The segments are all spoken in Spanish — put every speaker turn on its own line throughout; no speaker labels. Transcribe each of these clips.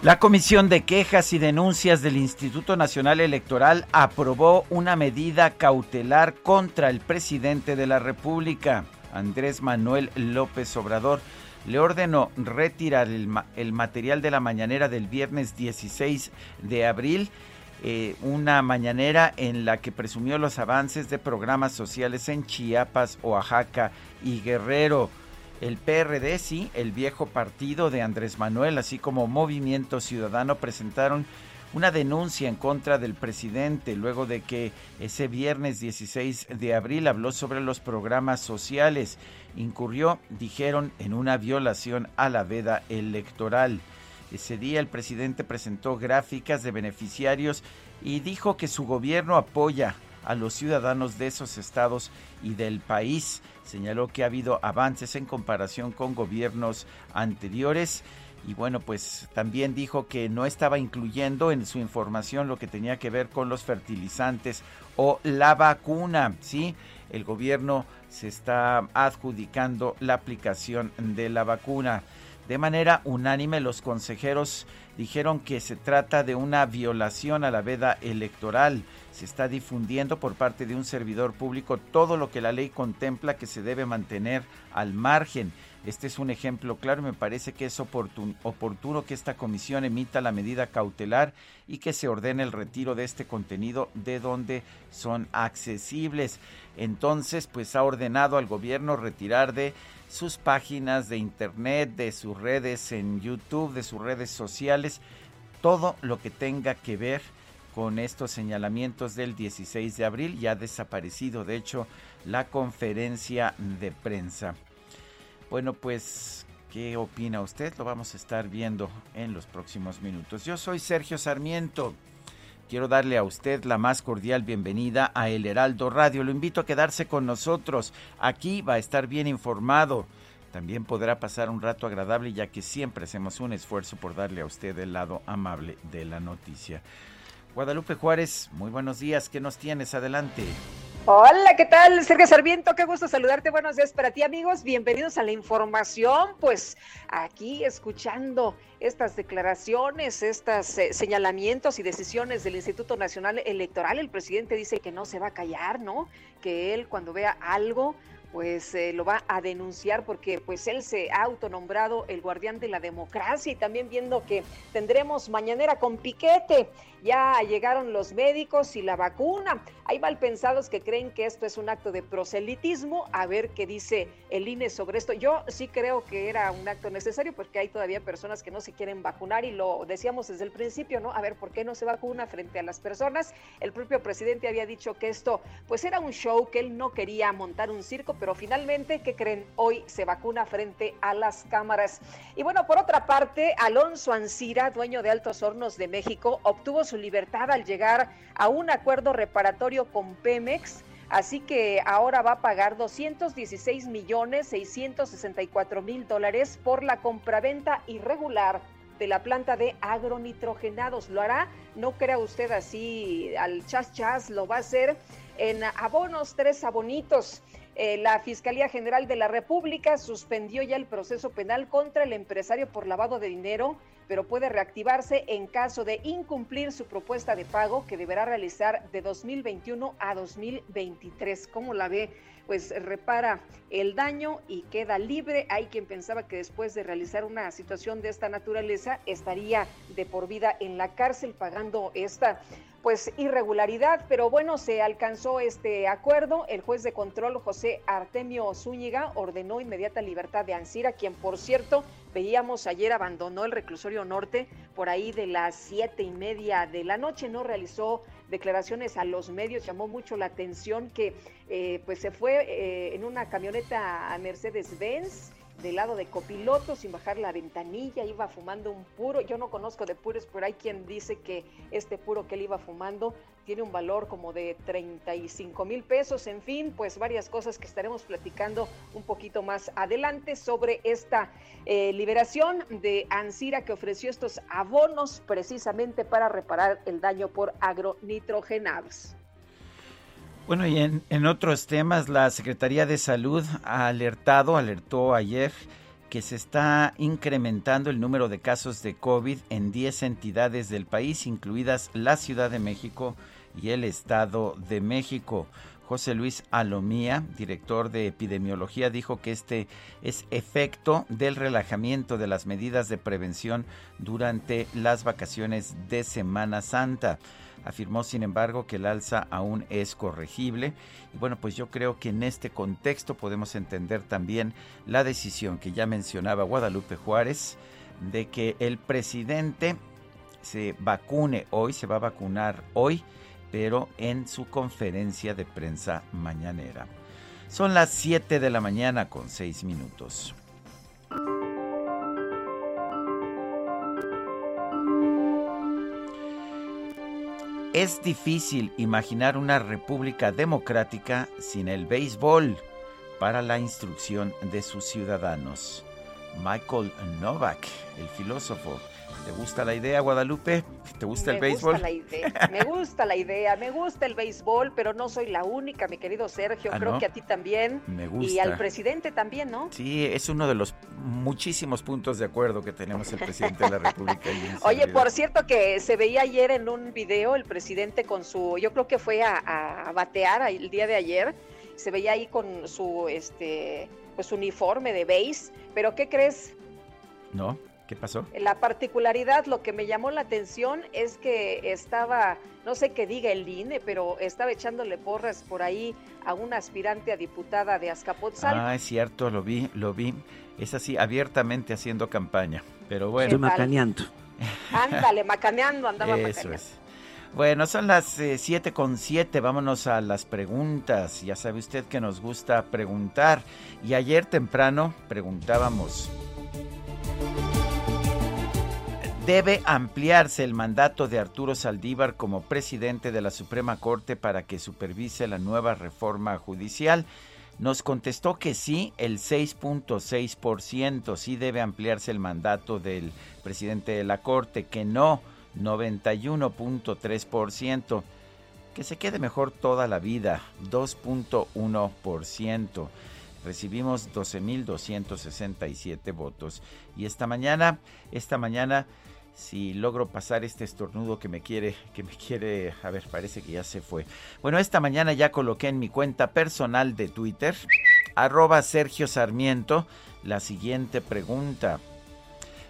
La Comisión de Quejas y Denuncias del Instituto Nacional Electoral aprobó una medida cautelar contra el presidente de la República, Andrés Manuel López Obrador. Le ordenó retirar el, material de la mañanera del viernes 16 de abril, eh, una mañanera en la que presumió los avances de programas sociales en Chiapas, Oaxaca y Guerrero. El PRD, sí, el viejo partido de Andrés Manuel, así como Movimiento Ciudadano, presentaron una denuncia en contra del presidente luego de que ese viernes 16 de abril habló sobre los programas sociales. Incurrió, dijeron, en una violación a la veda electoral. Ese día el presidente presentó gráficas de beneficiarios y dijo que su gobierno apoya a los ciudadanos de esos estados y del país. Señaló que ha habido avances en comparación con gobiernos anteriores y bueno, pues también dijo que no estaba incluyendo en su información lo que tenía que ver con los fertilizantes o la vacuna, ¿sí? El gobierno se está adjudicando la aplicación de la vacuna. De manera unánime, los consejeros dijeron que se trata de una violación a la veda electoral se está difundiendo por parte de un servidor público todo lo que la ley contempla que se debe mantener al margen. Este es un ejemplo claro, me parece que es oportuno que esta comisión emita la medida cautelar y que se ordene el retiro de este contenido de donde son accesibles. Entonces, pues ha ordenado al gobierno retirar de sus páginas de internet, de sus redes en YouTube, de sus redes sociales, todo lo que tenga que ver con estos señalamientos del 16 de abril. Ya ha desaparecido, de hecho, la conferencia de prensa. Bueno, pues, ¿qué opina usted? Lo vamos a estar viendo en los próximos minutos. Yo soy Sergio Sarmiento. Quiero darle a usted la más cordial bienvenida a El Heraldo Radio. Lo invito a quedarse con nosotros. Aquí va a estar bien informado. También podrá pasar un rato agradable ya que siempre hacemos un esfuerzo por darle a usted el lado amable de la noticia. Guadalupe Juárez, muy buenos días, ¿qué nos tienes? Adelante.
Hola, ¿qué tal? Sergio Sarmiento, qué gusto saludarte. Buenos días para ti, amigos. Bienvenidos a la información. Pues aquí escuchando estas declaraciones, estos eh, señalamientos y decisiones del Instituto Nacional Electoral. El presidente dice que no se va a callar, ¿no? Que él cuando vea algo pues eh, lo va a denunciar porque pues él se ha autonombrado el guardián de la democracia y también viendo que tendremos mañanera con piquete ya llegaron los médicos y la vacuna. Hay malpensados que creen que esto es un acto de proselitismo. A ver qué dice el INE sobre esto. Yo sí creo que era un acto necesario porque hay todavía personas que no se quieren vacunar y lo decíamos desde el principio, ¿no? A ver, ¿por qué no se vacuna frente a las personas? El propio presidente había dicho que esto pues era un show, que él no quería montar un circo, pero finalmente, ¿qué creen? Hoy se vacuna frente a las cámaras. Y bueno, por otra parte, Alonso Ancira, dueño de Altos Hornos de México, obtuvo su libertad al llegar a un acuerdo reparatorio con Pemex. Así que ahora va a pagar 216 millones 664 mil dólares por la compraventa irregular de la planta de agronitrogenados. ¿Lo hará? No crea usted así al chas chas, lo va a hacer en abonos, tres abonitos. Eh, la Fiscalía General de la República suspendió ya el proceso penal contra el empresario por lavado de dinero pero puede reactivarse en caso de incumplir su propuesta de pago que deberá realizar de 2021 a 2023. ¿Cómo la ve? Pues repara el daño y queda libre. Hay quien pensaba que después de realizar una situación de esta naturaleza estaría de por vida en la cárcel pagando esta pues irregularidad, pero bueno, se alcanzó este acuerdo. El juez de control José Artemio Zúñiga ordenó inmediata libertad de Ansira, quien por cierto veíamos ayer abandonó el reclusorio norte por ahí de las siete y media de la noche, no realizó declaraciones a los medios, llamó mucho la atención que eh, pues se fue eh, en una camioneta a Mercedes-Benz del lado de copiloto sin bajar la ventanilla, iba fumando un puro. Yo no conozco de puros, pero hay quien dice que este puro que él iba fumando tiene un valor como de 35 mil pesos. En fin, pues varias cosas que estaremos platicando un poquito más adelante sobre esta eh, liberación de Ansira que ofreció estos abonos precisamente para reparar el daño por agronitrogenados.
Bueno, y en, otros temas, la Secretaría de Salud ha alertado, alertó ayer que se está incrementando el número de casos de COVID en 10 entidades del país, incluidas la Ciudad de México y el Estado de México. José Luis Alomía, director de epidemiología, dijo que este es efecto del relajamiento de las medidas de prevención durante las vacaciones de Semana Santa. Afirmó, sin embargo, que el alza aún es corregible. Y bueno, pues yo creo que en este contexto podemos entender también la decisión que ya mencionaba Guadalupe Juárez de que el presidente se vacune hoy, se va a vacunar hoy, pero en su conferencia de prensa mañanera. Son las 7 de la mañana con 6 minutos. Es difícil imaginar una república democrática sin el béisbol para la instrucción de sus ciudadanos. Michael Novak, el filósofo, ¿Te gusta la idea, Guadalupe? ¿Te gusta el béisbol?
Gusta la idea, me gusta la idea, me gusta el béisbol, pero no soy la única, mi querido Sergio. Ah, Creo que a ti también.
Me gusta.
Y al presidente también, ¿no?
Sí, es uno de los muchísimos puntos de acuerdo que tenemos el presidente de la República.
Oye, por cierto que se veía ayer en un video el presidente con su, yo creo que fue a, a batear el día de ayer, se veía ahí con su, este, pues uniforme de béis, pero ¿qué crees?
No. ¿Qué pasó?
La particularidad, lo que me llamó la atención es que estaba, no sé qué diga el INE, pero estaba echándole porras por ahí a una aspirante a diputada de Azcapotzalco.
Ah, es cierto, lo vi, lo vi. Es así, abiertamente haciendo campaña. Pero bueno.
Estoy macaneando.
Ándale, macaneando, andaba
Eso es. Bueno, son las 7 eh, con 7, vámonos a las preguntas. Ya sabe usted que nos gusta preguntar. Y ayer temprano preguntábamos debe ampliarse el mandato de Arturo Saldívar como presidente de la Suprema Corte para que supervise la nueva reforma judicial. Nos contestó que sí, el 6.6%, sí debe ampliarse el mandato del presidente de la Corte, que no, 91.3%, que se quede mejor toda la vida, 2.1% recibimos 12.267 votos. Y esta mañana, esta mañana si logro pasar este estornudo que me quiere, que me quiere, a ver, parece que ya se fue. Bueno, esta mañana ya coloqué en mi cuenta personal de Twitter, arroba Sergio Sarmiento, la siguiente pregunta.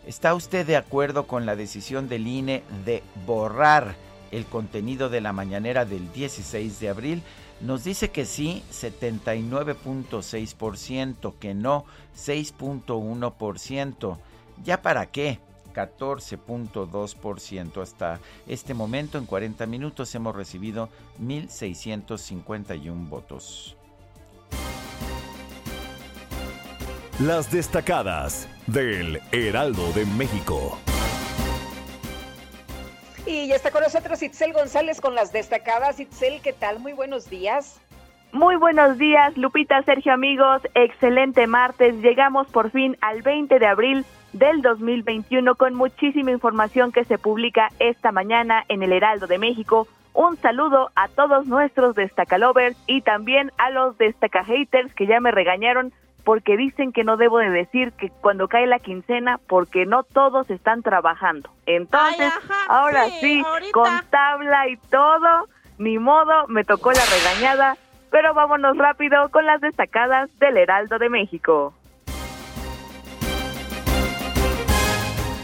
¿Está usted de acuerdo con la decisión del INE de borrar el contenido de la mañanera del 16 de abril? Nos dice que sí, 79.6%, que no, 6.1%. ¿Ya para qué? 14.2%. Hasta este momento, en 40 minutos, hemos recibido 1.651 votos.
Las destacadas del Heraldo de México.
Y ya está con nosotros Itzel González con las destacadas. Itzel, ¿qué tal? Muy buenos días.
Muy buenos días, Lupita, Sergio, amigos. Excelente martes. Llegamos por fin al 20 de abril del 2021 con muchísima información que se publica esta mañana en el Heraldo de México. Un saludo a todos nuestros destacalovers y también a los destaca haters que ya me regañaron porque dicen que no debo de decir que cuando cae la quincena porque no todos están trabajando. Entonces, ahora sí, con tabla y todo, ni modo, me tocó la regañada, pero vámonos rápido con las destacadas del Heraldo de México.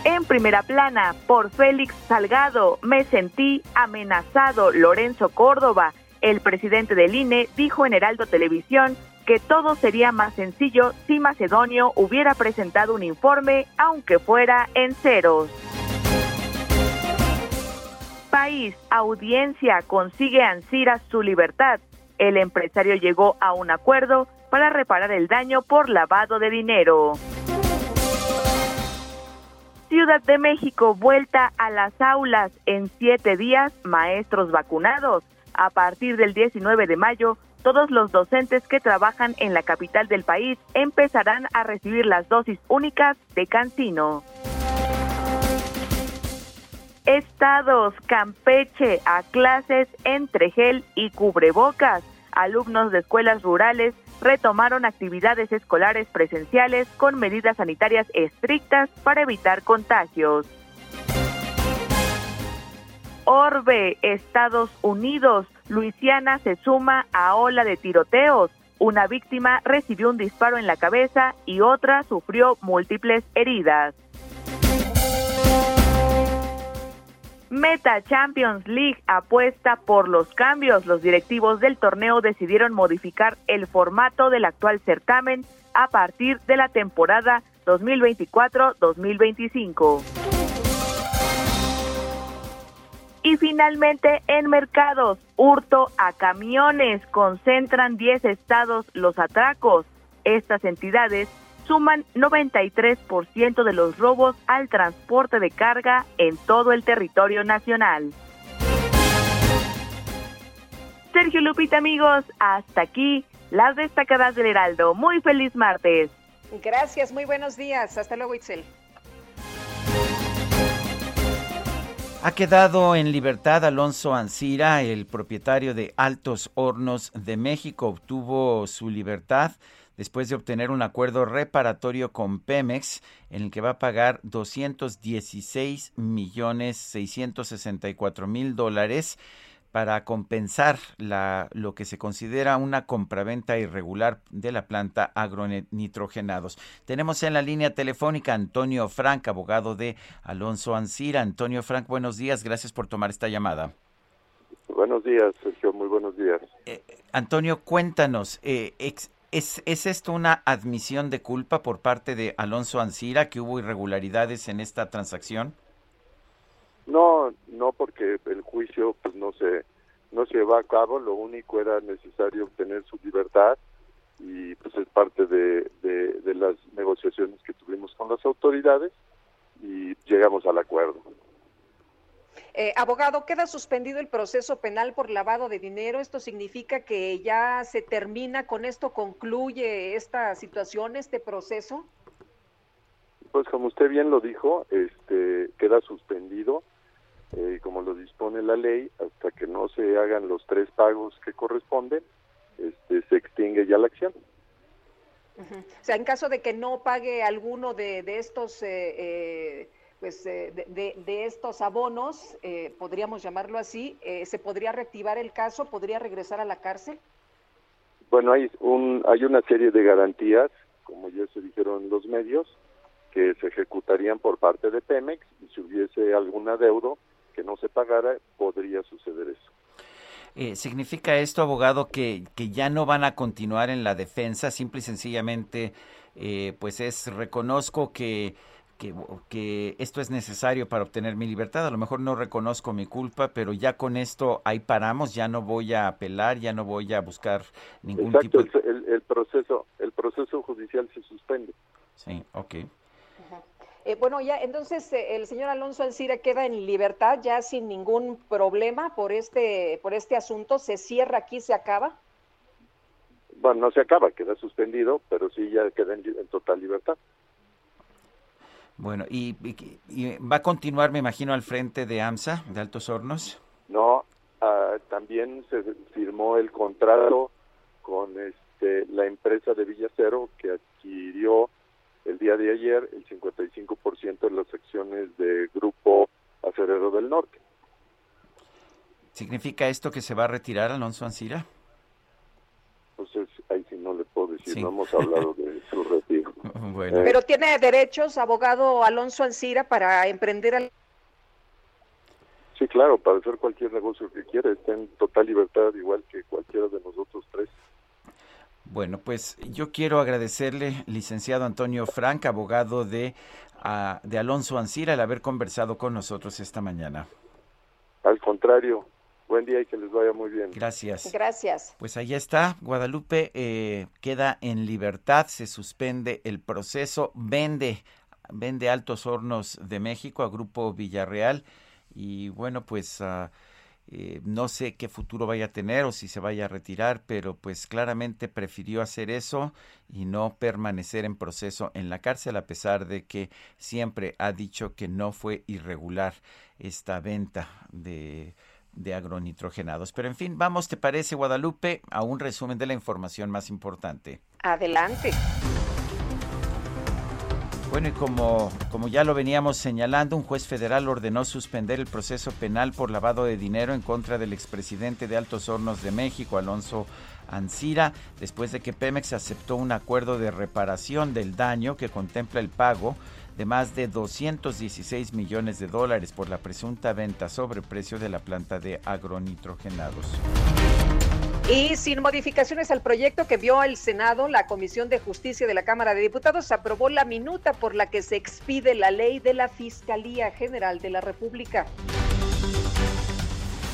En primera plana, por Félix Salgado, me sentí amenazado. Lorenzo Córdoba, el presidente del INE, dijo en Heraldo Televisión que todo sería más sencillo si Macedonio hubiera presentado un informe, aunque fuera en ceros. País, audiencia, consigue Ansira su libertad. El empresario llegó a un acuerdo para reparar el daño por lavado de dinero. Ciudad de México, vuelta a las aulas en siete días, maestros vacunados. A partir del 19 de mayo, todos los docentes que trabajan en la capital del país empezarán a recibir las dosis únicas de Cancino. Estados, Campeche, a clases entre gel y cubrebocas. Alumnos de escuelas rurales retomaron actividades escolares presenciales con medidas sanitarias estrictas para evitar contagios. Orbe, Estados Unidos, Luisiana se suma a ola de tiroteos. Una víctima recibió un disparo en la cabeza y otra sufrió múltiples heridas. Meta Champions League apuesta por los cambios. Los directivos del torneo decidieron modificar el formato del actual certamen a partir de la temporada 2024-2025. Y finalmente, en mercados, hurto a camiones, concentran 10 estados los atracos. Estas entidades suman 93% de los robos al transporte de carga en todo el territorio nacional. Sergio Lupita, amigos, hasta aquí las destacadas del Heraldo. Muy feliz martes.
Gracias, muy buenos días. Hasta luego, Itzel.
Ha quedado en libertad Alonso Ancira, el propietario de Altos Hornos de México. Obtuvo su libertad después de obtener un acuerdo reparatorio con Pemex en el que va a pagar 216 millones 664 mil dólares para compensar la, lo que se considera una compraventa irregular de la planta agronitrogenados. Tenemos en la línea telefónica Antonio Frank, abogado de Alonso Ancira. Antonio Frank, buenos días, gracias por tomar esta llamada.
Buenos días, Sergio, muy buenos días.
Eh, Antonio, cuéntanos, eh, ¿Es, ¿Es esto una admisión de culpa por parte de Alonso Ancira, que hubo irregularidades en esta transacción?
No, no, porque el juicio pues no se no se lleva a cabo. Lo único era necesario obtener su libertad y pues es parte de, de las negociaciones que tuvimos con las autoridades y llegamos al acuerdo.
Eh, abogado, queda suspendido el proceso penal por lavado de dinero. ¿Esto significa que ya se termina con esto, concluye esta situación, este proceso?
Pues como usted bien lo dijo, este queda suspendido, eh, como lo dispone la ley, hasta que no se hagan los tres pagos que corresponden, este, se extingue ya la acción.
O sea, en caso de que no pague alguno de, estos eh, eh pues eh, de, estos abonos, eh, podríamos llamarlo así, eh, ¿se podría reactivar el caso? ¿Podría regresar a la cárcel?
Bueno, hay, un, hay una serie de garantías, como ya se dijeron los medios, que se ejecutarían por parte de Pemex y si hubiese algún adeudo que no se pagara, podría suceder eso.
¿Significa esto, abogado, que, que ya no van a continuar en la defensa? Simple y sencillamente, pues es, reconozco que que, esto es necesario para obtener mi libertad. A lo mejor no reconozco mi culpa, pero ya con esto ahí paramos, ya no voy a apelar, ya no voy a buscar ningún tipo
de... el, el, proceso, el proceso judicial se suspende.
Sí, ok.
Eh, bueno, ya entonces eh, el señor Alonso Alcira queda en libertad ya sin ningún problema por este por este asunto. ¿Se cierra aquí, se acaba?
Bueno, no se acaba, queda suspendido, pero sí ya queda en total libertad.
Bueno, y, va a continuar, me imagino, al frente de AMSA, de Altos Hornos?
No, ah, también se firmó el contrato con este, la empresa de Villacero, que adquirió el día de ayer el 55% de las acciones de Grupo Acerero del Norte.
¿Significa esto que se va a retirar Alonso Ancira?
Entonces, ahí sí no le puedo decir, no hemos hablado de su retiro.
Bueno. Pero tiene derechos, abogado Alonso Ancira, para emprender al...
Sí, claro, para hacer cualquier negocio que quiera, está en total libertad, igual que cualquiera de nosotros tres.
Bueno, pues yo quiero agradecerle, licenciado Antonio Frank, abogado de, ah, de Alonso Ancira, el haber conversado con nosotros esta mañana.
Al contrario, buen día y que les vaya muy bien.
Gracias.
Gracias.
Pues ahí está, Guadalupe eh, queda en libertad, se suspende el proceso, vende, vende Altos Hornos de México a Grupo Villarreal y bueno, pues... Uh, eh, no sé qué futuro vaya a tener o si se vaya a retirar, pero pues claramente prefirió hacer eso y no permanecer en proceso en la cárcel, a pesar de que siempre ha dicho que no fue irregular esta venta de, de agronitrogenados. Pero en fin, vamos, ¿te parece, Guadalupe, a un resumen de la información más importante?
Adelante.
Bueno, y como, como ya lo veníamos señalando, un juez federal ordenó suspender el proceso penal por lavado de dinero en contra del expresidente de Altos Hornos de México, Alonso Ancira, después de que Pemex aceptó un acuerdo de reparación del daño que contempla el pago de más de 216 millones de dólares por la presunta venta sobre precio de la planta de agronitrogenados.
Y sin modificaciones al proyecto que vio el Senado, la Comisión de Justicia de la Cámara de Diputados aprobó la minuta por la que se expide la ley de la Fiscalía General de la República.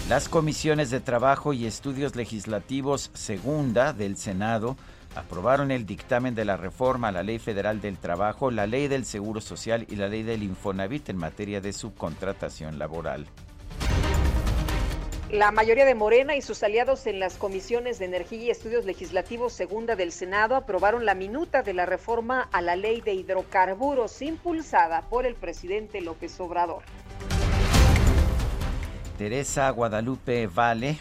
Las comisiones de trabajo y estudios legislativos segunda del Senado aprobaron el dictamen de la reforma a la Ley Federal del Trabajo, la Ley del Seguro Social y la Ley del Infonavit en materia de subcontratación laboral.
La mayoría de Morena y sus aliados en las comisiones de energía y estudios legislativos segunda del Senado aprobaron la minuta de la reforma a la ley de hidrocarburos impulsada por el presidente López Obrador.
Teresa Guadalupe Vale,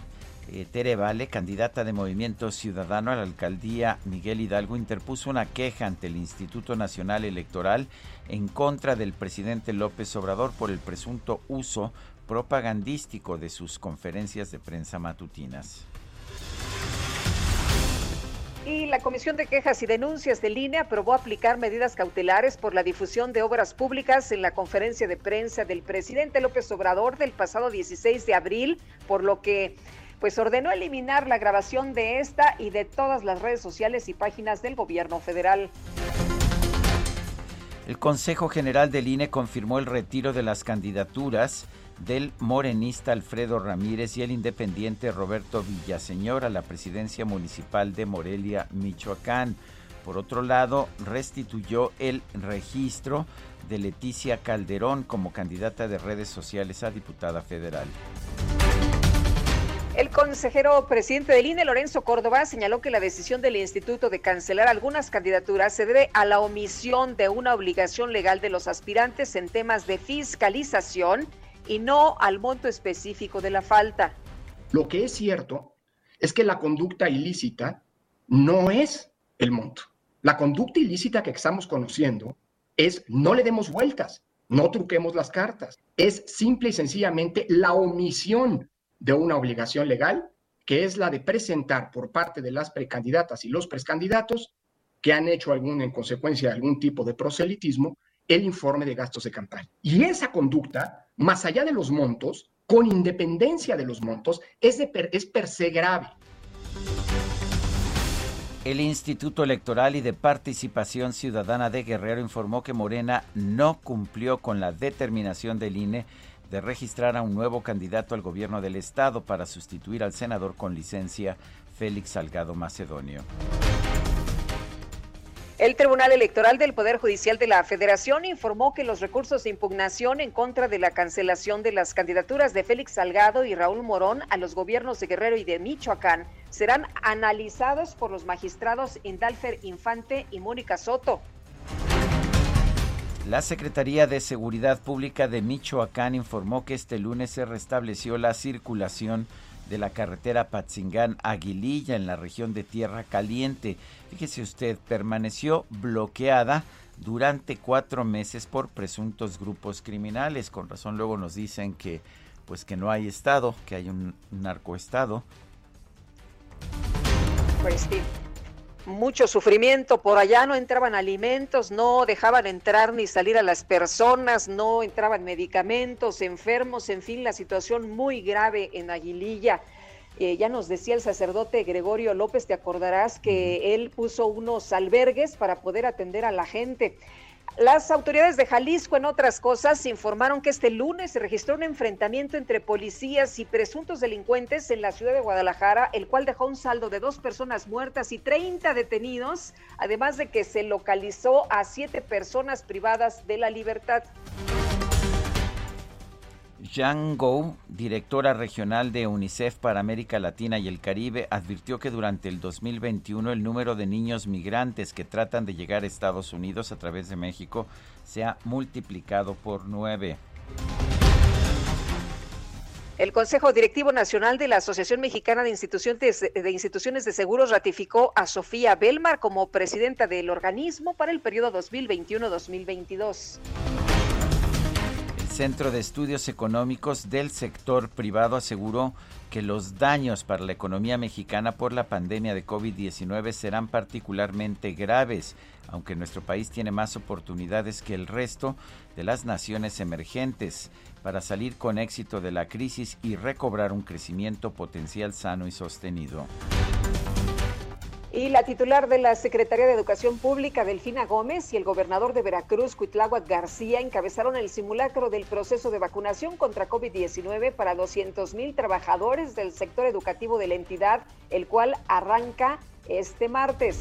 eh, Tere Vale, candidata de Movimiento Ciudadano a la alcaldía Miguel Hidalgo, interpuso una queja ante el Instituto Nacional Electoral en contra del presidente López Obrador por el presunto uso propagandístico de sus conferencias de prensa matutinas.
Y la Comisión de Quejas y Denuncias del INE aprobó aplicar medidas cautelares por la difusión de obras públicas en la conferencia de prensa del presidente López Obrador del pasado 16 de abril, por lo que pues ordenó eliminar la grabación de esta y de todas las redes sociales y páginas del gobierno federal.
El Consejo General del INE confirmó el retiro de las candidaturas del morenista Alfredo Ramírez y el independiente Roberto Villaseñor a la presidencia municipal de Morelia, Michoacán. Por otro lado, restituyó el registro de Leticia Calderón como candidata de redes sociales a diputada federal.
El consejero presidente del INE, Lorenzo Córdoba, señaló que la decisión del instituto de cancelar algunas candidaturas se debe a la omisión de una obligación legal de los aspirantes en temas de fiscalización y no al monto específico de la falta.
Lo que es cierto es que la conducta ilícita no es el monto. La conducta ilícita que estamos conociendo es no le demos vueltas, no truquemos las cartas. Es simple y sencillamente la omisión de una obligación legal, que es la de presentar por parte de las precandidatas y los precandidatos que han hecho algún, en consecuencia, algún tipo de proselitismo, el informe de gastos de campaña. Y esa conducta, más allá de los montos, con independencia de los montos, es, de per, es per se grave.
El Instituto Electoral y de Participación Ciudadana de Guerrero informó que Morena no cumplió con la determinación del INE de registrar a un nuevo candidato al gobierno del estado para sustituir al senador con licencia Félix Salgado Macedonio.
El Tribunal Electoral del Poder Judicial de la Federación informó que los recursos de impugnación en contra de la cancelación de las candidaturas de Félix Salgado y Raúl Morón a los gobiernos de Guerrero y de Michoacán serán analizados por los magistrados Indalfer Infante y Mónica Soto.
La Secretaría de Seguridad Pública de Michoacán informó que este lunes se restableció la circulación de la carretera Patzingán-Aguililla en la región de Tierra Caliente. Fíjese usted, permaneció bloqueada durante cuatro meses por presuntos grupos criminales. Con razón luego nos dicen que pues que no hay estado, que hay un narcoestado.
Pues mucho sufrimiento por allá, no entraban alimentos, no dejaban entrar ni salir a las personas, no entraban medicamentos, enfermos, en fin, la situación muy grave en Aguililla. Eh, ya nos decía el sacerdote Gregorio López, te acordarás que él puso unos albergues para poder atender a la gente. Las autoridades de Jalisco, en otras cosas, informaron que este lunes se registró un enfrentamiento entre policías y presuntos delincuentes en la ciudad de Guadalajara, el cual dejó un saldo de dos personas muertas y 30 detenidos, además de que se localizó a siete personas privadas de la libertad.
Yang Go, directora regional de UNICEF para América Latina y el Caribe, advirtió que durante el 2021 el número de niños migrantes que tratan de llegar a Estados Unidos a través de México se ha multiplicado por nueve.
El Consejo Directivo Nacional de la Asociación Mexicana de Instituciones de, Instituciones de Seguros ratificó a Sofía Belmar como presidenta del organismo para el periodo 2021-2022.
Centro de Estudios Económicos del Sector Privado aseguró que los daños para la economía mexicana por la pandemia de COVID-19 serán particularmente graves, aunque nuestro país tiene más oportunidades que el resto de las naciones emergentes para salir con éxito de la crisis y recobrar un crecimiento potencial sano y sostenido.
Y la titular de la Secretaría de Educación Pública, Delfina Gómez, y el gobernador de Veracruz, Cuitláhuac García, encabezaron el simulacro del proceso de vacunación contra COVID-19 para 200 mil trabajadores del sector educativo de la entidad, el cual arranca este martes.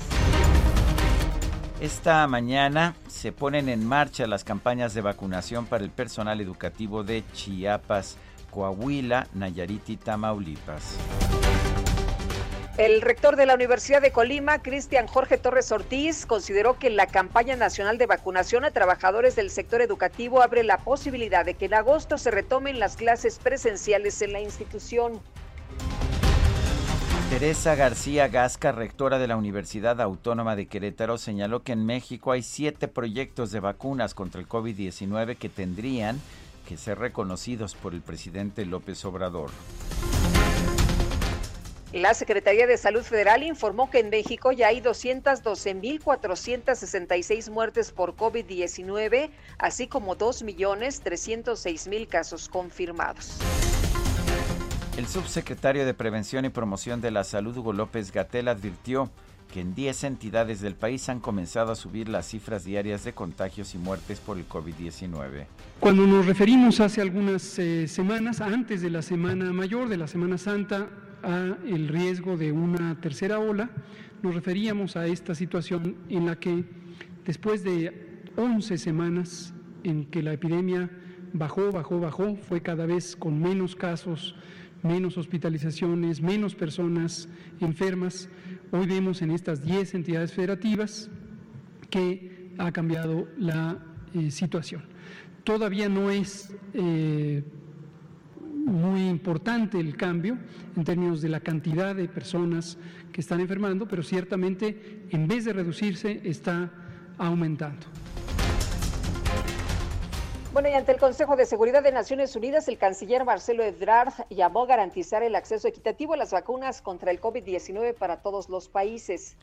Esta mañana se ponen en marcha las campañas de vacunación para el personal educativo de Chiapas, Coahuila, Nayarit y Tamaulipas.
El rector de la Universidad de Colima, Cristian Jorge Torres Ortiz, consideró que la campaña nacional de vacunación a trabajadores del sector educativo abre la posibilidad de que en agosto se retomen las clases presenciales en la institución.
Teresa García Gasca, rectora de la Universidad Autónoma de Querétaro, señaló que en México hay siete proyectos de vacunas contra el COVID-19 que tendrían que ser reconocidos por el presidente López Obrador.
La Secretaría de Salud Federal informó que en México ya hay 212.466 muertes por COVID-19, así como 2.306.000 casos confirmados.
El subsecretario de Prevención y Promoción de la Salud, Hugo López Gatel, advirtió que en 10 entidades del país han comenzado a subir las cifras diarias de contagios y muertes por el COVID-19.
Cuando nos referimos hace algunas eh, semanas, antes de la Semana Mayor, de la Semana Santa, a el riesgo de una tercera ola, nos referíamos a esta situación en la que después de 11 semanas en que la epidemia bajó, bajó, bajó, fue cada vez con menos casos, menos hospitalizaciones, menos personas enfermas, hoy vemos en estas 10 entidades federativas que ha cambiado la eh, situación. Todavía no es eh, muy importante el cambio en términos de la cantidad de personas que están enfermando, pero ciertamente en vez de reducirse está aumentando.
Bueno, y ante el Consejo de Seguridad de Naciones Unidas, el canciller Marcelo Ebrard llamó a garantizar el acceso equitativo a las vacunas contra el COVID-19 para todos los países.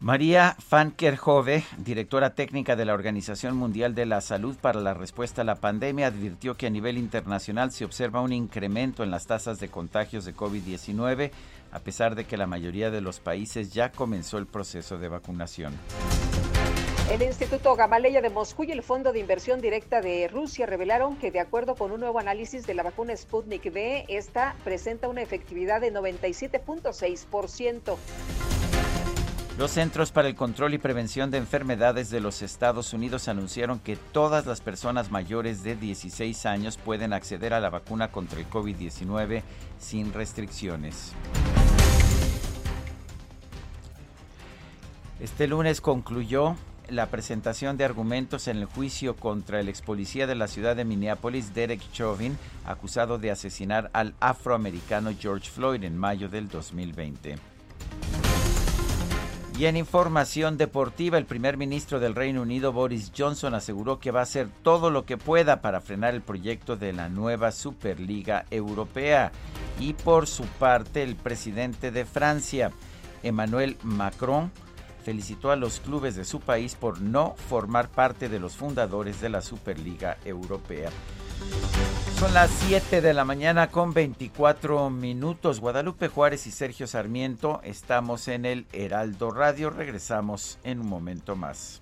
María Van Kerkhove, directora técnica de la Organización Mundial de la Salud para la Respuesta a la Pandemia, advirtió que a nivel internacional se observa un incremento en las tasas de contagios de COVID-19, a pesar de que la mayoría de los países ya comenzó el proceso de vacunación.
El Instituto Gamaleya de Moscú y el Fondo de Inversión Directa de Rusia revelaron que, de acuerdo con un nuevo análisis de la vacuna Sputnik V, esta presenta una efectividad de 97.6%.
Los Centros para el Control y Prevención de Enfermedades de los Estados Unidos anunciaron que todas las personas mayores de 16 años pueden acceder a la vacuna contra el COVID-19 sin restricciones. Este lunes concluyó la presentación de argumentos en el juicio contra el ex policía de la ciudad de Minneapolis, Derek Chauvin, acusado de asesinar al afroamericano George Floyd en mayo del 2020. Y en información deportiva, el primer ministro del Reino Unido, Boris Johnson, aseguró que va a hacer todo lo que pueda para frenar el proyecto de la nueva Superliga Europea. Y por su parte, el presidente de Francia, Emmanuel Macron, felicitó a los clubes de su país por no formar parte de los fundadores de la Superliga Europea. Son las 7 de la mañana con 24 minutos. Guadalupe Juárez y Sergio Sarmiento estamos en el Heraldo Radio. Regresamos en un momento más.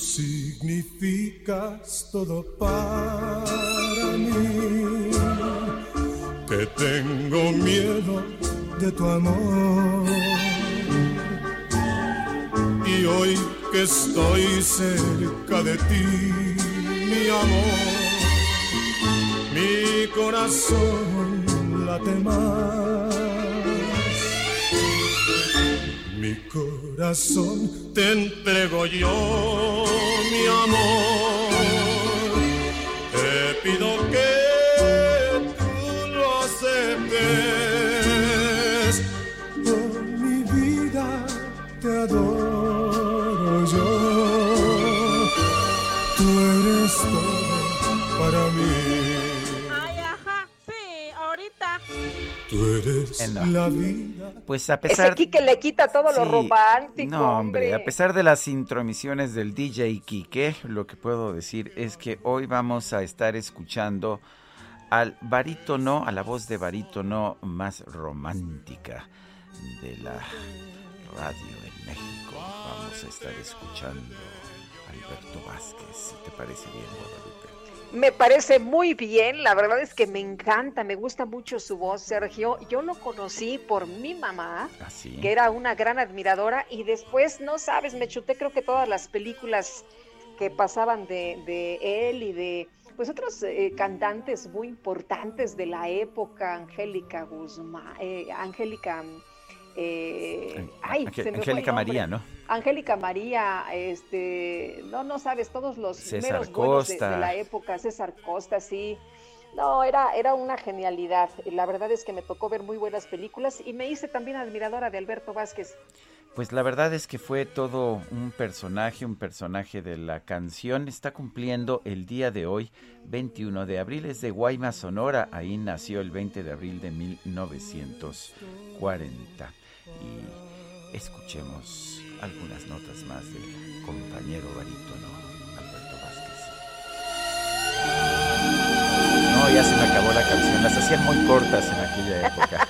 Significas todo para mí, que tengo miedo de tu amor. Y hoy que estoy cerca de ti, mi amor, mi corazón late más. Mi corazón te entrego yo, mi amor. Te pido que tú lo aceptes. Tú eres la vida.
Pues a
Ese
pesar
Quique le quita todo lo romántico.
No, hombre, a pesar de las intromisiones del DJ Quique, lo que puedo decir es que hoy vamos a estar escuchando al barítono, a la voz de barítono más romántica de la radio en México. Vamos a estar escuchando a Alberto Vázquez, si te parece bien, Guadalupe.
Me parece muy bien, la verdad es que me encanta, me gusta mucho su voz, Sergio. Yo lo conocí por mi mamá,
Así.
que era una gran admiradora, y después, no sabes, me chuté creo que todas las películas que pasaban de, de él y de pues otros eh, cantantes muy importantes de la época, Angélica Guzmán, eh, Angélica, eh, ay,
Angélica. María, ¿no?
Angélica María, este, no, no sabes, todos los
César
meros buenos de, de la época, César Costa, sí. No, era, era una genialidad. La verdad es que me tocó ver muy buenas películas y me hice también admiradora de Alberto Vázquez.
Pues la verdad es que fue todo un personaje, un personaje de la canción. Está cumpliendo el día de hoy, 21 de abril. Es de Guaymas, Sonora. Ahí nació el 20 de abril de 1940. Y escuchemos algunas notas más del compañero barítono Alberto Vázquez. No, ya se me acabó la canción. Las hacían muy cortas en aquella época.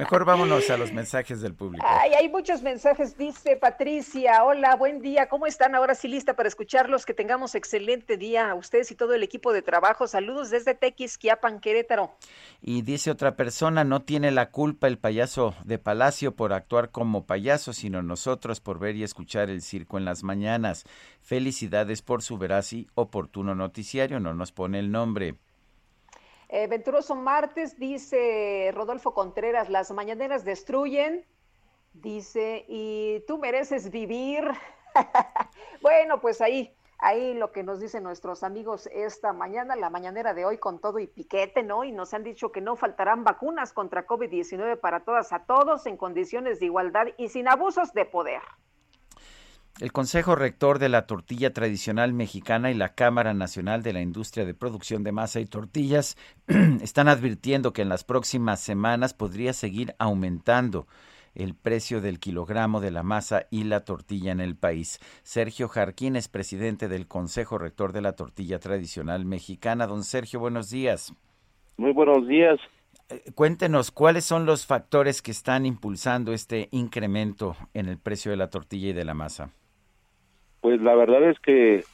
Mejor vámonos a los mensajes del público.
Ay, hay muchos mensajes, dice Patricia. Hola, buen día. ¿Cómo están? Ahora sí lista para escucharlos. Que tengamos excelente día a ustedes y todo el equipo de trabajo. Saludos desde Tequisquiapan, Querétaro.
Y dice otra persona, no tiene la culpa el payaso de Palacio por actuar como payaso, sino nosotros por ver y escuchar el circo en las mañanas. Felicidades por su veraz y oportuno noticiario, no nos pone el nombre.
Eh, Venturoso Martes, dice Rodolfo Contreras, las mañaneras destruyen, dice, y tú mereces vivir. bueno, pues ahí, ahí lo que nos dicen nuestros amigos esta mañana, la mañanera de hoy con todo y piquete, ¿no? Y nos han dicho que no faltarán vacunas contra COVID-19 para todas a todos en condiciones de igualdad y sin abusos de poder.
El Consejo Rector de la Tortilla Tradicional Mexicana y la Cámara Nacional de la Industria de Producción de Masa y Tortillas están advirtiendo que en las próximas semanas podría seguir aumentando el precio del kilogramo de la masa y la tortilla en el país. Sergio Jarquín es presidente del Consejo Rector de la Tortilla Tradicional Mexicana. Don Sergio, buenos días.
Muy buenos días.
Eh, cuéntenos cuáles son los factores que están impulsando este incremento en el precio de la tortilla y de la masa.
Pues la verdad es que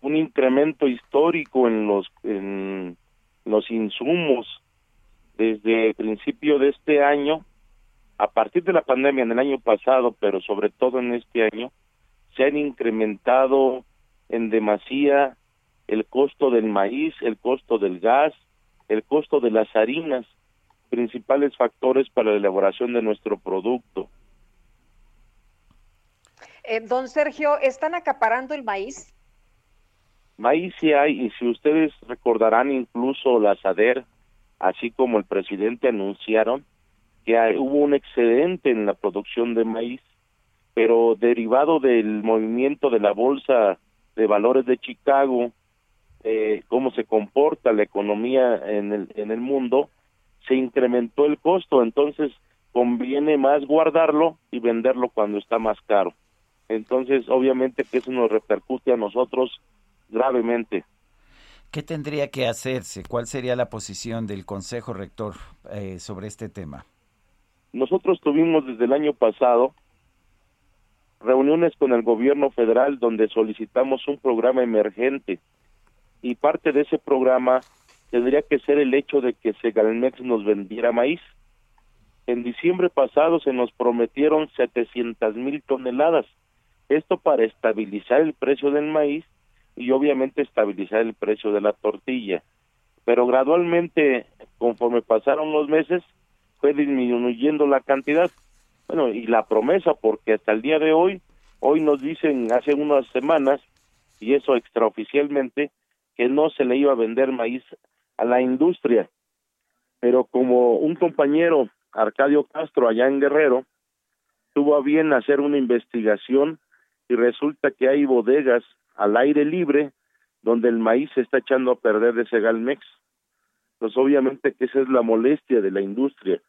un incremento histórico en los en los insumos desde el principio de este año, a partir de la pandemia en el año pasado, pero sobre todo en este año, se han incrementado en demasía el costo del maíz, el costo del gas, el costo de las harinas, principales factores para la elaboración de nuestro producto.
Eh, don Sergio, ¿están acaparando el maíz?
Maíz sí hay, y si ustedes recordarán incluso la SADER, así como el presidente anunciaron que hubo un excedente en la producción de maíz, pero derivado del movimiento de la Bolsa de Valores de Chicago, eh, cómo se comporta la economía en el, en el mundo, se incrementó el costo, entonces conviene más guardarlo y venderlo cuando está más caro. Entonces, obviamente que eso nos repercute a nosotros gravemente.
¿Qué tendría que hacerse? ¿Cuál sería la posición del Consejo Rector eh, sobre este tema?
Nosotros tuvimos desde el año pasado reuniones con el gobierno federal donde solicitamos un programa emergente y parte de ese programa tendría que ser el hecho de que Segalmex nos vendiera maíz. En diciembre pasado se nos prometieron 700 mil toneladas. Esto para estabilizar el precio del maíz y obviamente estabilizar el precio de la tortilla. Pero gradualmente, conforme pasaron los meses, fue disminuyendo la cantidad. Bueno, y la promesa, porque hasta el día de hoy, hoy nos dicen hace unas semanas, y eso extraoficialmente, que no se le iba a vender maíz a la industria. Pero como un compañero, Arcadio Castro, allá en Guerrero, tuvo a bien hacer una investigación y resulta que hay bodegas al aire libre donde el maíz se está echando a perder de Segalmex. Pues obviamente que esa es la molestia de la industria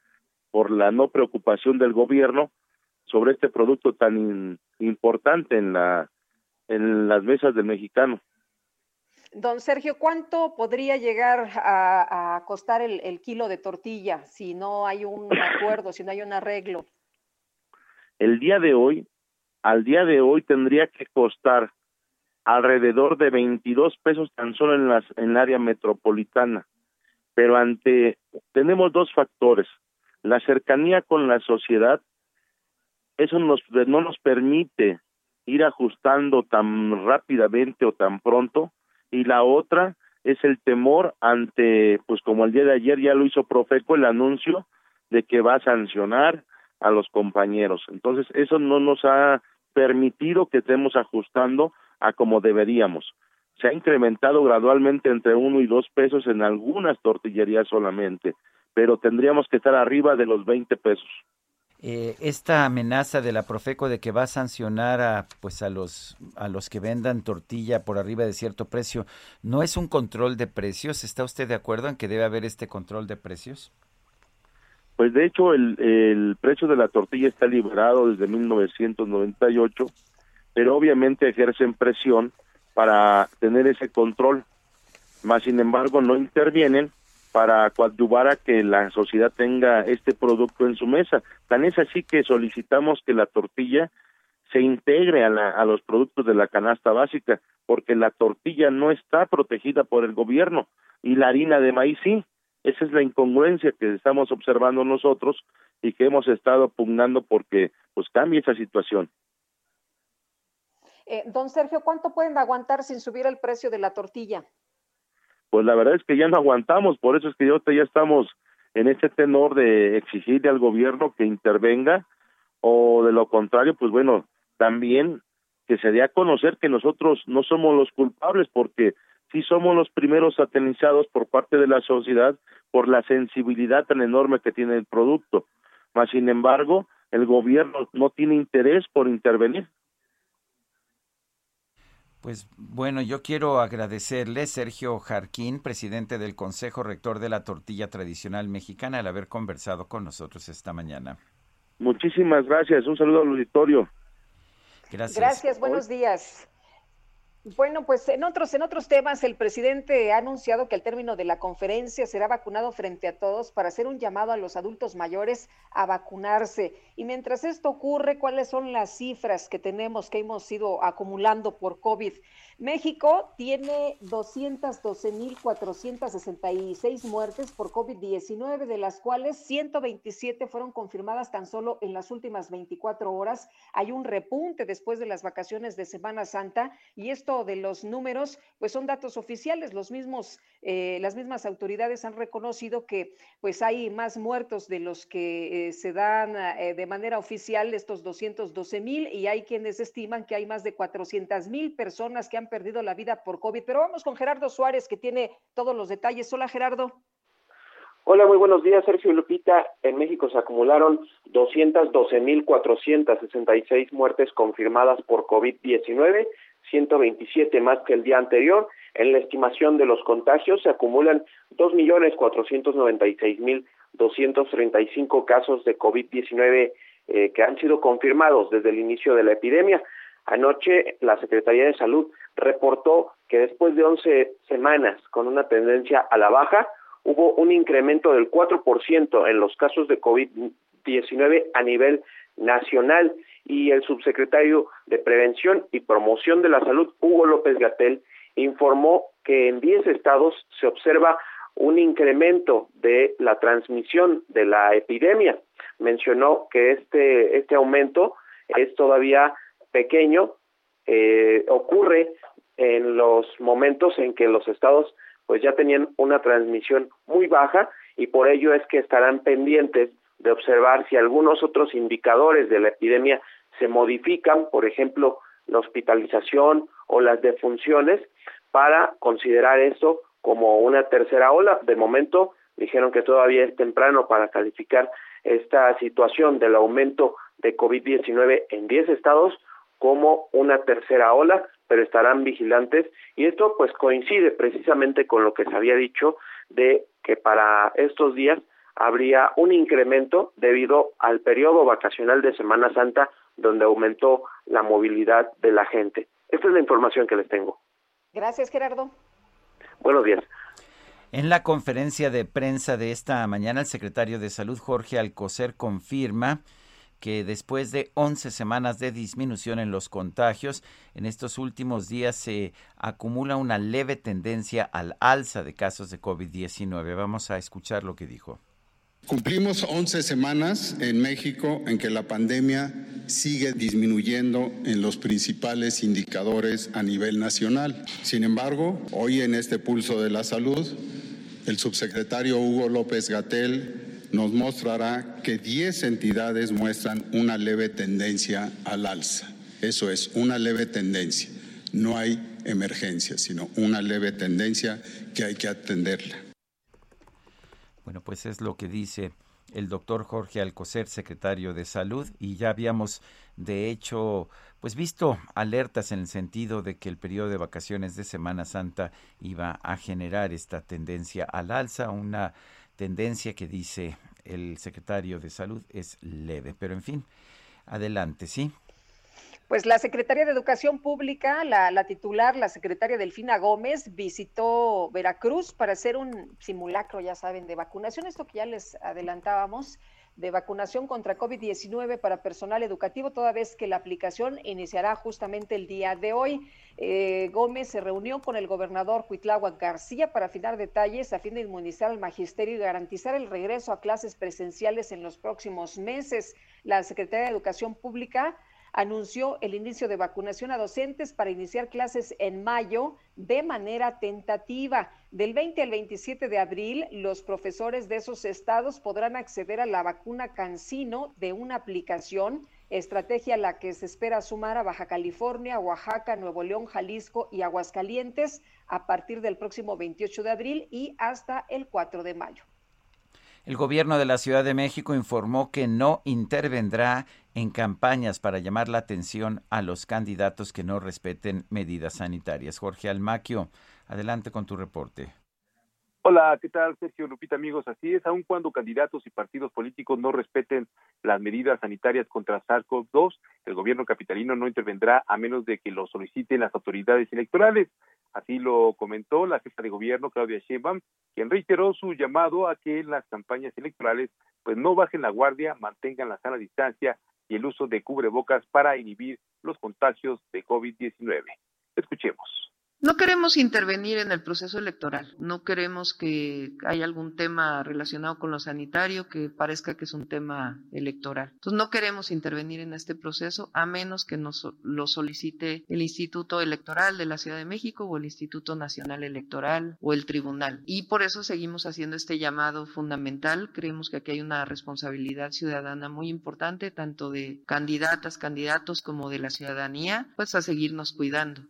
por la no preocupación del gobierno sobre este producto tan importante en la en las mesas del mexicano.
Don Sergio, ¿cuánto podría llegar a, costar el, kilo de tortilla si no hay un acuerdo, si no hay un arreglo?
El día de hoy, al día de hoy tendría que costar alrededor de 22 pesos tan solo en las en el área metropolitana. Pero ante tenemos dos factores, la cercanía con la sociedad, eso nos no nos permite ir ajustando tan rápidamente o tan pronto y la otra es el temor ante, pues como el día de ayer ya lo hizo Profeco, el anuncio de que va a sancionar a los compañeros. Entonces, eso no nos ha permitido que estemos ajustando a como deberíamos. Se ha incrementado gradualmente entre uno y dos pesos en algunas tortillerías solamente, pero tendríamos que estar arriba de los 20 pesos.
Eh, esta amenaza de la Profeco de que va a sancionar a pues a los a los que vendan tortilla por arriba de cierto precio, ¿no es un control de precios? ¿Está usted de acuerdo en que debe haber este control de precios?
Pues de hecho el, el precio de la tortilla está liberado desde 1998, pero obviamente ejercen presión para tener ese control, más sin embargo no intervienen para coadyuvar a que la sociedad tenga este producto en su mesa. Tan es así que solicitamos que la tortilla se integre a, a los productos de la canasta básica, porque la tortilla no está protegida por el gobierno y la harina de maíz sí. Esa es la incongruencia que estamos observando nosotros y que hemos estado pugnando porque pues cambie esa situación.
Eh, don Sergio, ¿cuánto pueden aguantar sin subir el precio de la tortilla?
pues la verdad es que ya no aguantamos, por eso es que ya estamos en este tenor de exigirle al gobierno que intervenga o de lo contrario, pues bueno, también que se dé a conocer que nosotros no somos los culpables porque sí somos los primeros satanizados por parte de la sociedad por la sensibilidad tan enorme que tiene el producto. Mas, sin embargo, el gobierno no tiene interés por intervenir.
Pues bueno, yo quiero agradecerle Sergio Jarquín, presidente del Consejo Rector de la Tortilla Tradicional Mexicana, al haber conversado con nosotros esta mañana.
Muchísimas gracias. Un saludo al auditorio.
Gracias. Gracias, buenos días. Bueno, pues en otros, en otros temas, el presidente ha anunciado que al término de la conferencia será vacunado frente a todos para hacer un llamado a los adultos mayores a vacunarse. Y mientras esto ocurre, ¿cuáles son las cifras que tenemos que hemos ido acumulando por COVID? México tiene 212.466 muertes por COVID-19, de las cuales 127 fueron confirmadas tan solo en las últimas 24 horas. Hay un repunte después de las vacaciones de Semana Santa y esto de los números, pues son datos oficiales. Los mismos, eh, las mismas autoridades han reconocido que pues hay más muertos de los que eh, se dan eh, de manera oficial, estos 212.000, y hay quienes estiman que hay más de 400.000 personas que han perdido la vida por COVID. Pero vamos con Gerardo Suárez, que tiene todos los detalles. Hola, Gerardo.
Hola, muy buenos días, Sergio Lupita. En México se acumularon 212.466 muertes confirmadas por COVID-19, 127 más que el día anterior. En la estimación de los contagios se acumulan 2.496.235 casos de COVID-19 eh, que han sido confirmados desde el inicio de la epidemia. Anoche la Secretaría de Salud reportó que después de 11 semanas con una tendencia a la baja, hubo un incremento del 4% en los casos de COVID-19 a nivel nacional y el subsecretario de Prevención y Promoción de la Salud, Hugo López Gatel, informó que en 10 estados se observa un incremento de la transmisión de la epidemia. Mencionó que este, este aumento es todavía pequeño eh, ocurre en los momentos en que los estados pues ya tenían una transmisión muy baja y por ello es que estarán pendientes de observar si algunos otros indicadores de la epidemia se modifican, por ejemplo, la hospitalización o las defunciones, para considerar esto como una tercera ola. De momento dijeron que todavía es temprano para calificar esta situación del aumento de COVID-19 en 10 estados como una tercera ola, pero estarán vigilantes y esto pues coincide precisamente con lo que se había dicho de que para estos días habría un incremento debido al periodo vacacional de Semana Santa donde aumentó la movilidad de la gente. Esta es la información que les tengo.
Gracias, Gerardo.
Buenos días.
En la conferencia de prensa de esta mañana, el secretario de Salud, Jorge Alcocer, confirma que después de 11 semanas de disminución en los contagios, en estos últimos días se acumula una leve tendencia al alza de casos de COVID-19. Vamos a escuchar lo que dijo.
Cumplimos 11 semanas en México en que la pandemia sigue disminuyendo en los principales indicadores a nivel nacional. Sin embargo, hoy en este pulso de la salud, el subsecretario Hugo López Gatel nos mostrará que 10 entidades muestran una leve tendencia al alza. Eso es, una leve tendencia. No hay emergencia, sino una leve tendencia que hay que atenderla.
Bueno, pues es lo que dice el doctor Jorge Alcocer, secretario de Salud, y ya habíamos, de hecho, pues visto alertas en el sentido de que el periodo de vacaciones de Semana Santa iba a generar esta tendencia al alza, una tendencia que dice el secretario de Salud es leve. Pero en fin, adelante, ¿sí?
Pues la Secretaría de Educación Pública, la, titular, la secretaria Delfina Gómez, visitó Veracruz para hacer un simulacro, ya saben, de vacunación, esto que ya les adelantábamos, de vacunación contra COVID-19 para personal educativo, toda vez que la aplicación iniciará justamente el día de hoy. Eh, Gómez se reunió con el gobernador Cuitláhuac García para afinar detalles a fin de inmunizar al magisterio y garantizar el regreso a clases presenciales en los próximos meses. La Secretaría de Educación Pública anunció el inicio de vacunación a docentes para iniciar clases en mayo de manera tentativa. Del 20 al 27 de abril, los profesores de esos estados podrán acceder a la vacuna Cancino de una aplicación, estrategia a la que se espera sumar a Baja California, Oaxaca, Nuevo León, Jalisco y Aguascalientes a partir del próximo 28 de abril y hasta el 4 de mayo.
El gobierno de la Ciudad de México informó que no intervendrá en campañas para llamar la atención a los candidatos que no respeten medidas sanitarias. Jorge Almaquio, adelante con tu reporte.
Hola, ¿qué tal, Sergio Lupita, amigos? Así es, aun cuando candidatos y partidos políticos no respeten las medidas sanitarias contra SARS-CoV-2, el gobierno capitalino no intervendrá a menos de que lo soliciten las autoridades electorales. Así lo comentó la jefa de gobierno, Claudia Sheinbaum, quien reiteró su llamado a que las campañas electorales pues no bajen la guardia, mantengan la sana distancia y el uso de cubrebocas para inhibir los contagios de COVID-19. Escuchemos.
No queremos intervenir en el proceso electoral, no queremos que haya algún tema relacionado con lo sanitario que parezca que es un tema electoral. Entonces no queremos intervenir en este proceso a menos que nos lo solicite el Instituto Electoral de la Ciudad de México o el Instituto Nacional Electoral o el Tribunal. Y por eso seguimos haciendo este llamado fundamental. Creemos que aquí hay una responsabilidad ciudadana muy importante, tanto de candidatas, candidatos como de la ciudadanía, pues a seguirnos cuidando.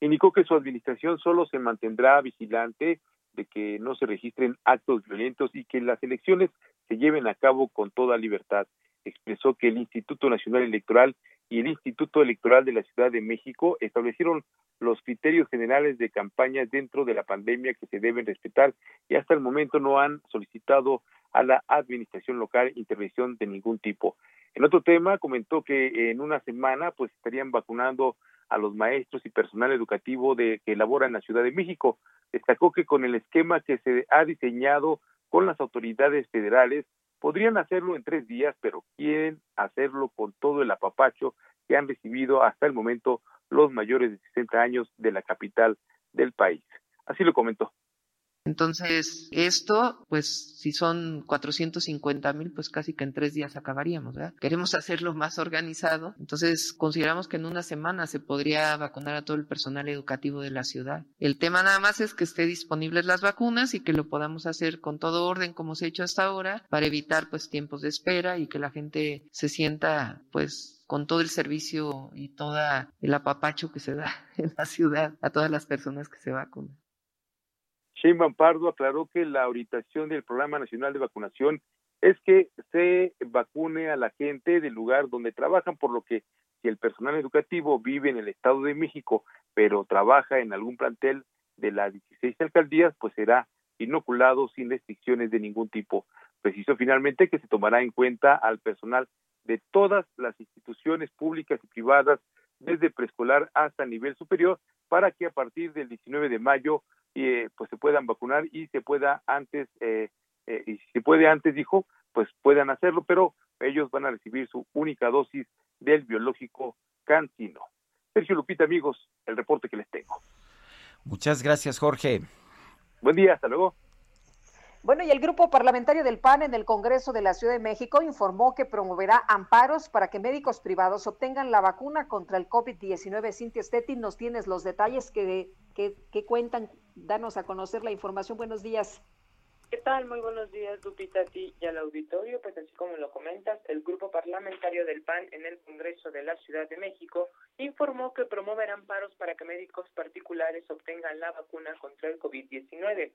Indicó que su administración solo se mantendrá vigilante de que no se registren actos violentos y que las elecciones se lleven a cabo con toda libertad. Expresó que el Instituto Nacional Electoral y el Instituto Electoral de la Ciudad de México establecieron los criterios generales de campaña dentro de la pandemia que se deben respetar y hasta el momento no han solicitado a la administración local intervención de ningún tipo. En otro tema, comentó que en una semana pues estarían vacunando a los maestros y personal educativo de, que elabora en la Ciudad de México. Destacó que con el esquema que se ha diseñado con las autoridades federales, podrían hacerlo en tres días, pero quieren hacerlo con todo el apapacho que han recibido hasta el momento los mayores de 60 años de la capital del país. Así lo comentó.
Entonces, esto, pues si son 450 mil, pues casi que en tres días acabaríamos, ¿verdad? Queremos hacerlo más organizado, entonces consideramos que en una semana se podría vacunar a todo el personal educativo de la ciudad. El tema nada más es que esté disponibles las vacunas y que lo podamos hacer con todo orden como se ha hecho hasta ahora para evitar pues tiempos de espera y que la gente se sienta pues con todo el servicio y todo el apapacho que se da en la ciudad a todas las personas que se vacunan.
Shane Pardo aclaró que la orientación del Programa Nacional de Vacunación es que se vacune a la gente del lugar donde trabajan, por lo que si el personal educativo vive en el Estado de México, pero trabaja en algún plantel de las 16 alcaldías, pues será inoculado sin restricciones de ningún tipo. Precisó finalmente que se tomará en cuenta al personal de todas las instituciones públicas y privadas, desde preescolar hasta nivel superior, para que a partir del 19 de mayo eh, pues se puedan vacunar y se pueda antes, eh, eh, y si se puede antes, dijo, pues puedan hacerlo, pero ellos van a recibir su única dosis del biológico cancino. Sergio Lupita, amigos, el reporte que les tengo.
Muchas gracias, Jorge.
Buen día, hasta luego.
Bueno, y el grupo parlamentario del PAN en el Congreso de la Ciudad de México informó que promoverá amparos para que médicos privados obtengan la vacuna contra el COVID-19. Cintia Stettin, nos tienes los detalles que, que, que, cuentan. Danos a conocer la información. Buenos días.
¿Qué tal? Muy buenos días, Lupita, a ti y al auditorio. Pues así como lo comentas, el grupo parlamentario del PAN en el Congreso de la Ciudad de México informó que promoverá amparos para que médicos particulares obtengan la vacuna contra el COVID-19.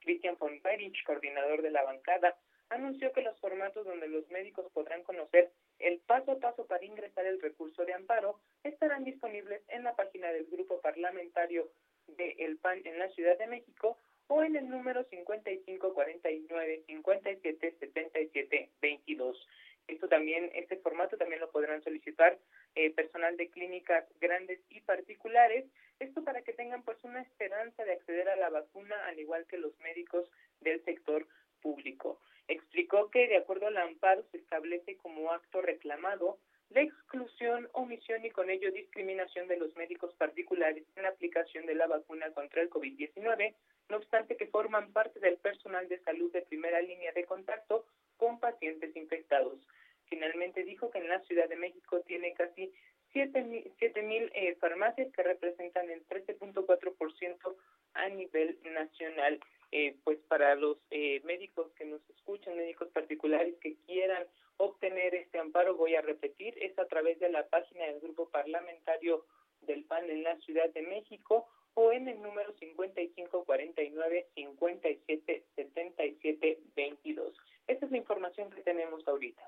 Christian von Berich, coordinador de la bancada, anunció que los formatos donde los médicos podrán conocer el paso a paso para ingresar el recurso de amparo estarán disponibles en la página del grupo parlamentario de El PAN en la Ciudad de México o en el número 5549 57 22. Esto también, este formato también lo podrán solicitar eh, personal de clínicas grandes y particulares. Esto para que tengan pues una esperanza de acceder a la vacuna, al igual que los médicos del sector público. Explicó que de acuerdo al amparo se establece como acto reclamado la exclusión, omisión y con ello discriminación de los médicos particulares en aplicación de la vacuna contra el COVID-19, no obstante que forman parte del personal de salud de primera línea de contacto con pacientes infectados. Finalmente dijo que en la Ciudad de México tiene casi 7 mil eh, farmacias que representan el 13.4% a nivel nacional. Eh, pues para los eh, médicos que nos escuchan, médicos particulares que quieran obtener este amparo, voy a repetir, es a través de la página del Grupo Parlamentario del PAN en la Ciudad de México o en el número 5549-577722. Esa es la información que tenemos ahorita.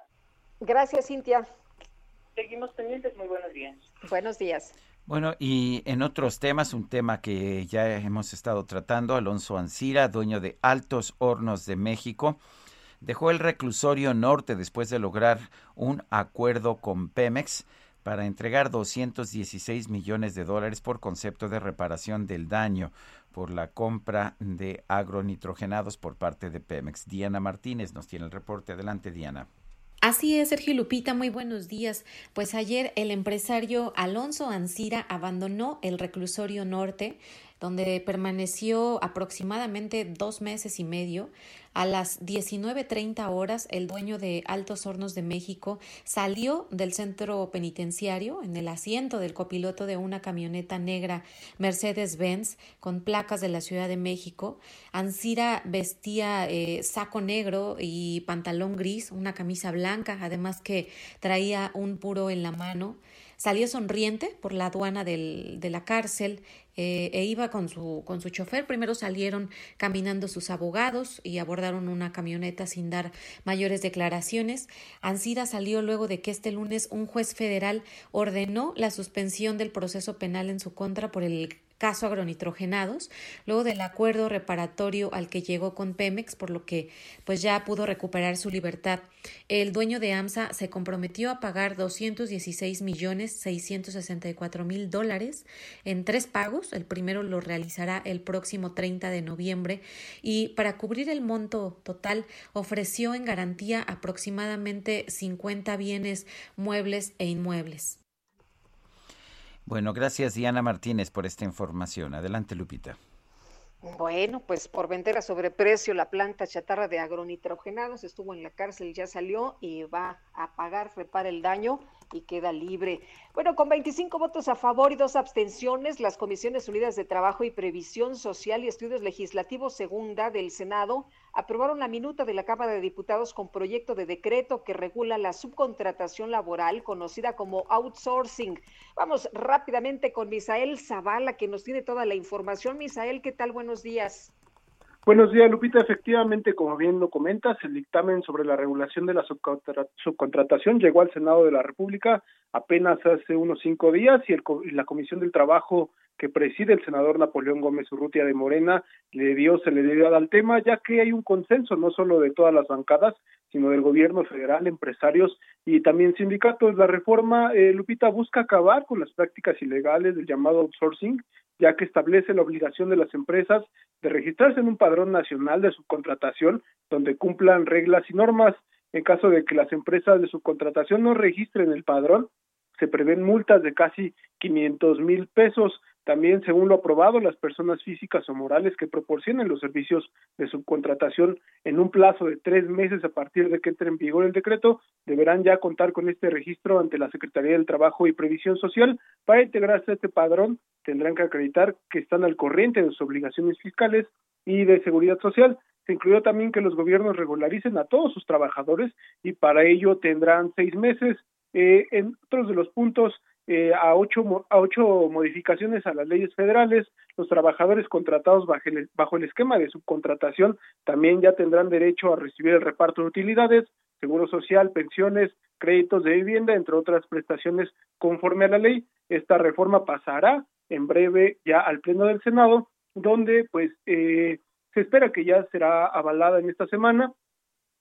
Gracias, Cintia.
Seguimos pendientes. Muy buenos días.
Buenos días.
Bueno, y en otros temas, un tema que ya hemos estado tratando, Alonso Ancira, dueño de Altos Hornos de México, dejó el reclusorio norte después de lograr un acuerdo con Pemex para entregar 216 millones de dólares por concepto de reparación del daño por la compra de agronitrogenados por parte de Pemex. Diana Martínez nos tiene el reporte. Adelante, Diana.
Así es, Sergio Lupita, muy buenos días. Pues ayer el empresario Alonso Ancira abandonó el reclusorio norte, donde permaneció aproximadamente dos meses y medio. A las 19.30 horas, el dueño de Altos Hornos de México salió del centro penitenciario en el asiento del copiloto de una camioneta negra Mercedes-Benz con placas de la Ciudad de México. Ansira vestía eh, saco negro y pantalón gris, una camisa blanca, además que traía un puro en la mano. Salió sonriente por la aduana de la cárcel eh, e iba con su, con su chofer. Primero salieron caminando sus abogados y abordaron una camioneta sin dar mayores declaraciones. Ansira salió luego de que este lunes un juez federal ordenó la suspensión del proceso penal en su contra por el caso agronitrogenados, luego del acuerdo reparatorio al que llegó con Pemex, por lo que pues ya pudo recuperar su libertad. El dueño de AMSA se comprometió a pagar 216 millones 664 mil dólares en tres pagos. El primero lo realizará el próximo 30 de noviembre y para cubrir el monto total ofreció en garantía aproximadamente 50 bienes muebles e inmuebles.
Bueno, gracias Diana Martínez por esta información. Adelante, Lupita.
Bueno, pues por vender a sobreprecio la planta chatarra de agronitrogenados, estuvo en la cárcel, ya salió y va a pagar, repara el daño y queda libre. Bueno, con 25 votos a favor y dos abstenciones, las Comisiones Unidas de Trabajo y Previsión Social y Estudios Legislativos Segunda del Senado aprobaron la minuta de la Cámara de Diputados con proyecto de decreto que regula la subcontratación laboral conocida como outsourcing. Vamos rápidamente con Misael Zavala, que nos tiene toda la información. Misael, ¿qué tal? Buenos días.
Buenos días, Lupita. Efectivamente, como bien lo comentas, el dictamen sobre la regulación de la subcontratación llegó al Senado de la República apenas hace unos cinco días y, el, la Comisión del Trabajo que preside el senador Napoleón Gómez Urrutia de Morena le dio celeridad al tema, ya que hay un consenso no solo de todas las bancadas, sino del gobierno federal, empresarios y también sindicatos. La reforma, eh, Lupita, busca acabar con las prácticas ilegales del llamado outsourcing, ya que establece la obligación de las empresas de registrarse en un padrón nacional de subcontratación donde cumplan reglas y normas. En caso de que las empresas de subcontratación no registren el padrón, se prevén multas de casi 500 mil pesos. También, según lo aprobado, las personas físicas o morales que proporcionen los servicios de subcontratación en un plazo de tres meses a partir de que entre en vigor el decreto deberán ya contar con este registro ante la Secretaría del Trabajo y Previsión Social. Para integrarse a este padrón tendrán que acreditar que están al corriente de sus obligaciones fiscales y de seguridad social. Se incluyó también que los gobiernos regularicen a todos sus trabajadores y para ello tendrán seis meses. Eh, en otros de los puntos eh, a, ocho, a ocho modificaciones a las leyes federales. Los trabajadores contratados bajo el, bajo el esquema de subcontratación también ya tendrán derecho a recibir el reparto de utilidades, seguro social, pensiones, créditos de vivienda, entre otras prestaciones conforme a la ley. Esta reforma pasará en breve ya al Pleno del Senado, donde pues eh, se espera que ya será avalada en esta semana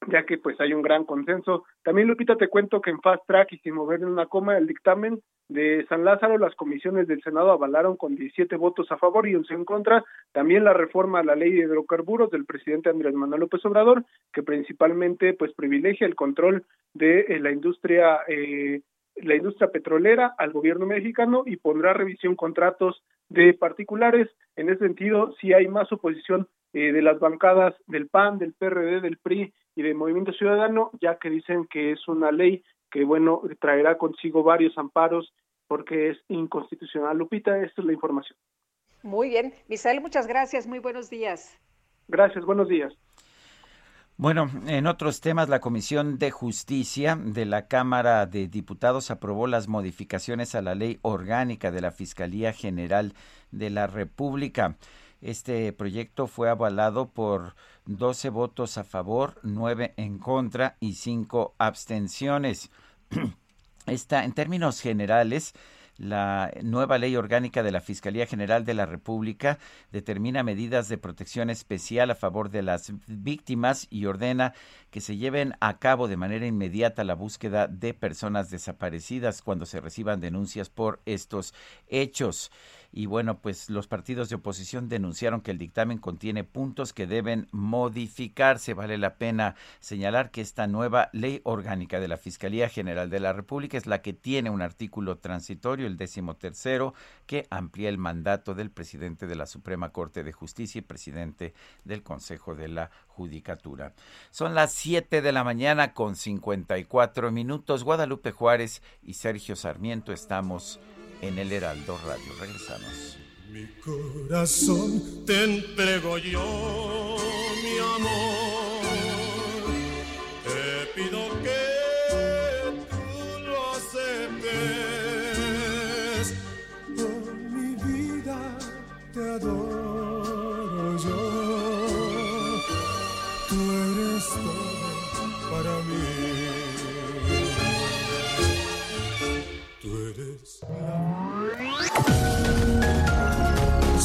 ya que pues hay un gran consenso. También Lupita te cuento que en Fast Track y sin mover una coma el dictamen de San Lázaro, las comisiones del Senado avalaron con 17 votos a favor y 11 en contra también la reforma a la ley de hidrocarburos del presidente Andrés Manuel López Obrador, que principalmente pues privilegia el control de eh, la industria eh, la industria petrolera al gobierno mexicano y pondrá revisión contratos de particulares. En ese sentido, si hay más oposición eh, de las bancadas del PAN, del PRD, del PRI y del Movimiento Ciudadano, ya que dicen que es una ley que, bueno, traerá consigo varios amparos porque es inconstitucional. Lupita, esta es la información.
Muy bien. Misael, muchas gracias. Muy buenos días.
Gracias, buenos días.
Bueno, en otros temas, la Comisión de Justicia de la Cámara de Diputados aprobó las modificaciones a la ley orgánica de la Fiscalía General de la República. Este proyecto fue avalado por 12 votos a favor, 9 en contra y 5 abstenciones. Esta, en términos generales, la nueva ley orgánica de la Fiscalía General de la República determina medidas de protección especial a favor de las víctimas y ordena que se lleven a cabo de manera inmediata la búsqueda de personas desaparecidas cuando se reciban denuncias por estos hechos. Y bueno, pues los partidos de oposición denunciaron que el dictamen contiene puntos que deben modificarse. Vale la pena señalar que esta nueva ley orgánica de la Fiscalía General de la República es la que tiene un artículo transitorio, el décimo tercero, que amplía el mandato del presidente de la Suprema Corte de Justicia y presidente del Consejo de la Judicatura. Son las 7 de la mañana con 54 minutos. Guadalupe Juárez y Sergio Sarmiento estamos en el Heraldo Radio. Regresamos.
Mi corazón te entrego yo, mi amor. Te pido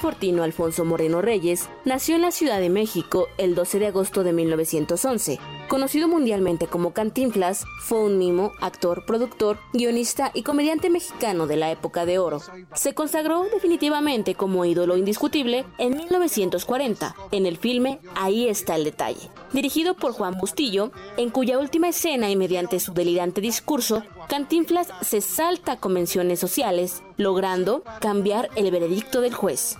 Fortino Alfonso Moreno Reyes nació en la Ciudad de México el 12 de agosto de 1911. Conocido mundialmente como Cantinflas, fue un mimo, actor, productor, guionista y comediante mexicano de la época de oro. Se consagró definitivamente como ídolo indiscutible en 1940 en el filme Ahí está el detalle, dirigido por Juan Bustillo, en cuya última escena y mediante su delirante discurso, Cantinflas se salta convenciones sociales, logrando cambiar el veredicto del juez.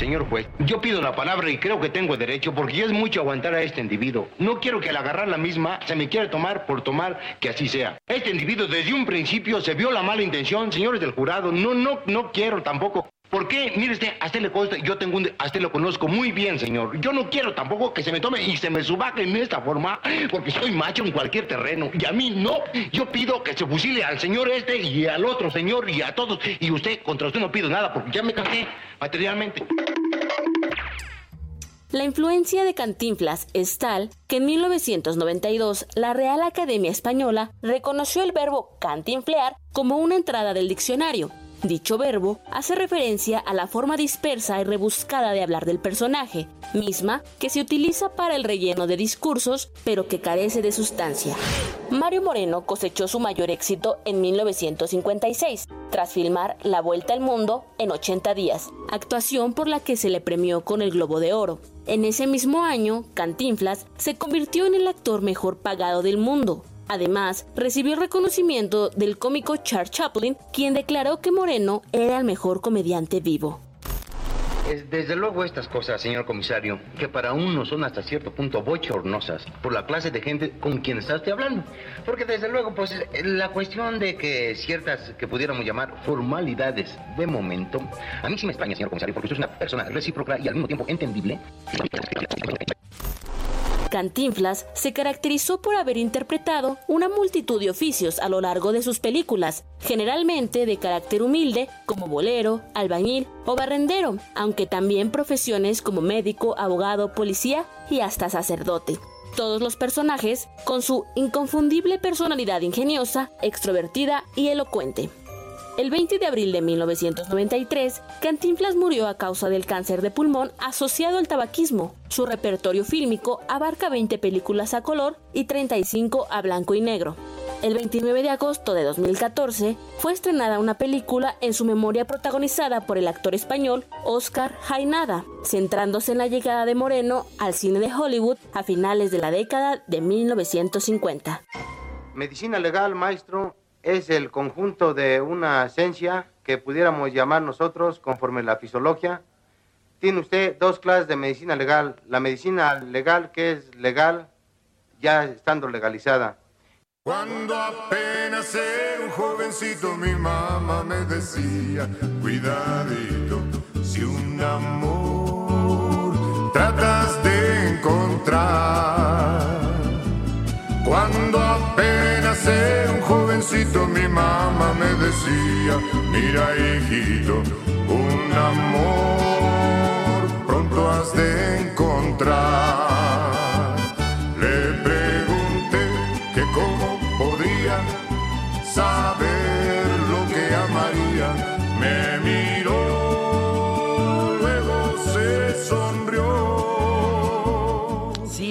Señor juez, yo pido la palabra y creo que tengo derecho porque ya es mucho aguantar a este individuo. No quiero que al agarrar la misma se me quiera tomar por tomar que así sea. Este individuo desde un principio se vio la mala intención, señores del jurado. No, no, no quiero tampoco. ¿Por qué? Mire usted, a usted le consta, yo tengo un, a usted lo conozco muy bien, señor. Yo no quiero tampoco que se me tome y se me subaje en esta forma, porque soy macho en cualquier terreno. Y a mí no. Yo pido que se fusile al señor este y al otro señor y a todos. Y usted, contra usted no pido nada, porque ya me cansé materialmente.
La influencia de Cantinflas es tal que en 1992 la Real Academia Española reconoció el verbo cantinflear como una entrada del diccionario. Dicho verbo hace referencia a la forma dispersa y rebuscada de hablar del personaje, misma que se utiliza para el relleno de discursos, pero que carece de sustancia. Mario Moreno cosechó su mayor éxito en 1956, tras filmar La Vuelta al Mundo en 80 días, actuación por la que se le premió con el Globo de Oro. En ese mismo año, Cantinflas se convirtió en el actor mejor pagado del mundo, Además, recibió reconocimiento del cómico Charles Chaplin, quien declaró que Moreno era el mejor comediante vivo.
Desde luego estas cosas, señor comisario, que para uno son hasta cierto punto bochornosas por la clase de gente con quien está hablando. Porque desde luego, pues la cuestión de que ciertas que pudiéramos llamar formalidades de momento, a mí sí me extraña, señor comisario, porque usted es una persona recíproca y al mismo tiempo entendible.
Cantinflas se caracterizó por haber interpretado una multitud de oficios a lo largo de sus películas, generalmente de carácter humilde, como bolero, albañil o barrendero, aunque también profesiones como médico, abogado, policía y hasta sacerdote. Todos los personajes con su inconfundible personalidad ingeniosa, extrovertida y elocuente. El 20 de abril de 1993, Cantinflas murió a causa del cáncer de pulmón asociado al tabaquismo. Su repertorio fílmico abarca 20 películas a color y 35 a blanco y negro. El 29 de agosto de 2014 fue estrenada una película en su memoria protagonizada por el actor español Oscar Jainada, centrándose en la llegada de Moreno al cine de Hollywood a finales de la década de 1950.
Medicina legal, maestro, es el conjunto de una esencia que pudiéramos llamar nosotros conforme la fisiología. Tiene usted dos clases de medicina legal. La medicina legal, que es legal, ya estando legalizada.
Cuando apenas era un jovencito, mi mamá me decía, cuidadito, si un amor tratas de encontrar. Cuando apenas era un jovencito, mi mamá me decía, mira hijito, un amor pronto has de encontrar.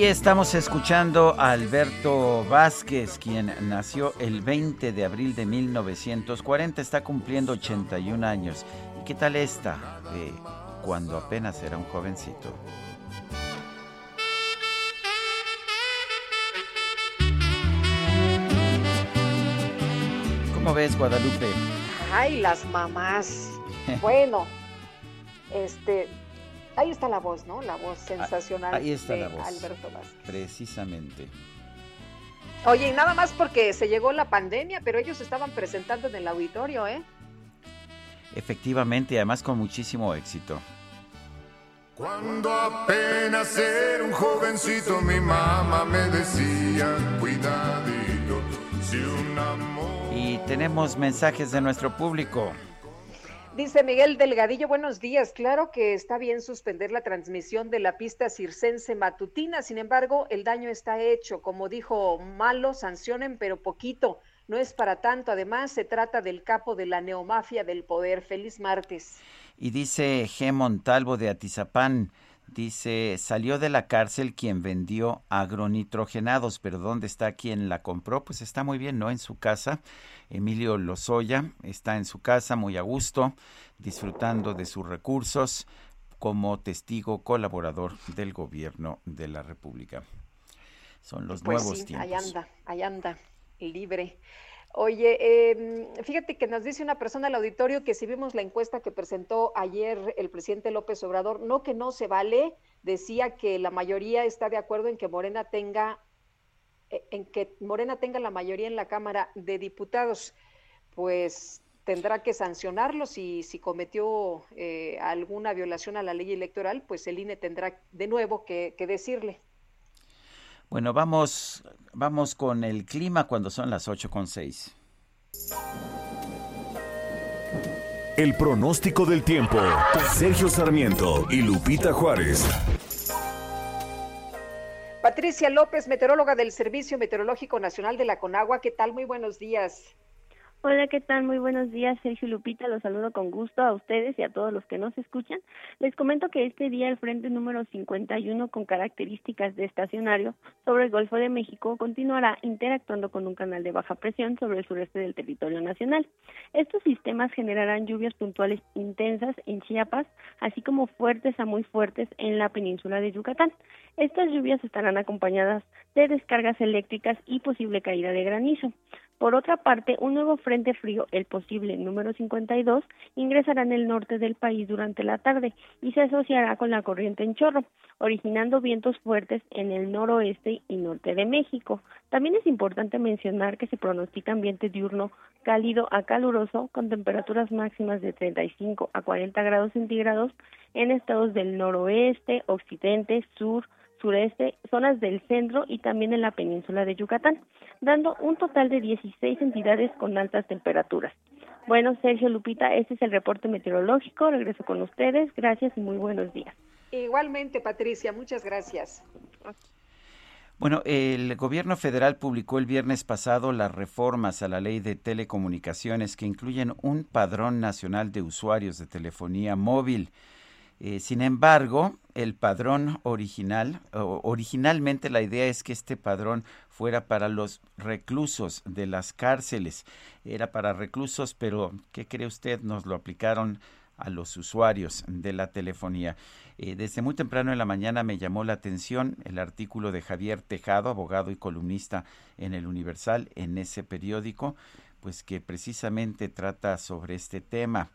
Estamos escuchando a Alberto Vázquez, quien nació el 20 de abril de 1940, está cumpliendo 81 años. ¿Y qué tal esta? de cuando apenas era un jovencito. ¿Cómo ves, Guadalupe?
Ay, las mamás. Bueno, este, ahí está la voz, ¿no? La voz sensacional
Ahí está
de
la voz.
Alberto Vázquez.
Precisamente.
Oye, y nada más porque se llegó la pandemia, pero ellos estaban presentando en el auditorio, ¿eh?
Efectivamente, además con muchísimo éxito.
Cuando apenas era un jovencito, mi mamá me decía, cuidadito, si un amor...
Y tenemos mensajes de nuestro público.
Dice Miguel Delgadillo, buenos días. Claro que está bien suspender la transmisión de la pista circense matutina, sin embargo, el daño está hecho. Como dijo Malo, sancionen, pero poquito. No es para tanto. Además, se trata del capo de la neomafia del poder. Feliz martes.
Y dice G. Montalvo de Atizapán, dice, salió de la cárcel quien vendió agronitrogenados, pero ¿dónde está quien la compró? Pues está muy bien, ¿no? En su casa. Emilio Lozoya está en su casa muy a gusto, disfrutando de sus recursos como testigo colaborador del gobierno de la República. Son los
Pues
nuevos
sí,
tiempos.
ahí anda, ahí anda, libre. Oye, eh, fíjate que nos dice una persona al auditorio que si vimos la encuesta que presentó ayer el presidente López Obrador, no que no se vale, decía que la mayoría está de acuerdo en que Morena tenga en que Morena tenga la mayoría en la Cámara de Diputados, pues tendrá que sancionarlo si, si cometió eh, alguna violación a la ley electoral, pues el INE tendrá de nuevo que, que decirle.
Bueno, vamos, vamos con el clima cuando son las 8 con 6.
El pronóstico del tiempo. Sergio Sarmiento y Lupita Juárez.
Patricia López, meteoróloga del Servicio Meteorológico Nacional de la Conagua, ¿qué tal? Muy buenos días.
Hola, ¿qué tal? Muy buenos días, Sergio Lupita. Los saludo con gusto a ustedes y a todos los que nos escuchan. Les comento que este día el frente número 51 con características de estacionario sobre el Golfo de México continuará interactuando con un canal de baja presión sobre el sureste del territorio nacional. Estos sistemas generarán lluvias puntuales intensas en Chiapas, así como fuertes a muy fuertes en la península de Yucatán. Estas lluvias estarán acompañadas de descargas eléctricas y posible caída de granizo. Por otra parte, un nuevo frente frío, el posible número 52, ingresará en el norte del país durante la tarde y se asociará con la corriente en chorro, originando vientos fuertes en el noroeste y norte de México. También es importante mencionar que se pronostica ambiente diurno cálido a caluroso con temperaturas máximas de 35 a 40 grados centígrados en estados del noroeste, occidente, sur, sureste, zonas del centro y también en la península de Yucatán, dando un total de 16 entidades con altas temperaturas. Bueno, Sergio Lupita, este es el reporte meteorológico. Regreso con ustedes. Gracias y muy buenos días.
Igualmente, Patricia, muchas gracias.
Bueno, el gobierno federal publicó el viernes pasado las reformas a la ley de telecomunicaciones que incluyen un padrón nacional de usuarios de telefonía móvil. Eh, sin embargo, el padrón original, originalmente la idea es que este padrón fuera para los reclusos de las cárceles. Era para reclusos, pero ¿qué cree usted? Nos lo aplicaron a los usuarios de la telefonía. Eh, desde muy temprano en la mañana me llamó la atención el artículo de Javier Tejado, abogado y columnista en el Universal, en ese periódico, pues que precisamente trata sobre este tema.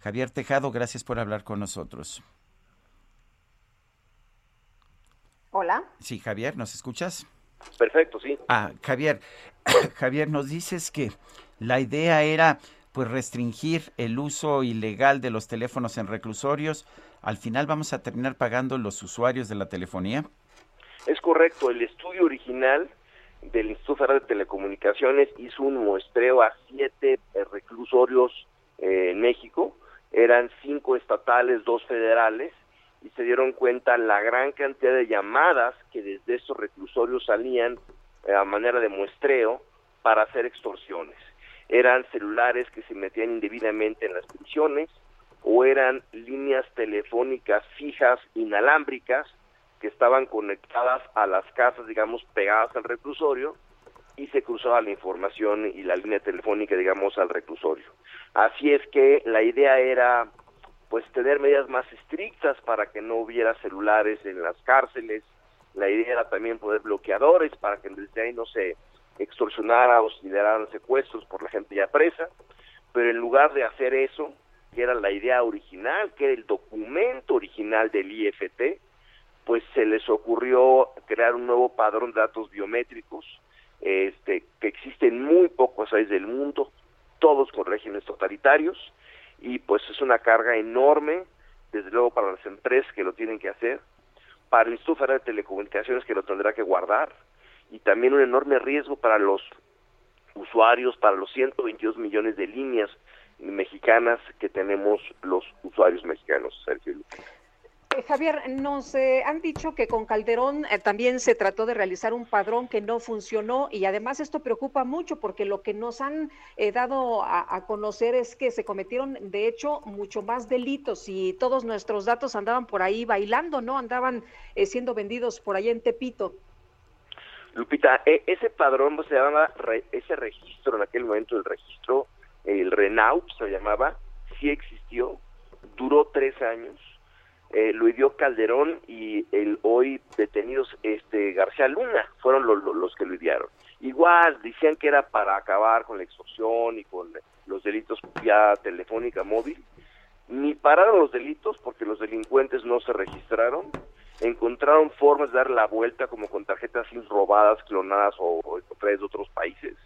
Javier Tejado, gracias por hablar con nosotros.
Hola.
Sí, Javier, ¿nos escuchas?
Perfecto, sí.
Ah, Javier, Javier, nos dices que la idea era pues restringir el uso ilegal de los teléfonos en reclusorios. Al final vamos a terminar pagando los usuarios de la telefonía.
Es correcto, el estudio original del Instituto Federal de Telecomunicaciones hizo un muestreo a siete eh, reclusorios eh, en México, eran cinco estatales, dos federales, y se dieron cuenta la gran cantidad de llamadas que desde estos reclusorios salían eh, a manera de muestreo para hacer extorsiones. Eran celulares que se metían indebidamente en las prisiones o eran líneas telefónicas fijas inalámbricas que estaban conectadas a las casas, digamos, pegadas al reclusorio y se cruzaba la información y la línea telefónica, digamos, al reclusorio. Así es que la idea era pues tener medidas más estrictas para que no hubiera celulares en las cárceles. La idea era también poner bloqueadores para que desde ahí no se extorsionara o se lideraran secuestros por la gente ya presa. Pero en lugar de hacer eso, que era la idea original, que era el documento original del IFT, pues se les ocurrió crear un nuevo padrón de datos biométricos este, que existen muy pocos países del mundo, todos con regímenes totalitarios, y pues es una carga enorme, desde luego para las empresas que lo tienen que hacer, para el Instituto de Telecomunicaciones que lo tendrá que guardar, y también un enorme riesgo para los usuarios, para los 122 millones de líneas mexicanas que tenemos los usuarios mexicanos, Sergio
eh, Javier, nos eh, han dicho que con Calderón eh, también se trató de realizar un padrón que no funcionó y además esto preocupa mucho porque lo que nos han dado a, conocer es que se cometieron de hecho mucho más delitos y todos nuestros datos andaban por ahí bailando, ¿no? Andaban siendo vendidos por ahí en Tepito.
Lupita, e, ese padrón pues, se llamaba, ese registro en aquel momento, el registro, el Renault se llamaba, sí existió, duró tres años eh, lo idió Calderón y el hoy detenidos este García Luna fueron los que lo idearon. Igual decían que era para acabar con la extorsión y con los delitos ya telefónica móvil. Ni pararon los delitos porque los delincuentes no se registraron. Encontraron formas de dar la vuelta como con tarjetas robadas, clonadas o, o de otros países.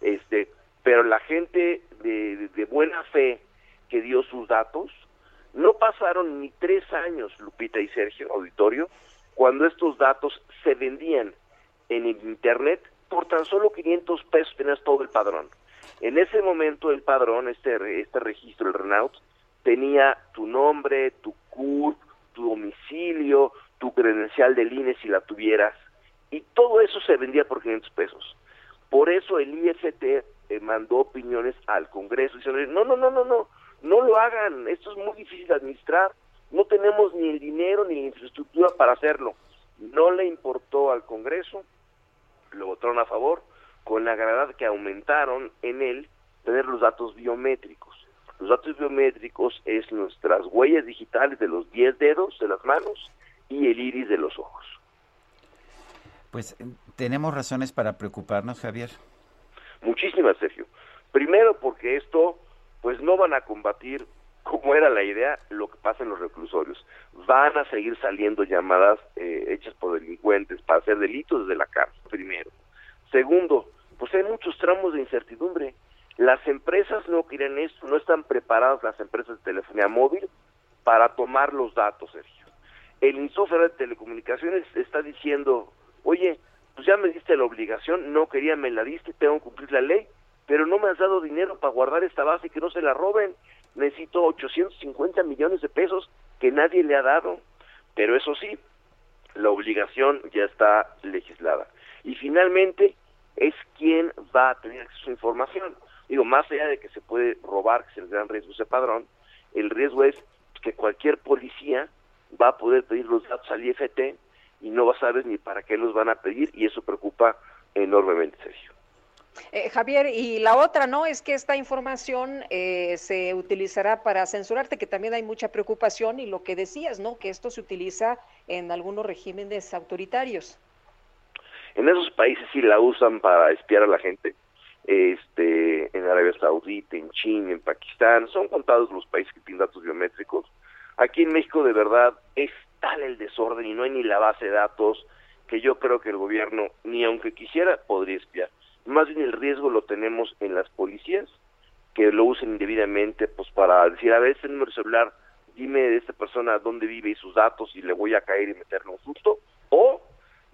Este, pero la gente de buena fe que dio sus datos no pasaron ni tres años, Lupita y Sergio, auditorio, cuando estos datos se vendían en Internet por tan solo 500 pesos tenías todo el padrón. En ese momento el padrón, este, este registro, el Renault, tenía tu nombre, tu CURP, tu domicilio, tu credencial del INE si la tuvieras, y todo eso se vendía por 500 pesos. Por eso el IFT eh, mandó opiniones al Congreso diciendo, no, no, no, no, no, no lo hagan, esto es muy difícil de administrar, no tenemos ni el dinero ni la infraestructura para hacerlo. No le importó al Congreso, lo votaron a favor, con la gravedad que aumentaron en él tener los datos biométricos. Los datos biométricos es nuestras huellas digitales de los 10 dedos de las manos y el iris de los ojos.
Pues tenemos razones para preocuparnos, Javier.
Muchísimas, Sergio. Primero porque esto pues no van a combatir, como era la idea, lo que pasa en los reclusorios. Van a seguir saliendo llamadas eh, hechas por delincuentes para hacer delitos desde la cárcel, primero. Segundo, pues hay muchos tramos de incertidumbre. Las empresas no quieren esto, no están preparadas las empresas de telefonía móvil para tomar los datos, Sergio. El Instituto de Telecomunicaciones está diciendo, oye, pues ya me diste la obligación, no quería, me la diste, tengo que cumplir la ley, pero no me has dado dinero para guardar esta base y que no se la roben. Necesito 850 millones de pesos que nadie le ha dado. Pero eso sí, la obligación ya está legislada. Y finalmente, es quien va a tener acceso a información. Digo, más allá de que se puede robar, que es el gran riesgo ese padrón, el riesgo es que cualquier policía va a poder pedir los datos al IFT y no va a saber ni para qué los van a pedir y eso preocupa enormemente, Sergio.
Eh, Javier, y la otra, ¿no? Es que esta información eh, se utilizará para censurarte, que también hay mucha preocupación y lo que decías, ¿no? Que esto se utiliza en algunos regímenes autoritarios.
En esos países sí la usan para espiar a la gente. Este, en Arabia Saudita, en China, en Pakistán, son contados los países que tienen datos biométricos. Aquí en México de verdad es tal el desorden y no hay ni la base de datos que yo creo que el gobierno, ni aunque quisiera, podría espiar. Más bien el riesgo lo tenemos en las policías, que lo usen indebidamente pues para decir, a ver, este número celular, dime de esta persona dónde vive y sus datos y le voy a caer y meterle un susto, o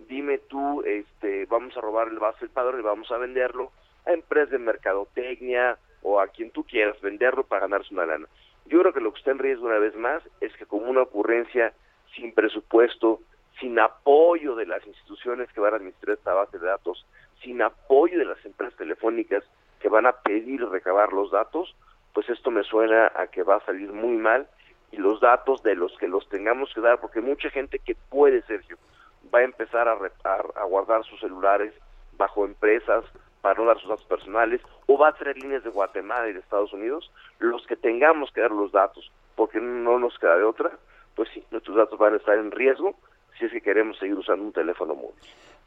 dime tú, este, vamos a robar el base del padrón y vamos a venderlo a empresas de mercadotecnia o a quien tú quieras venderlo para ganarse una lana. Yo creo que lo que está en riesgo una vez más es que como una ocurrencia sin presupuesto, sin apoyo de las instituciones que van a administrar esta base de datos, sin apoyo de las empresas telefónicas que van a pedir recabar los datos, pues esto me suena a que va a salir muy mal y los datos de los que los tengamos que dar, porque mucha gente que puede, Sergio, va a empezar a, a, guardar sus celulares bajo empresas para no dar sus datos personales o va a traer líneas de Guatemala y de Estados Unidos, los que tengamos que dar los datos, porque no nos queda de otra, pues sí, nuestros datos van a estar en riesgo si es que queremos seguir usando un teléfono móvil.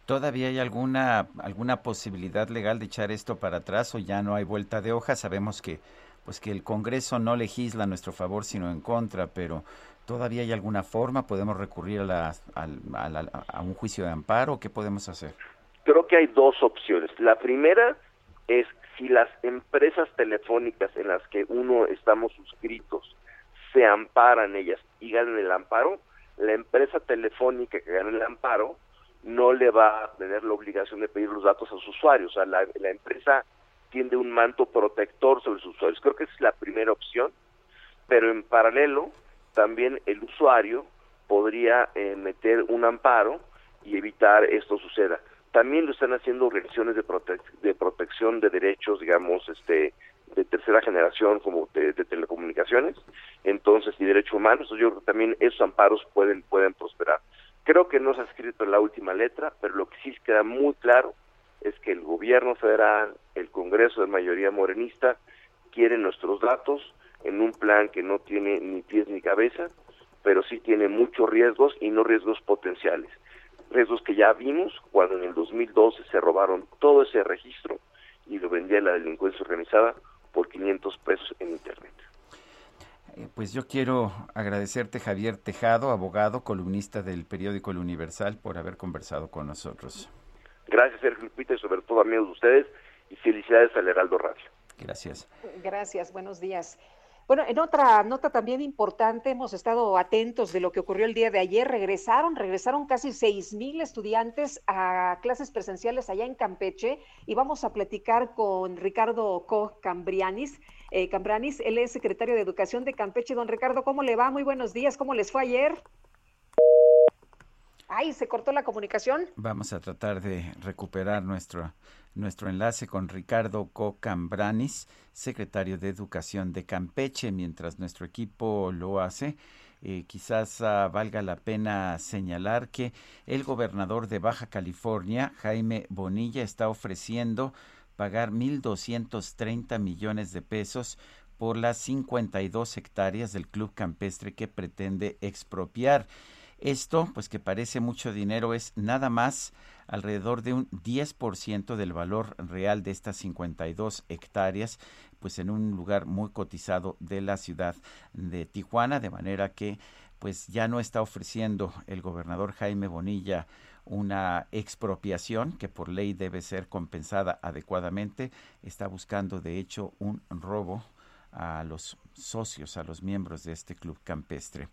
¿Todavía hay alguna, alguna posibilidad legal de echar esto para atrás o ya no hay vuelta de hoja? Sabemos que, pues que el Congreso no legisla a nuestro favor sino en contra, pero ¿todavía hay alguna forma? ¿Podemos recurrir a, a un juicio de amparo? ¿Qué podemos hacer?
Creo que hay dos opciones. La primera es si las empresas telefónicas en las que uno estamos suscritos se amparan ellas y ganan el amparo, la empresa telefónica que gana el amparo no le va a tener la obligación de pedir los datos a sus usuarios. O sea, la, empresa tiene un manto protector sobre sus usuarios. Creo que esa es la primera opción, pero en paralelo también el usuario podría eh, meter un amparo y evitar esto suceda. También lo están haciendo organizaciones de, de protección de derechos, digamos, este, de tercera generación como de, telecomunicaciones, entonces y derechos humanos, yo creo que también esos amparos pueden pueden prosperar. Creo que no se ha escrito la última letra, pero lo que sí queda muy claro es que el gobierno federal, el Congreso de mayoría morenista, quieren nuestros datos en un plan que no tiene ni pies ni cabeza, pero sí tiene muchos riesgos y no riesgos potenciales. Riesgos que ya vimos cuando en el 2012 se robaron todo ese registro y lo vendía la delincuencia organizada por 500 pesos en Internet.
Eh, pues yo quiero agradecerte, Javier Tejado, abogado, columnista del periódico El Universal, por haber conversado con nosotros.
Gracias, Sergio Lupita, y sobre todo amigos de ustedes, y felicidades al Heraldo Radio.
Gracias.
Gracias, buenos días. Bueno, en otra nota también importante, hemos estado atentos de lo que ocurrió el día de ayer. Regresaron, regresaron casi seis mil estudiantes a clases presenciales allá en Campeche y vamos a platicar con Ricardo Co Cambrianis. Eh, Cambranis, él es secretario de Educación de Campeche. Don Ricardo, ¿cómo le va? Muy buenos días. ¿Cómo les fue ayer? Ay, se cortó la comunicación.
Vamos a tratar de recuperar nuestro, nuestro enlace con Ricardo Cocambranis, secretario de Educación de Campeche, mientras nuestro equipo lo hace. Eh, quizás ah, valga la pena señalar que el gobernador de Baja California, Jaime Bonilla, está ofreciendo pagar 1.230 millones de pesos por las 52 hectáreas del club campestre que pretende expropiar. Esto, pues que parece mucho dinero, es nada más alrededor de un 10% del valor real de estas 52 hectáreas, pues en un lugar muy cotizado de la ciudad de Tijuana, de manera que pues ya no está ofreciendo el gobernador Jaime Bonilla una expropiación que por ley debe ser compensada adecuadamente, está buscando de hecho un robo a los socios, a los miembros de este club campestre.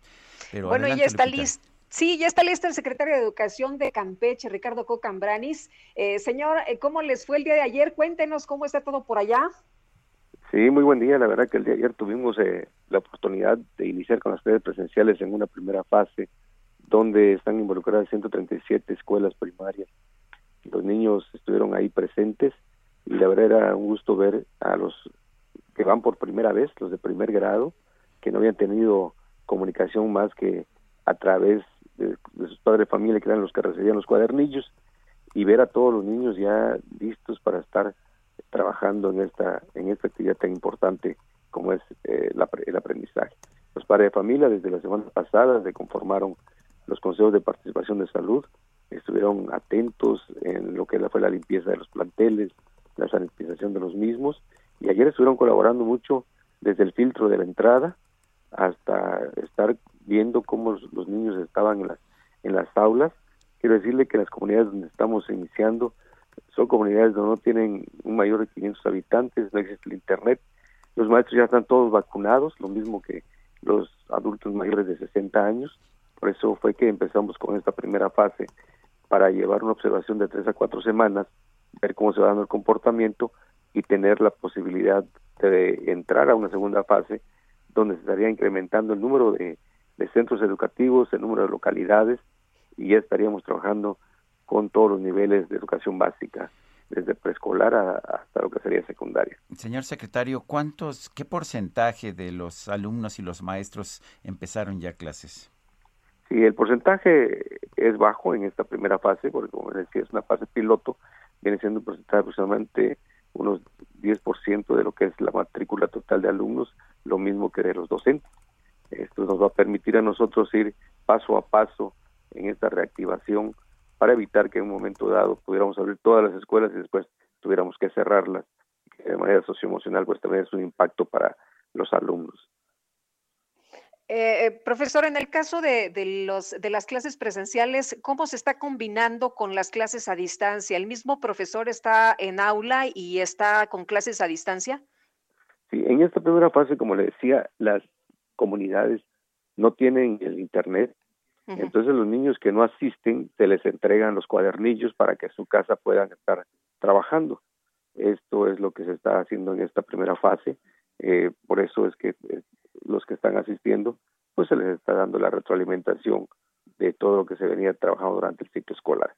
Pero bueno, ya está listo Sí, ya está listo el secretario de Educación de Campeche, Ricardo Cocambranis. Eh, señor, eh, ¿cómo les fue el día de ayer? Cuéntenos cómo está todo por allá.
Sí, muy buen día. La verdad que el día de ayer tuvimos eh, la oportunidad de iniciar con las clases presenciales en una primera fase donde están involucradas 137 escuelas primarias. Los niños estuvieron ahí presentes y la verdad era un gusto ver a los que van por primera vez, los de primer grado, que no habían tenido comunicación más que a través de, sus padres de familia que eran los que recibían los cuadernillos y ver a todos los niños ya listos para estar trabajando en esta en esta actividad tan importante como es eh, el aprendizaje. Los padres de familia desde la semana pasada se conformaron los consejos de participación de salud, estuvieron atentos en lo que fue la limpieza de los planteles, la sanitización de los mismos y ayer estuvieron colaborando mucho desde el filtro de la entrada hasta estar viendo cómo los niños estaban en las en las aulas. Quiero decirle que las comunidades donde estamos iniciando son comunidades donde no tienen un mayor de 500 habitantes, no existe el internet, los maestros ya están todos vacunados, lo mismo que los adultos mayores de 60 años, por eso fue que empezamos con esta primera fase para llevar una observación de tres a cuatro semanas, ver cómo se va dando el comportamiento y tener la posibilidad de entrar a una segunda fase donde se estaría incrementando el número de, centros educativos, el número de localidades y ya estaríamos trabajando con todos los niveles de educación básica, desde preescolar hasta lo que sería secundaria.
Señor secretario, ¿cuántos, qué porcentaje de los alumnos y los maestros empezaron ya clases?
Sí, el porcentaje es bajo en esta primera fase, porque como decía, es una fase piloto, viene siendo un porcentaje aproximadamente unos 10% de lo que es la matrícula total de alumnos, lo mismo que de los docentes. Esto nos va a permitir a nosotros ir paso a paso en esta reactivación para evitar que en un momento dado pudiéramos abrir todas las escuelas y después tuviéramos que cerrarlas, de manera socioemocional pues también es un impacto para los alumnos.
Eh, eh, profesor, en el caso de, los, de las clases presenciales, ¿cómo se está combinando con las clases a distancia? ¿El mismo profesor está en aula y está con clases a distancia?
Sí, en esta primera fase, como le decía, las comunidades no tienen el Internet, entonces los niños que no asisten se les entregan los cuadernillos para que en su casa puedan estar trabajando. Esto es lo que se está haciendo en esta primera fase. Eh, por eso es que los que están asistiendo, pues se les está dando la retroalimentación de todo lo que se venía trabajando durante el ciclo escolar.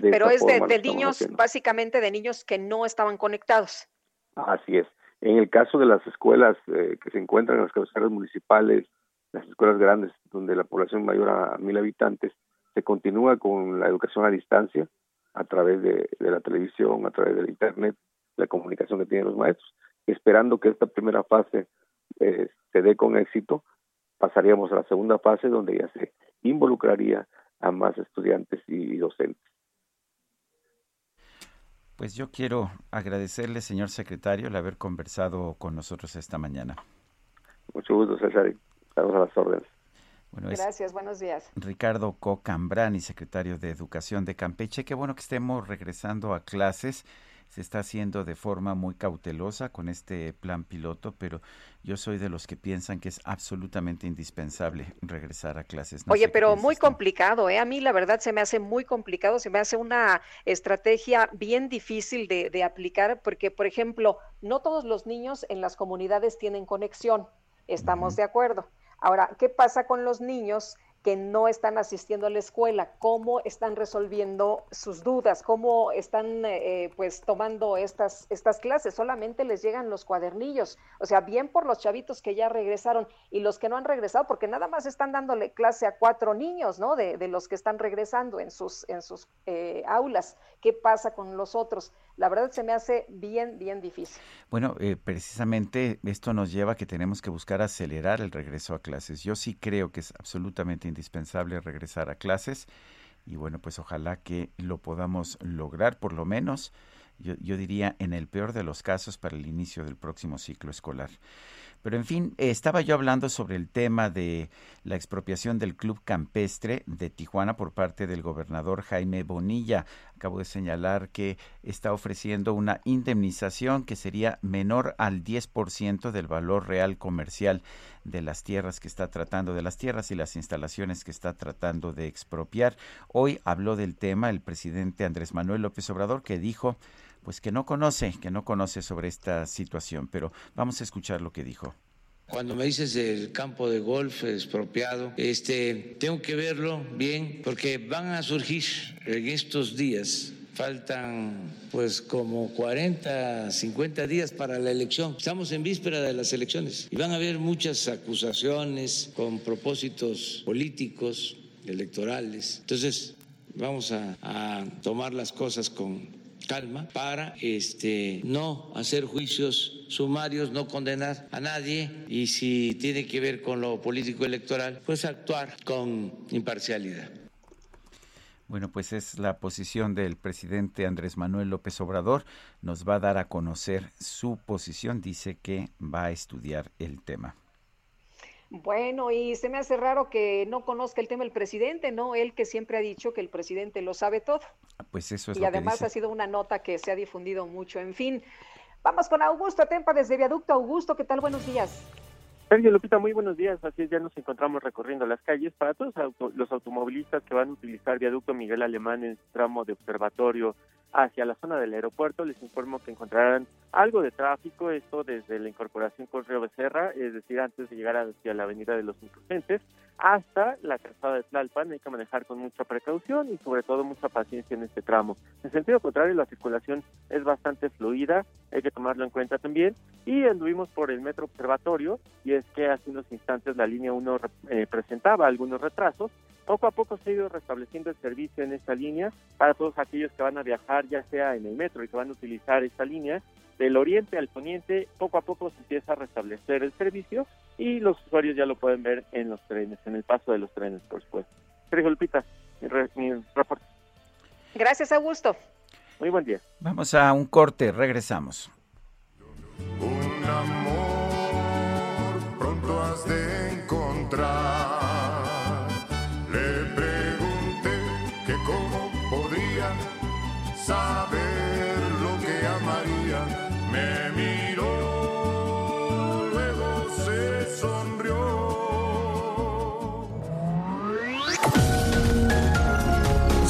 Pero es de, niños, básicamente de niños que no estaban conectados.
Así es. En el caso de las escuelas eh, que se encuentran en las cabeceras municipales, las escuelas grandes donde la población mayor a mil habitantes, se continúa con la educación a distancia a través de, de la televisión, a través del internet, la comunicación que tienen los maestros, esperando que esta primera fase eh, se dé con éxito, pasaríamos a la segunda fase donde ya se involucraría a más estudiantes y docentes.
Pues yo quiero agradecerle, señor secretario, el haber conversado con nosotros esta mañana.
Mucho gusto, César. Estamos a las órdenes.
Bueno, Gracias, buenos días.
Ricardo Cocambrani, secretario de Educación de Campeche. Qué bueno que estemos regresando a clases se está haciendo de forma muy cautelosa con este plan piloto, pero yo soy de los que piensan que es absolutamente indispensable regresar a clases.
Oye, pero muy complicado, ¿eh? A mí la verdad se me hace muy complicado, se me hace una estrategia bien difícil de, de aplicar, porque, por ejemplo, no todos los niños en las comunidades tienen conexión, estamos de acuerdo. Ahora, ¿qué pasa con los niños que no están asistiendo a la escuela, cómo están resolviendo sus dudas, cómo están eh, pues tomando estas, estas clases, solamente les llegan los cuadernillos, o sea, bien por los chavitos que ya regresaron y los que no han regresado, porque nada más están dándole clase a cuatro niños, ¿no? De, de los que están regresando en sus, en sus eh, aulas, ¿qué pasa con los otros? La verdad se me hace bien, bien difícil.
Bueno, eh, precisamente esto nos lleva a que tenemos que buscar acelerar el regreso a clases. Yo sí creo que es absolutamente indispensable regresar a clases y bueno, pues ojalá que lo podamos lograr por lo menos, yo, yo diría en el peor de los casos para el inicio del próximo ciclo escolar. Pero en fin, estaba yo hablando sobre el tema de la expropiación del Club Campestre de Tijuana por parte del gobernador Jaime Bonilla. Acabo de señalar que está ofreciendo una indemnización que sería menor al 10% del valor real comercial de las tierras que está tratando, de las tierras y las instalaciones que está tratando de expropiar. Hoy habló del tema el presidente Andrés Manuel López Obrador que dijo pues que no conoce, que no conoce sobre esta situación, pero vamos a escuchar lo que dijo.
Cuando me dices el campo de golf expropiado, este, tengo que verlo bien porque van a surgir en estos días faltan pues como 40, 50 días para la elección. Estamos en víspera de las elecciones y van a haber muchas acusaciones con propósitos políticos, electorales. Entonces, vamos a, a tomar las cosas con calma para este, no hacer juicios sumarios, no condenar a nadie y si tiene que ver con lo político electoral, pues actuar con imparcialidad.
Bueno, pues es la posición del presidente Andrés Manuel López Obrador. Nos va a dar a conocer su posición. Dice que va a estudiar el tema.
Bueno, y se me hace raro que no conozca el tema el presidente, ¿no? Él que siempre ha dicho que el presidente lo sabe todo.
Pues eso es
y
lo
además
que dice.
ha sido una nota que se ha difundido mucho. En fin, vamos con Augusto Atempa desde Viaducto. Augusto, ¿qué tal? Buenos días.
Sergio Lupita, muy buenos días. Así es, ya nos encontramos recorriendo las calles. Para todos auto- los automovilistas que van a utilizar viaducto Miguel Alemán en su tramo de observatorio hacia la zona del aeropuerto, les informo que encontrarán algo de tráfico, esto desde la incorporación con Río Becerra, es decir, antes de llegar hacia la avenida de los Insurgentes, hasta la calzada de Tlalpan. Hay que manejar con mucha precaución y sobre todo mucha paciencia en este tramo. En sentido contrario, la circulación es bastante fluida, hay que tomarlo en cuenta también. Y anduvimos por el metro observatorio y es que hace unos instantes la línea 1 eh, presentaba algunos retrasos. Poco a poco se ha ido restableciendo el servicio en esta línea para todos aquellos que van a viajar ya sea en el metro y que van a utilizar esta línea. Del oriente al poniente, poco a poco se empieza a restablecer el servicio y los usuarios ya lo pueden ver en los trenes, en el paso de los trenes, por supuesto. Sergio Lupita, mi, re- mi reporte.
Gracias, Augusto.
Muy buen día.
Vamos a un corte, regresamos.
pronto has de encontrar.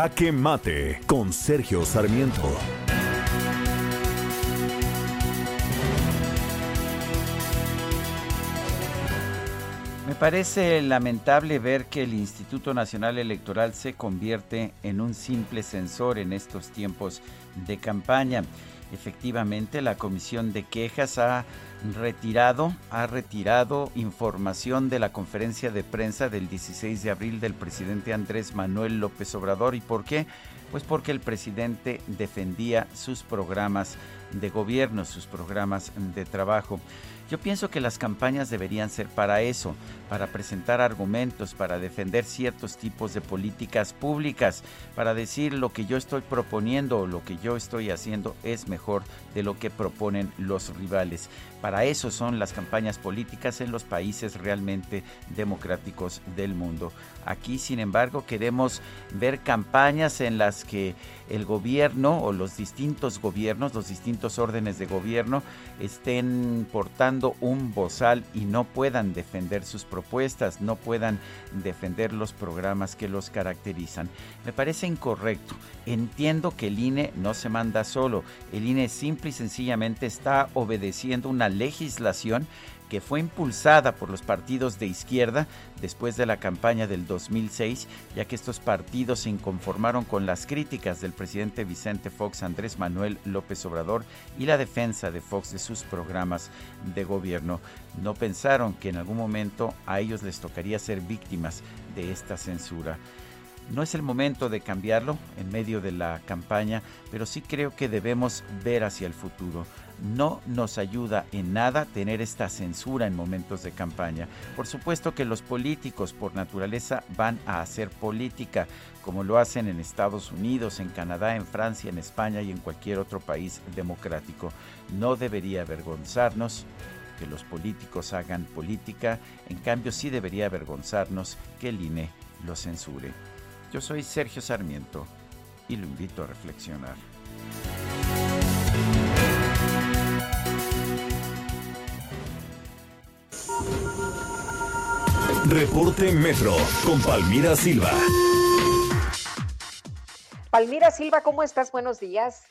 Jaque Mate con Sergio Sarmiento.
Me parece lamentable ver que el Instituto Nacional Electoral se convierte en un simple censor en estos tiempos de campaña. Efectivamente, la Comisión de Quejas ha retirado, ha retirado información de la conferencia de prensa del 16 de abril del presidente Andrés Manuel López Obrador. ¿Y por qué? Pues porque el presidente defendía sus programas de gobierno, sus programas de trabajo. Yo pienso que las campañas deberían ser para eso, para presentar argumentos, para defender ciertos tipos de políticas públicas, para decir lo que yo estoy proponiendo o lo que yo estoy haciendo es mejor de lo que proponen los rivales. Para eso son las campañas políticas en los países realmente democráticos del mundo. Aquí, sin embargo, queremos ver campañas en las que el gobierno o los distintos gobiernos, los distintos órdenes de gobierno estén portando un bozal y no puedan defender sus propuestas, no puedan defender los programas que los caracterizan. Me parece incorrecto. Entiendo que el INE no se manda solo. El INE simple y sencillamente está obedeciendo una legislación que fue impulsada por los partidos de izquierda después de la campaña del 2006, ya que estos partidos se inconformaron con las críticas del presidente Vicente Fox, Andrés Manuel López Obrador y la defensa de Fox de sus programas de gobierno. No pensaron que en algún momento a ellos les tocaría ser víctimas de esta censura. No es el momento de cambiarlo en medio de la campaña, pero sí creo que debemos ver hacia el futuro. No nos ayuda en nada tener esta censura en momentos de campaña. Por supuesto que los políticos por naturaleza van a hacer política, como lo hacen en Estados Unidos, en Canadá, en Francia, en España y en cualquier otro país democrático. No debería avergonzarnos que los políticos hagan política, en cambio sí debería avergonzarnos que el INE lo censure. Yo soy Sergio Sarmiento y lo invito a reflexionar.
Reporte Metro con Palmira Silva.
Palmira Silva, ¿cómo estás? Buenos días.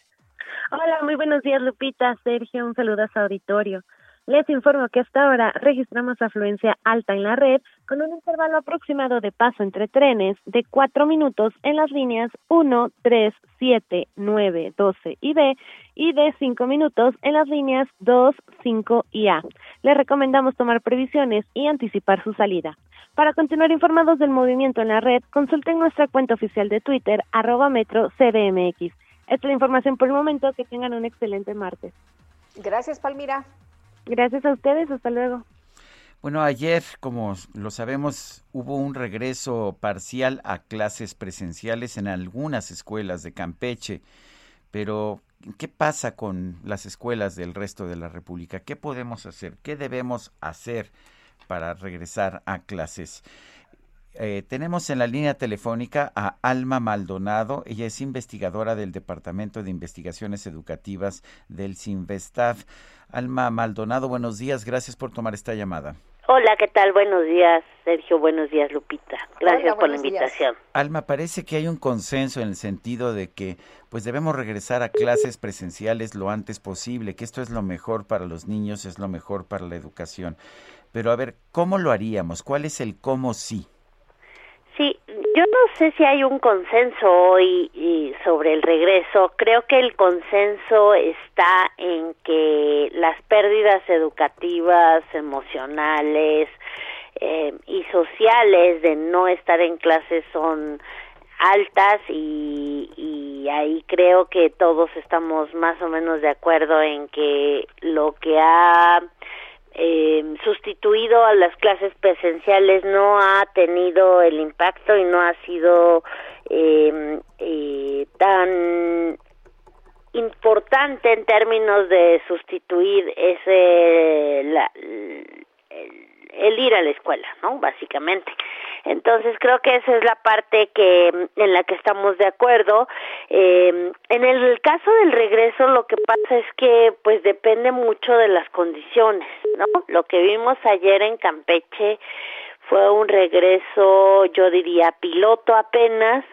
Hola, muy buenos días, Lupita, Sergio, un saludo a su auditorio. Les informo que hasta ahora registramos afluencia alta en la red con un intervalo aproximado de paso entre trenes de 4 minutos en las líneas 1, 3, 7, 9, 12 y B y de 5 minutos en las líneas 2, 5 y A. Les recomendamos tomar previsiones y anticipar su salida. Para continuar informados del movimiento en la red, consulten nuestra cuenta oficial de Twitter, arroba metro CDMX. Esta es la información por el momento. Que tengan un excelente martes.
Gracias, Palmira.
Gracias a ustedes, hasta luego.
Bueno, ayer, como lo sabemos, hubo un regreso parcial a clases presenciales en algunas escuelas de Campeche, pero ¿qué pasa con las escuelas del resto de la República? ¿Qué podemos hacer? ¿Qué debemos hacer para regresar a clases? Eh, tenemos en la línea telefónica a Alma Maldonado. Ella es investigadora del Departamento de Investigaciones Educativas del CINVESTAF. Alma Maldonado, buenos días. Gracias por tomar esta llamada.
Hola, ¿qué tal? Buenos días, Sergio. Buenos días, Lupita. Gracias por la invitación.
Alma, parece que hay un consenso en el sentido de que pues debemos regresar a clases presenciales lo antes posible, que esto es lo mejor para los niños, es lo mejor para la educación. Pero a ver, ¿cómo lo haríamos? ¿Cuál es el cómo sí?
Sí, yo no sé si hay un consenso hoy sobre el regreso. Creo que el consenso está en que las pérdidas educativas, emocionales eh, y sociales de no estar en clases son altas y, y ahí creo que todos estamos más o menos de acuerdo en que lo que ha sustituido a las clases presenciales no ha tenido el impacto y no ha sido eh, eh, tan importante en términos de sustituir ese la, el ir a la escuela, ¿no? Básicamente. Entonces creo que esa es la parte que en la que estamos de acuerdo. Eh, en el caso del regreso lo que pasa es que pues depende mucho de las condiciones, ¿no? Lo que vimos ayer en Campeche fue un regreso, yo diría, piloto apenas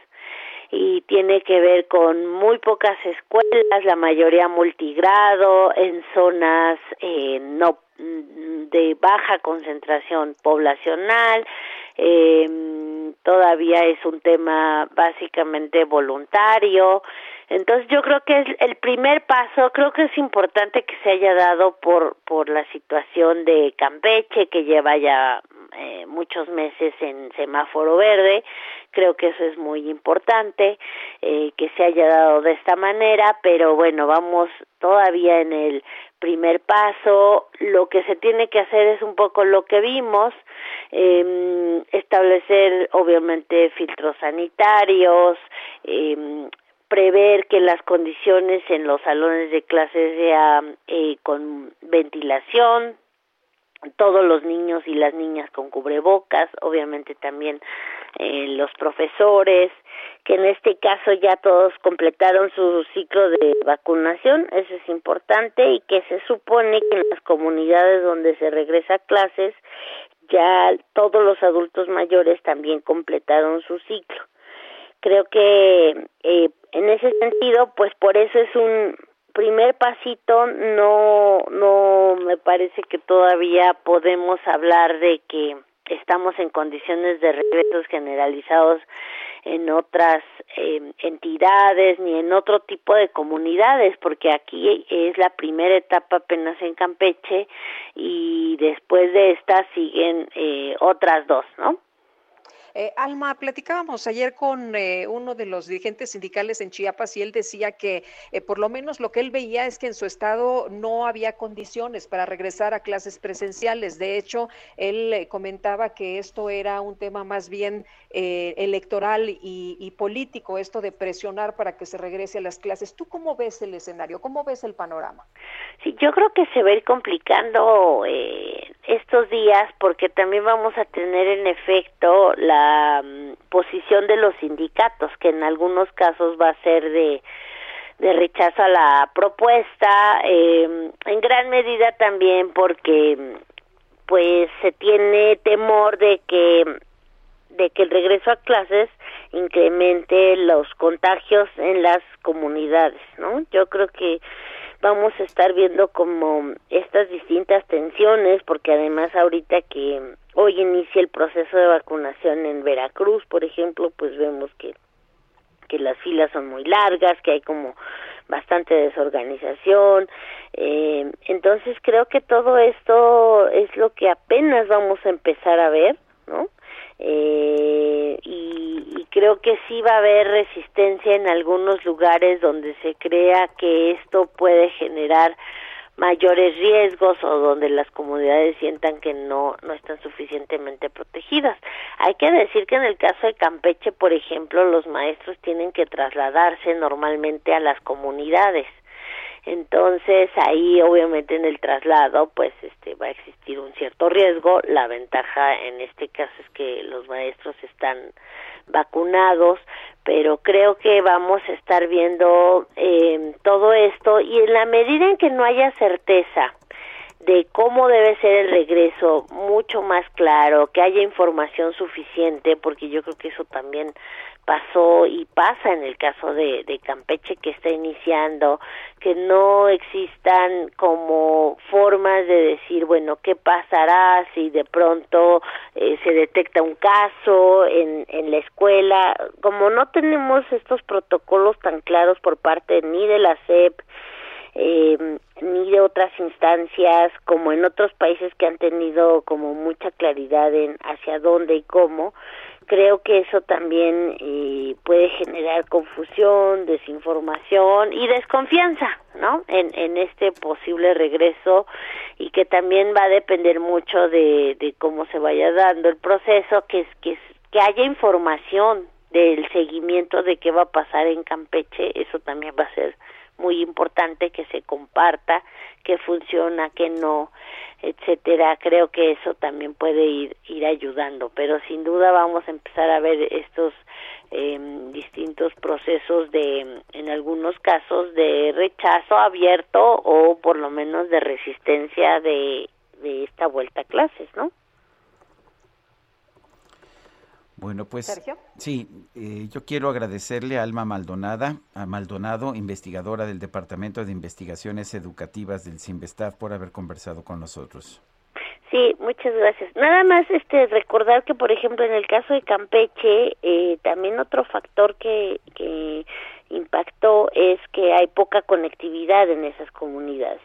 y tiene que ver con muy pocas escuelas, la mayoría multigrado, en zonas eh, no de baja concentración poblacional, eh, todavía es un tema básicamente voluntario. Entonces yo creo que es el primer paso, creo que es importante que se haya dado por, por la situación de Campeche, que lleva ya eh, muchos meses en semáforo verde. Creo que eso es muy importante, eh, que se haya dado de esta manera, pero bueno, vamos todavía en el primer paso. Lo que se tiene que hacer es un poco lo que vimos, eh, establecer obviamente filtros sanitarios, eh, prever que las condiciones en los salones de clases sean eh, con ventilación, todos los niños y las niñas con cubrebocas, obviamente también eh, los profesores, que en este caso ya todos completaron su ciclo de vacunación, eso es importante, y que se supone que en las comunidades donde se regresa a clases, ya todos los adultos mayores también completaron su ciclo. Creo que eh, en ese sentido, pues por eso es un primer pasito no no me parece que todavía podemos hablar de que estamos en condiciones de regresos generalizados en otras eh, entidades ni en otro tipo de comunidades porque aquí es la primera etapa apenas en Campeche y después de esta siguen eh, otras dos, ¿no?
Eh, Alma, platicábamos ayer con eh, uno de los dirigentes sindicales en Chiapas y él decía que eh, por lo menos lo que él veía es que en su estado no había condiciones para regresar a clases presenciales. De hecho, él comentaba que esto era un tema más bien electoral y, y, político, esto de presionar para que se regrese a las clases. ¿Tú cómo ves el escenario? ¿Cómo ves el panorama?
Sí, yo creo que se va a ir complicando estos días porque también vamos a tener en efecto la Mm, posición de los sindicatos, que en algunos casos va a ser de, de rechazo a la propuesta, eh, en gran medida también porque pues se tiene temor de que de que el regreso a clases incremente los contagios en las comunidades, ¿no? Yo creo que vamos a estar viendo como estas distintas tensiones, porque además ahorita que hoy inicia el proceso de vacunación en Veracruz, por ejemplo, pues vemos que que las filas son muy largas, que hay como bastante desorganización. Eh, entonces creo que todo esto es lo que apenas vamos a empezar a ver, ¿no? Eh, y, y, creo que sí va a haber resistencia en algunos lugares donde se crea que esto puede generar mayores riesgos o donde las comunidades sientan que no no están suficientemente protegidas. Hay que decir que en el caso de Campeche, por ejemplo, los maestros tienen que trasladarse normalmente a las comunidades. Entonces, ahí obviamente en el traslado pues este va a existir un cierto riesgo. La ventaja en este caso es que los maestros están vacunados, pero creo que vamos a estar viendo eh, todo esto y en la medida en que no haya certeza de cómo debe ser el regreso mucho más claro, que haya información suficiente, porque yo creo que eso también pasó y pasa en el caso de, de Campeche que está iniciando, que no existan como formas de decir, bueno, ¿qué pasará si de pronto eh, se detecta un caso en, en la escuela? Como no tenemos estos protocolos tan claros por parte ni de la SEP, eh, ni de otras instancias como en otros países que han tenido como mucha claridad en hacia dónde y cómo creo que eso también eh, puede generar confusión desinformación y desconfianza no en, en este posible regreso y que también va a depender mucho de, de cómo se vaya dando el proceso que que que haya información del seguimiento de qué va a pasar en Campeche eso también va a ser muy importante que se comparta, que funciona, que no, etcétera. Creo que eso también puede ir ir ayudando, pero sin duda vamos a empezar a ver estos eh, distintos procesos de, en algunos casos, de rechazo abierto o por lo menos de resistencia de, de esta vuelta a clases, ¿no?
Bueno, pues sí, eh, yo quiero agradecerle a Alma Maldonada, a Maldonado, investigadora del Departamento de Investigaciones Educativas del CIMBESTAF, por haber conversado con nosotros.
Sí, muchas gracias. Nada más este recordar que, por ejemplo, en el caso de Campeche, eh, también otro factor que, que impactó es que hay poca conectividad en esas comunidades.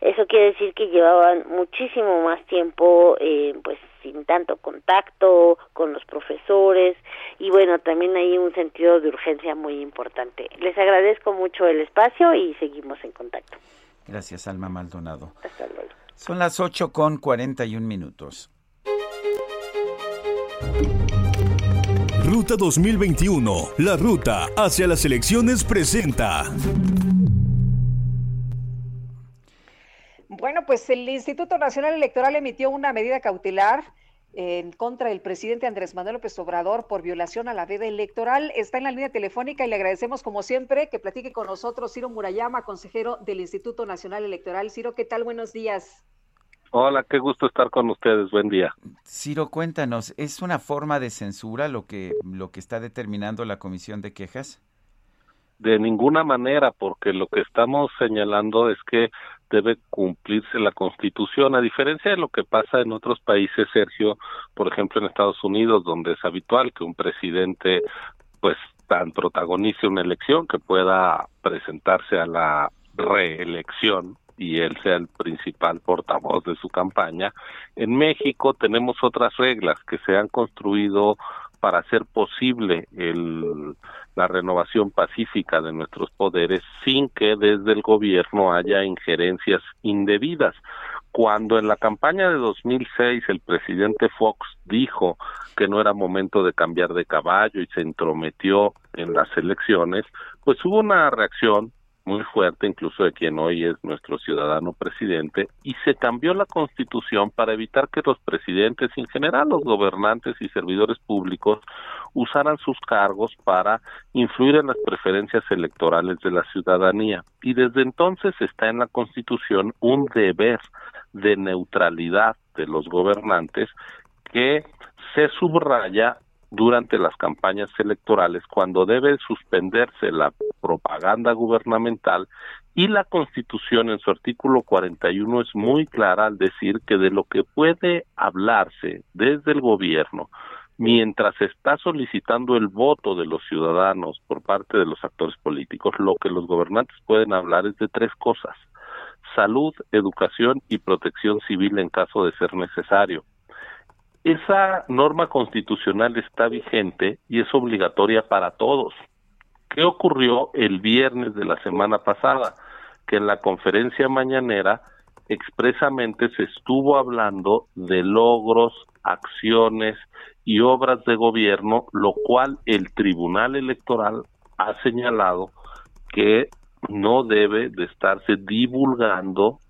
Eso quiere decir que llevaban muchísimo más tiempo, eh, pues sin tanto contacto con los profesores y bueno, también hay un sentido de urgencia muy importante. Les agradezco mucho el espacio y seguimos en contacto.
Gracias, Alma Maldonado.
Hasta luego.
Son las 8 con 41 minutos.
Ruta 2021, la ruta hacia las elecciones presenta.
Bueno, pues el Instituto Nacional Electoral emitió una medida cautelar en contra del presidente Andrés Manuel López Obrador por violación a la veda electoral. Está en la línea telefónica y le agradecemos como siempre que platique con nosotros Ciro Murayama, consejero del Instituto Nacional Electoral. Ciro, ¿qué tal? Buenos días.
Hola, qué gusto estar con ustedes. Buen día.
Ciro, cuéntanos, ¿es una forma de censura lo que lo que está determinando la Comisión de Quejas?
De ninguna manera, porque lo que estamos señalando es que debe cumplirse la Constitución, a diferencia de lo que pasa en otros países, Sergio, por ejemplo en Estados Unidos, donde es habitual que un presidente pues tan protagonice una elección que pueda presentarse a la reelección y él sea el principal portavoz de su campaña. En México tenemos otras reglas que se han construido para hacer posible el, la renovación pacífica de nuestros poderes sin que desde el gobierno haya injerencias indebidas. Cuando en la campaña de 2006 el presidente Fox dijo que no era momento de cambiar de caballo y se entrometió en las elecciones, pues hubo una reacción muy fuerte, incluso de quien hoy es nuestro ciudadano presidente, y se cambió la constitución para evitar que los presidentes, en general los gobernantes y servidores públicos, usaran sus cargos para influir en las preferencias electorales de la ciudadanía. Y desde entonces está en la constitución un deber de neutralidad de los gobernantes que se subraya durante las campañas electorales cuando debe suspenderse la propaganda gubernamental y la Constitución en su artículo 41 es muy clara al decir que de lo que puede hablarse desde el gobierno mientras está solicitando el voto de los ciudadanos por parte de los actores políticos, lo que los gobernantes pueden hablar es de tres cosas salud, educación y protección civil en caso de ser necesario. Esa norma constitucional está vigente y es obligatoria para todos. ¿Qué ocurrió el viernes de la semana pasada? Que en la conferencia mañanera expresamente se estuvo hablando de logros, acciones y obras de gobierno, lo cual el Tribunal Electoral ha señalado que no debe de estarse divulgando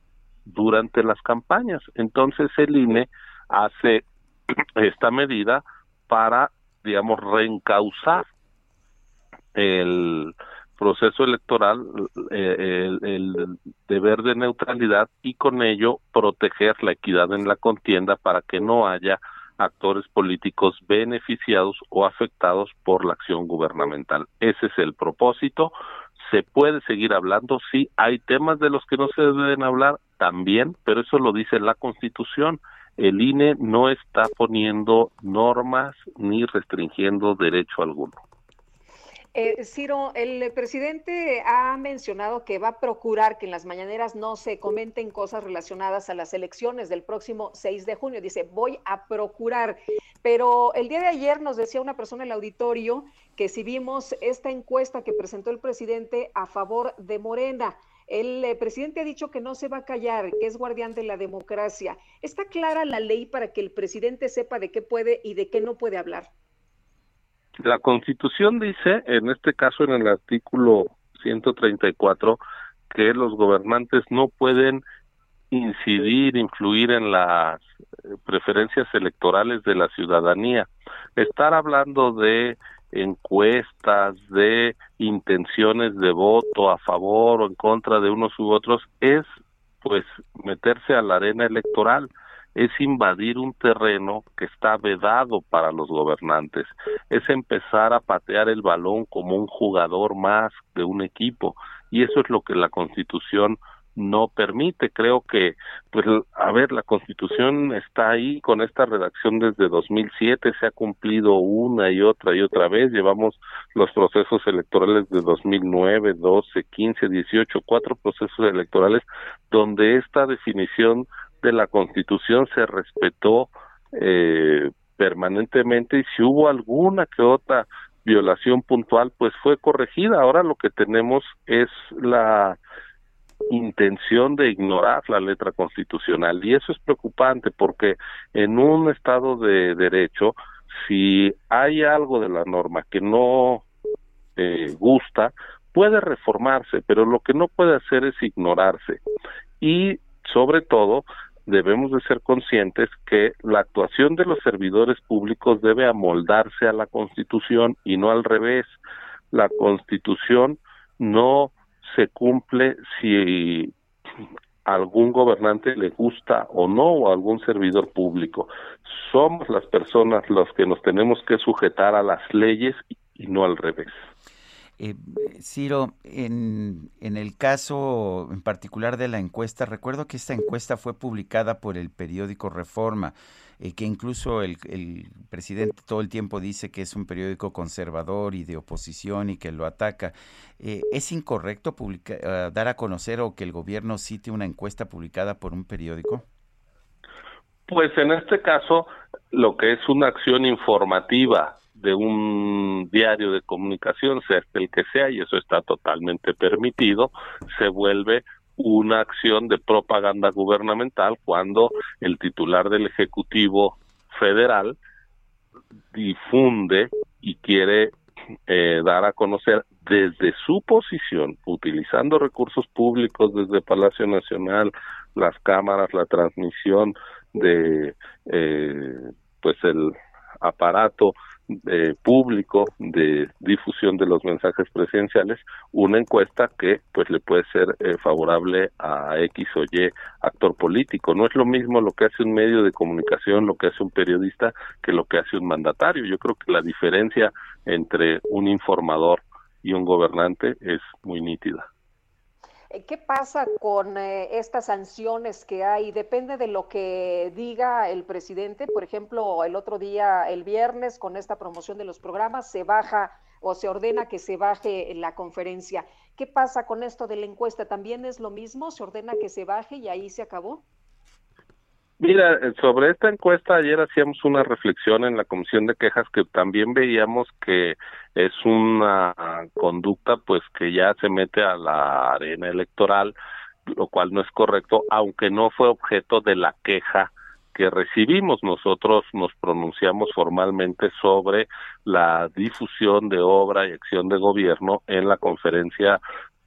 durante las campañas. Entonces el INE hace esta medida para, digamos, reencauzar el proceso electoral, eh, el, deber de neutralidad y con ello proteger la equidad en la contienda para que no haya actores políticos beneficiados o afectados por la acción gubernamental. Ese es el propósito se puede seguir hablando, sí, hay temas de los que no se deben hablar también, pero eso lo dice la Constitución. El INE no está poniendo normas ni restringiendo derecho alguno.
Eh, Ciro, el presidente ha mencionado que va a procurar que en las mañaneras no se comenten cosas relacionadas a las elecciones del próximo 6 de junio. Dice, voy a procurar. Pero el día de ayer nos decía una persona en el auditorio que si vimos esta encuesta que presentó el presidente a favor de Morena, el eh, presidente ha dicho que no se va a callar, que es guardián de la democracia. ¿Está clara la ley para que el presidente sepa de qué puede y de qué no puede hablar?
La Constitución dice, en este caso en el artículo 134, que los gobernantes no pueden incidir, influir en las preferencias electorales de la ciudadanía. Estar hablando de encuestas, de intenciones de voto a favor o en contra de unos u otros es pues meterse a la arena electoral es invadir un terreno que está vedado para los gobernantes, es empezar a patear el balón como un jugador más de un equipo y eso es lo que la Constitución no permite. Creo que, pues, a ver, la Constitución está ahí con esta redacción desde 2007, se ha cumplido una y otra y otra vez. Llevamos los procesos electorales de 2009, 12, 15, 18, cuatro procesos electorales donde esta definición de la Constitución se respetó eh, permanentemente y si hubo alguna que otra violación puntual, pues fue corregida. Ahora lo que tenemos es la intención de ignorar la letra constitucional y eso es preocupante porque en un estado de derecho si hay algo de la norma que no eh, gusta puede reformarse pero lo que no puede hacer es ignorarse y sobre todo debemos de ser conscientes que la actuación de los servidores públicos debe amoldarse a la Constitución y no al revés. La Constitución no se cumple si algún gobernante le gusta o no o algún servidor público. Somos las personas los que nos tenemos que sujetar a las leyes y no al revés.
Eh, Ciro, en, el caso en particular de la encuesta, recuerdo que esta encuesta fue publicada por el periódico Reforma, eh, que incluso el, presidente todo el tiempo dice que es un periódico conservador y de oposición y que lo ataca. Eh, ¿Es incorrecto publicar, dar a conocer o que el gobierno cite una encuesta publicada por un periódico?
Pues en este caso, lo que es una acción informativa de un diario de comunicación, sea el que sea, y eso está totalmente permitido, se vuelve una acción de propaganda gubernamental cuando el titular del Ejecutivo Federal difunde y quiere eh, dar a conocer desde su posición, utilizando recursos públicos desde Palacio Nacional, las cámaras, la transmisión de eh, pues el aparato eh, público de difusión de los mensajes presidenciales una encuesta que pues le puede ser eh, favorable a X o Y actor político. No es lo mismo lo que hace un medio de comunicación, lo que hace un periodista, que lo que hace un mandatario. Yo creo que la diferencia entre un informador y un gobernante es muy nítida.
Eh, ¿Qué pasa con eh, estas sanciones que hay? Depende de lo que diga el presidente. Por ejemplo, el otro día, el viernes, con esta promoción de los programas, se baja o se ordena que se baje la conferencia. ¿Qué pasa con esto de la encuesta? ¿También es lo mismo? ¿Se ordena que se baje y ahí se acabó?
Mira, sobre esta encuesta ayer hacíamos una reflexión en la comisión de quejas que también veíamos que es una conducta pues que ya se mete a la arena electoral, lo cual no es correcto, aunque no fue objeto de la queja que recibimos. Nosotros nos pronunciamos formalmente sobre la difusión de obra y acción de gobierno en la conferencia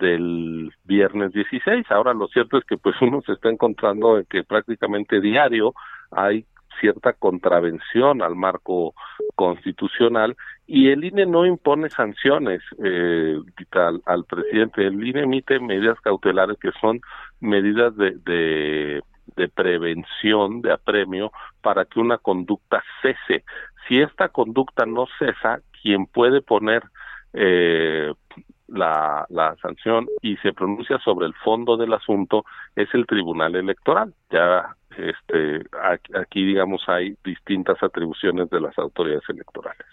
del viernes 16. Ahora lo cierto es que pues uno se está encontrando de que prácticamente diario hay cierta contravención al marco constitucional y el INE no impone sanciones eh, al, al, presidente. El INE emite medidas cautelares que son medidas de, de, de prevención, de apremio, para que una conducta cese. Si esta conducta no cesa, quien puede poner eh, la, la sanción y se pronuncia sobre el fondo del asunto es el Tribunal Electoral. Ya este aquí digamos hay distintas atribuciones de las autoridades electorales.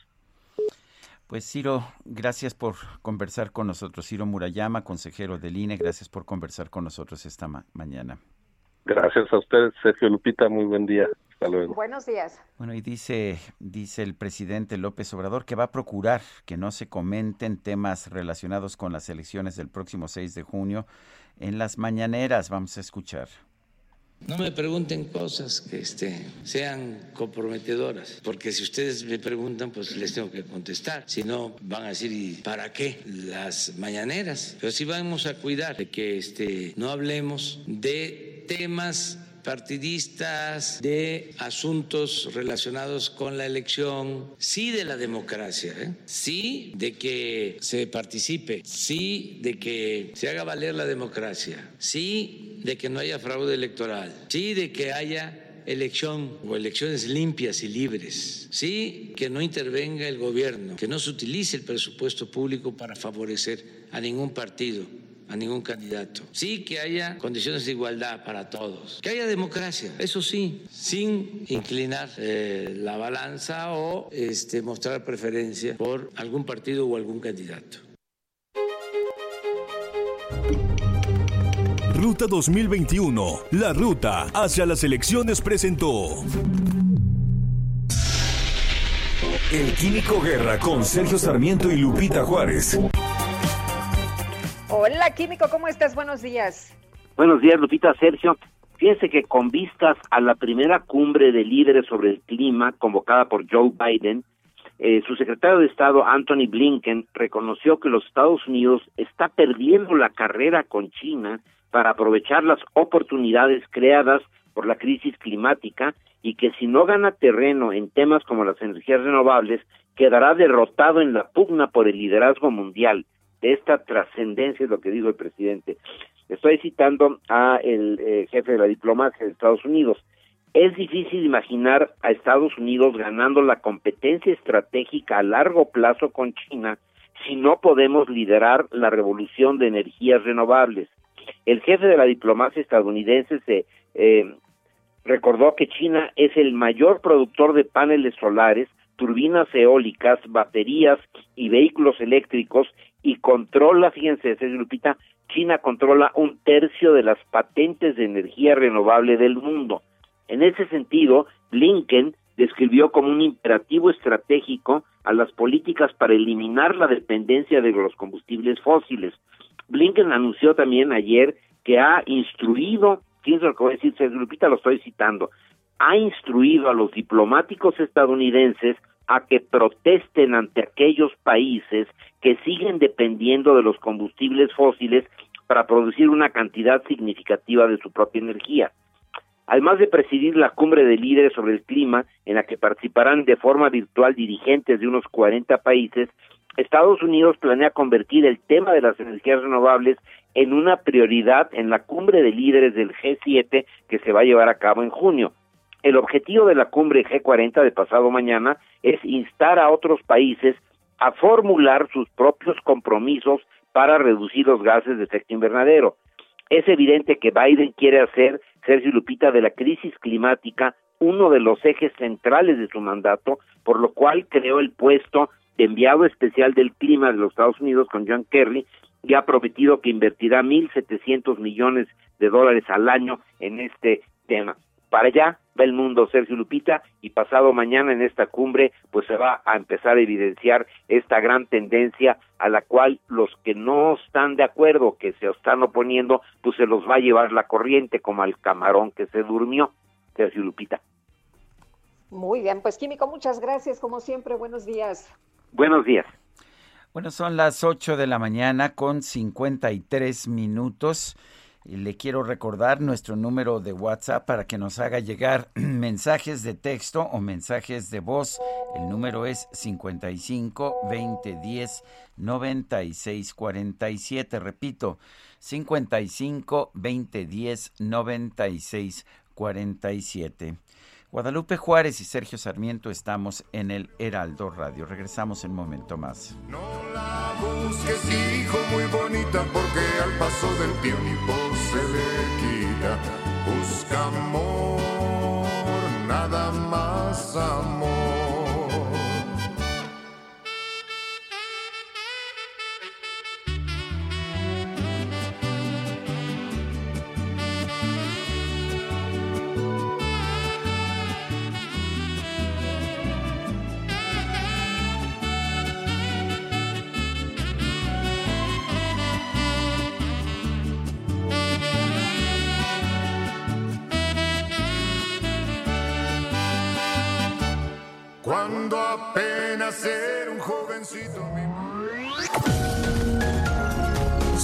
Pues Ciro, gracias por conversar con nosotros. Ciro Murayama, consejero del INE, gracias por conversar con nosotros esta mañana.
Gracias a ustedes, Sergio Lupita, muy buen día. Hasta luego.
Buenos días.
Bueno, y dice, dice el presidente López Obrador que va a procurar que no se comenten temas relacionados con las elecciones del próximo 6 de junio en las mañaneras. Vamos a escuchar.
No me pregunten cosas que este, sean comprometedoras, porque si ustedes me preguntan, pues les tengo que contestar. Si no, van a decir, ¿y para qué las mañaneras? Pero sí vamos a cuidar de que este, no hablemos de temas partidistas, de asuntos relacionados con la elección, sí de la democracia, ¿eh? sí de que se participe, sí de que se haga valer la democracia, sí de que no haya fraude electoral, sí de que haya elección o elecciones limpias y libres. Sí, que no intervenga el gobierno, que no se utilice el presupuesto público para favorecer a ningún partido a ningún candidato. Sí que haya condiciones de igualdad para todos, que haya democracia, eso sí, sin inclinar eh, la balanza o este, mostrar preferencia por algún partido o algún candidato.
Ruta 2021, la ruta hacia las elecciones presentó. El Químico Guerra con Sergio Sarmiento y Lupita Juárez.
Hola, Químico, ¿cómo estás? Buenos días.
Buenos días, Lupita, Sergio. Fíjense que con vistas a la primera cumbre de líderes sobre el clima convocada por Joe Biden, eh, su secretario de Estado, Anthony Blinken, reconoció que los Estados Unidos está perdiendo la carrera con China para aprovechar las oportunidades creadas por la crisis climática y que si no gana terreno en temas como las energías renovables, quedará derrotado en la pugna por el liderazgo mundial esta trascendencia es lo que dijo el presidente. Estoy citando a el eh, jefe de la diplomacia de Estados Unidos. Es difícil imaginar a Estados Unidos ganando la competencia estratégica a largo plazo con China si no podemos liderar la revolución de energías renovables. El jefe de la diplomacia estadounidense se eh, recordó que China es el mayor productor de paneles solares, turbinas eólicas, baterías y vehículos eléctricos y controla, fíjense, Lupita, China controla un tercio de las patentes de energía renovable del mundo. En ese sentido, Blinken describió como un imperativo estratégico a las políticas para eliminar la dependencia de los combustibles fósiles. Blinken anunció también ayer que ha instruido, fíjense lo que voy a decir, Lupita lo estoy citando, ha instruido a los diplomáticos estadounidenses a que protesten ante aquellos países que siguen dependiendo de los combustibles fósiles para producir una cantidad significativa de su propia energía. Además de presidir la cumbre de líderes sobre el clima, en la que participarán de forma virtual dirigentes de unos 40 países, Estados Unidos planea convertir el tema de las energías renovables en una prioridad en la cumbre de líderes del G7 que se va a llevar a cabo en junio. El objetivo de la cumbre G40 de pasado mañana es instar a otros países a formular sus propios compromisos para reducir los gases de efecto invernadero. Es evidente que Biden quiere hacer, Sergio Lupita, de la crisis climática uno de los ejes centrales de su mandato, por lo cual creó el puesto de enviado especial del clima de los Estados Unidos con John Kerry y ha prometido que invertirá 1.700 millones de dólares al año en este tema. Para allá va el mundo, Sergio Lupita, y pasado mañana en esta cumbre, pues se va a empezar a evidenciar esta gran tendencia a la cual los que no están de acuerdo, que se están oponiendo, pues se los va a llevar la corriente, como al camarón que se durmió, Sergio Lupita.
Muy bien, pues Químico, muchas gracias, como siempre, buenos días.
Buenos días.
Bueno, son las 8 de la mañana con 53 minutos. Le quiero recordar nuestro número de WhatsApp para que nos haga llegar mensajes de texto o mensajes de voz. El número es 55 20 10 96 47. Repito, 55 20 10 96 47. Guadalupe Juárez y Sergio Sarmiento estamos en el Heraldo Radio. Regresamos en un momento más.
No la busques, hijo, muy bonita, porque al paso del tiempo se le quita. Busca amor, nada más amor.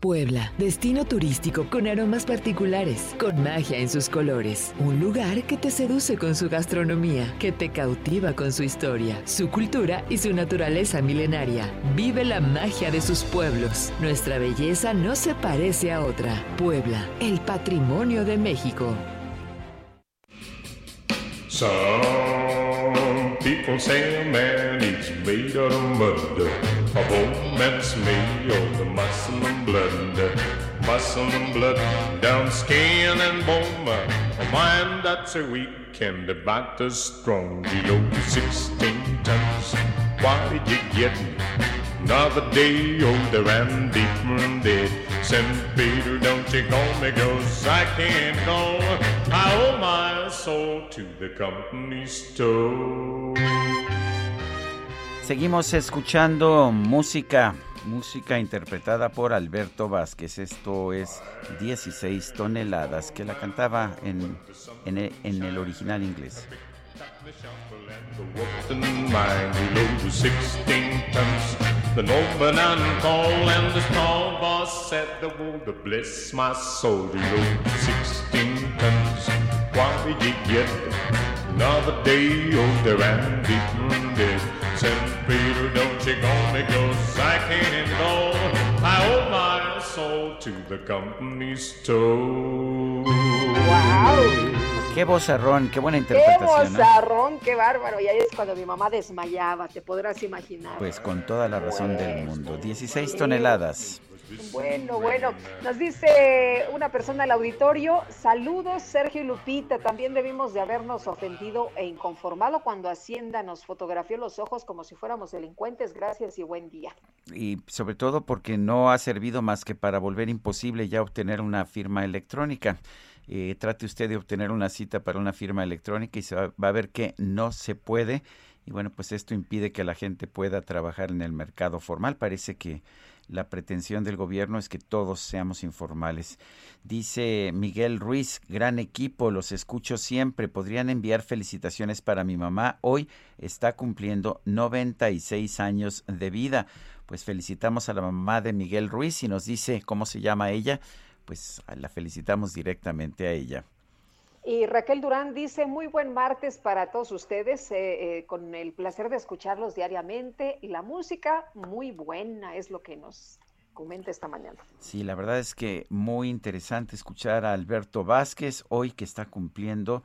Puebla, destino turístico con aromas particulares, con magia en sus colores. Un lugar que te seduce con su gastronomía, que te cautiva con su historia, su cultura y su naturaleza milenaria. Vive la magia de sus pueblos. Nuestra belleza no se parece a otra. Puebla, el patrimonio de México.
People say man made mud. A poor man's made of the muscle and blood. Muscle and blood, down skin and bone. A mind that's a weak and bite is strong. Below 16 tons. Why did you get me? Another day older and deeper and dead. St. Peter, don't you call me, cause I can't go. I owe my soul to the company store.
Seguimos escuchando música, música interpretada por Alberto Vázquez. Esto es 16 toneladas, que la cantaba en, en, el, en el original inglés.
Whooping mine below 16 tons. The nobleman and call and the small boss said the wool to bless my soul below 16 tons. Why did you get another day older and deeper and dead? St. Peter, don't you go me cause I can't go. I owe my soul to the company store.
¡Wow!
Qué vozarrón, qué buena
¡Qué
interpretación. ¿eh?
bozarrón! ¡Qué bárbaro! Y ahí es cuando mi mamá desmayaba, te podrás imaginar.
Pues con toda la razón del mundo. 16 toneladas.
Bueno, bueno, nos dice una persona al auditorio, saludos Sergio y Lupita, también debimos de habernos ofendido e inconformado cuando Hacienda nos fotografió los ojos como si fuéramos delincuentes, gracias y buen día.
Y sobre todo porque no ha servido más que para volver imposible ya obtener una firma electrónica. Eh, trate usted de obtener una cita para una firma electrónica y se va, va a ver que no se puede. Y bueno, pues esto impide que la gente pueda trabajar en el mercado formal. Parece que la pretensión del gobierno es que todos seamos informales. Dice Miguel Ruiz, gran equipo, los escucho siempre. Podrían enviar felicitaciones para mi mamá. Hoy está cumpliendo 96 años de vida. Pues felicitamos a la mamá de Miguel Ruiz y nos dice cómo se llama ella. Pues la felicitamos directamente a ella.
Y Raquel Durán dice, muy buen martes para todos ustedes, eh, eh, con el placer de escucharlos diariamente. Y la música, muy buena, es lo que nos comenta esta mañana.
Sí, la verdad es que muy interesante escuchar a Alberto Vázquez, hoy que está cumpliendo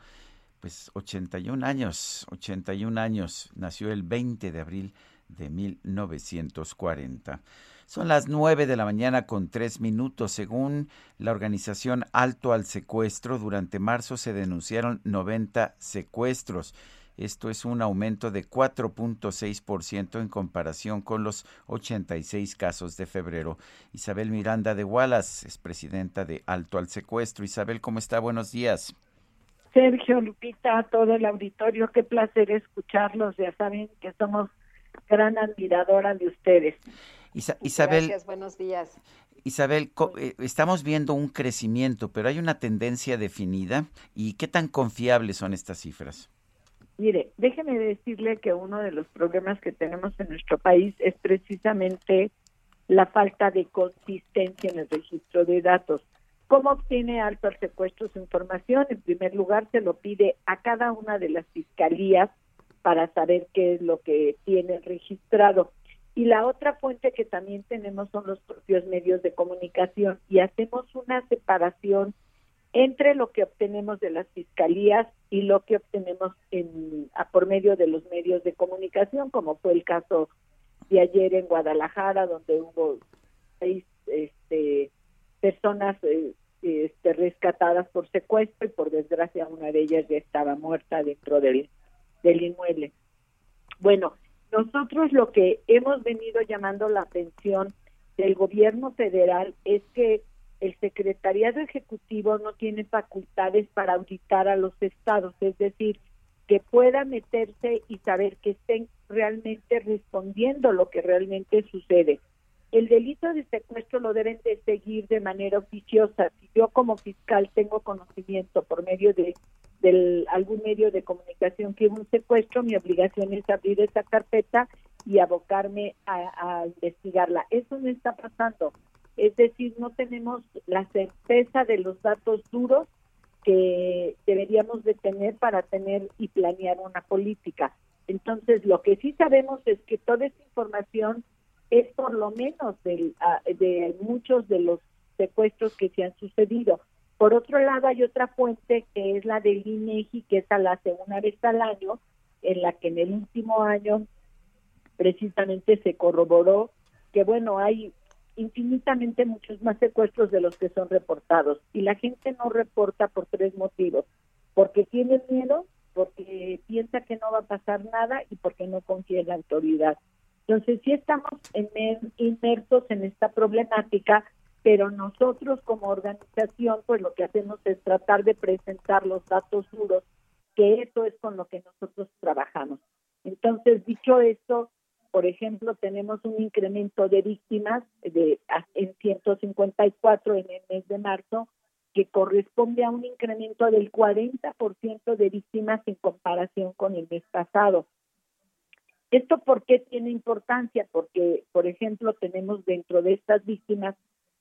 pues 81 años, 81 años, nació el 20 de abril de 1940. Son las nueve de la mañana con tres minutos. Según la organización Alto al Secuestro, durante marzo se denunciaron 90 secuestros. Esto es un aumento de 4.6% en comparación con los 86 casos de febrero. Isabel Miranda de Wallace es presidenta de Alto al Secuestro. Isabel, ¿cómo está? Buenos días.
Sergio, Lupita, todo el auditorio, qué placer escucharlos. Ya saben que somos gran admiradora de ustedes.
Isabel,
Gracias, buenos días.
Isabel, eh, estamos viendo un crecimiento, pero hay una tendencia definida. ¿Y qué tan confiables son estas cifras?
Mire, déjeme decirle que uno de los problemas que tenemos en nuestro país es precisamente la falta de consistencia en el registro de datos. ¿Cómo obtiene Alto al Secuestro su información? En primer lugar, se lo pide a cada una de las fiscalías para saber qué es lo que tiene registrado. Y la otra fuente que también tenemos son los propios medios de comunicación y hacemos una separación entre lo que obtenemos de las fiscalías y lo que obtenemos en, a, por medio de los medios de comunicación, como fue el caso de ayer en Guadalajara, donde hubo seis este, personas eh, este, rescatadas por secuestro y por desgracia una de ellas ya estaba muerta dentro del, del inmueble. Bueno, nosotros lo que hemos venido llamando la atención del gobierno federal es que el secretariado ejecutivo no tiene facultades para auditar a los estados, es decir, que pueda meterse y saber que estén realmente respondiendo lo que realmente sucede. El delito de secuestro lo deben de seguir de manera oficiosa. Si yo como fiscal tengo conocimiento por medio de algún medio de comunicación que hubo un secuestro, mi obligación es abrir esa carpeta y abocarme a, a investigarla. Eso no está pasando. Es decir, no tenemos la certeza de los datos duros que deberíamos de tener para tener y planear una política. Entonces, lo que sí sabemos es que toda esta información es por lo menos del, de muchos de los secuestros que se han sucedido. Por otro lado, hay otra fuente que es la del INEGI, que es a la segunda vez al año, en la que en el último año precisamente se corroboró que, bueno, hay infinitamente muchos más secuestros de los que son reportados. Y la gente no reporta por tres motivos. Porque tiene miedo, porque piensa que no va a pasar nada y porque no confía en la autoridad. Entonces, sí estamos inmersos en esta problemática pero nosotros como organización pues lo que hacemos es tratar de presentar los datos duros, que eso es con lo que nosotros trabajamos. Entonces, dicho esto, por ejemplo, tenemos un incremento de víctimas de en 154 en el mes de marzo, que corresponde a un incremento del 40% de víctimas en comparación con el mes pasado. ¿Esto por qué tiene importancia? Porque, por ejemplo, tenemos dentro de estas víctimas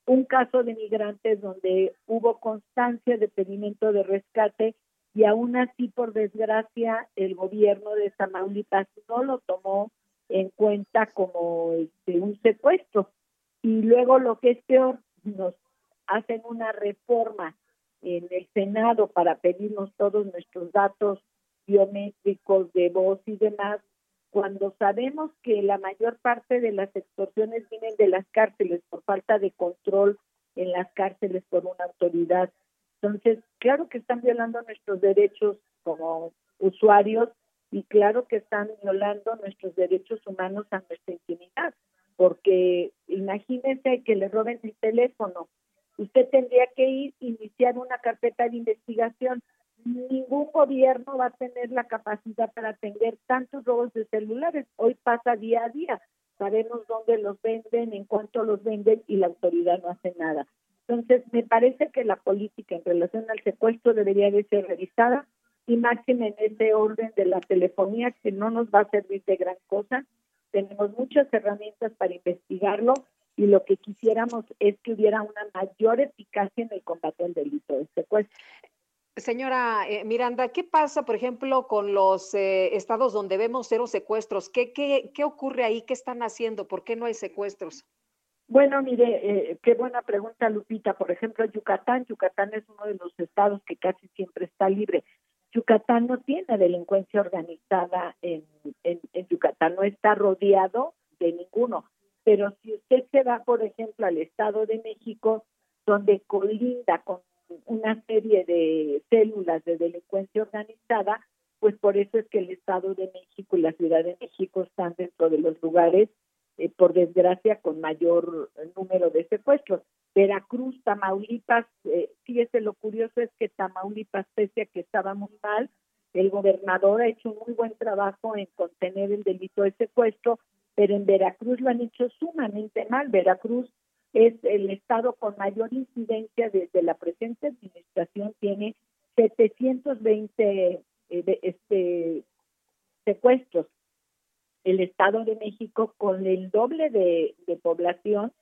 un caso de migrantes donde hubo constancia de pedimento de rescate y aún así, por desgracia, el gobierno de Tamaulipas no lo tomó en cuenta como este, un secuestro. Y luego lo que es peor, nos hacen una reforma en el Senado para pedirnos todos nuestros datos biométricos de voz y demás, cuando sabemos que la mayor parte de las extorsiones vienen de las cárceles por falta de control en las cárceles por una autoridad. Entonces, claro que están violando nuestros derechos como usuarios y claro que están violando nuestros derechos humanos a nuestra intimidad, porque imagínense que le roben el teléfono. Usted tendría que ir iniciar una carpeta de investigación ningún gobierno va a tener la capacidad para atender tantos robos de celulares. Hoy pasa día a día. Sabemos dónde los venden, en cuánto los venden y la autoridad no hace nada. Entonces, me parece que la política en relación al secuestro debería de ser revisada y máxima en ese orden de la telefonía que no nos va a servir de gran cosa. Tenemos muchas herramientas para investigarlo y lo que quisiéramos es que hubiera una mayor eficacia en el combate al delito de secuestro.
Señora eh, Miranda, ¿qué pasa, por ejemplo, con los eh, estados donde vemos cero secuestros? ¿Qué, ¿Qué, qué, ocurre ahí? ¿Qué están haciendo? ¿Por qué no hay secuestros?
Bueno, mire, eh, qué buena pregunta, Lupita. Por ejemplo, Yucatán. Yucatán es uno de los estados que casi siempre está libre. Yucatán no tiene delincuencia organizada en, en, en Yucatán, no está rodeado de ninguno. Pero si usted se va, por ejemplo, al Estado de México, donde colinda con una serie de células de delincuencia organizada, pues por eso es que el Estado de México y la Ciudad de México están dentro de los lugares, eh, por desgracia, con mayor número de secuestros. Veracruz, Tamaulipas, eh, fíjese lo curioso es que Tamaulipas, pese a que estaba muy mal, el gobernador ha hecho un muy buen trabajo en contener el delito de secuestro, pero en Veracruz lo han hecho sumamente mal. Veracruz es el estado con mayor incidencia desde la presente administración, tiene 720 eh, este, secuestros. El Estado de México, con el doble de, de población,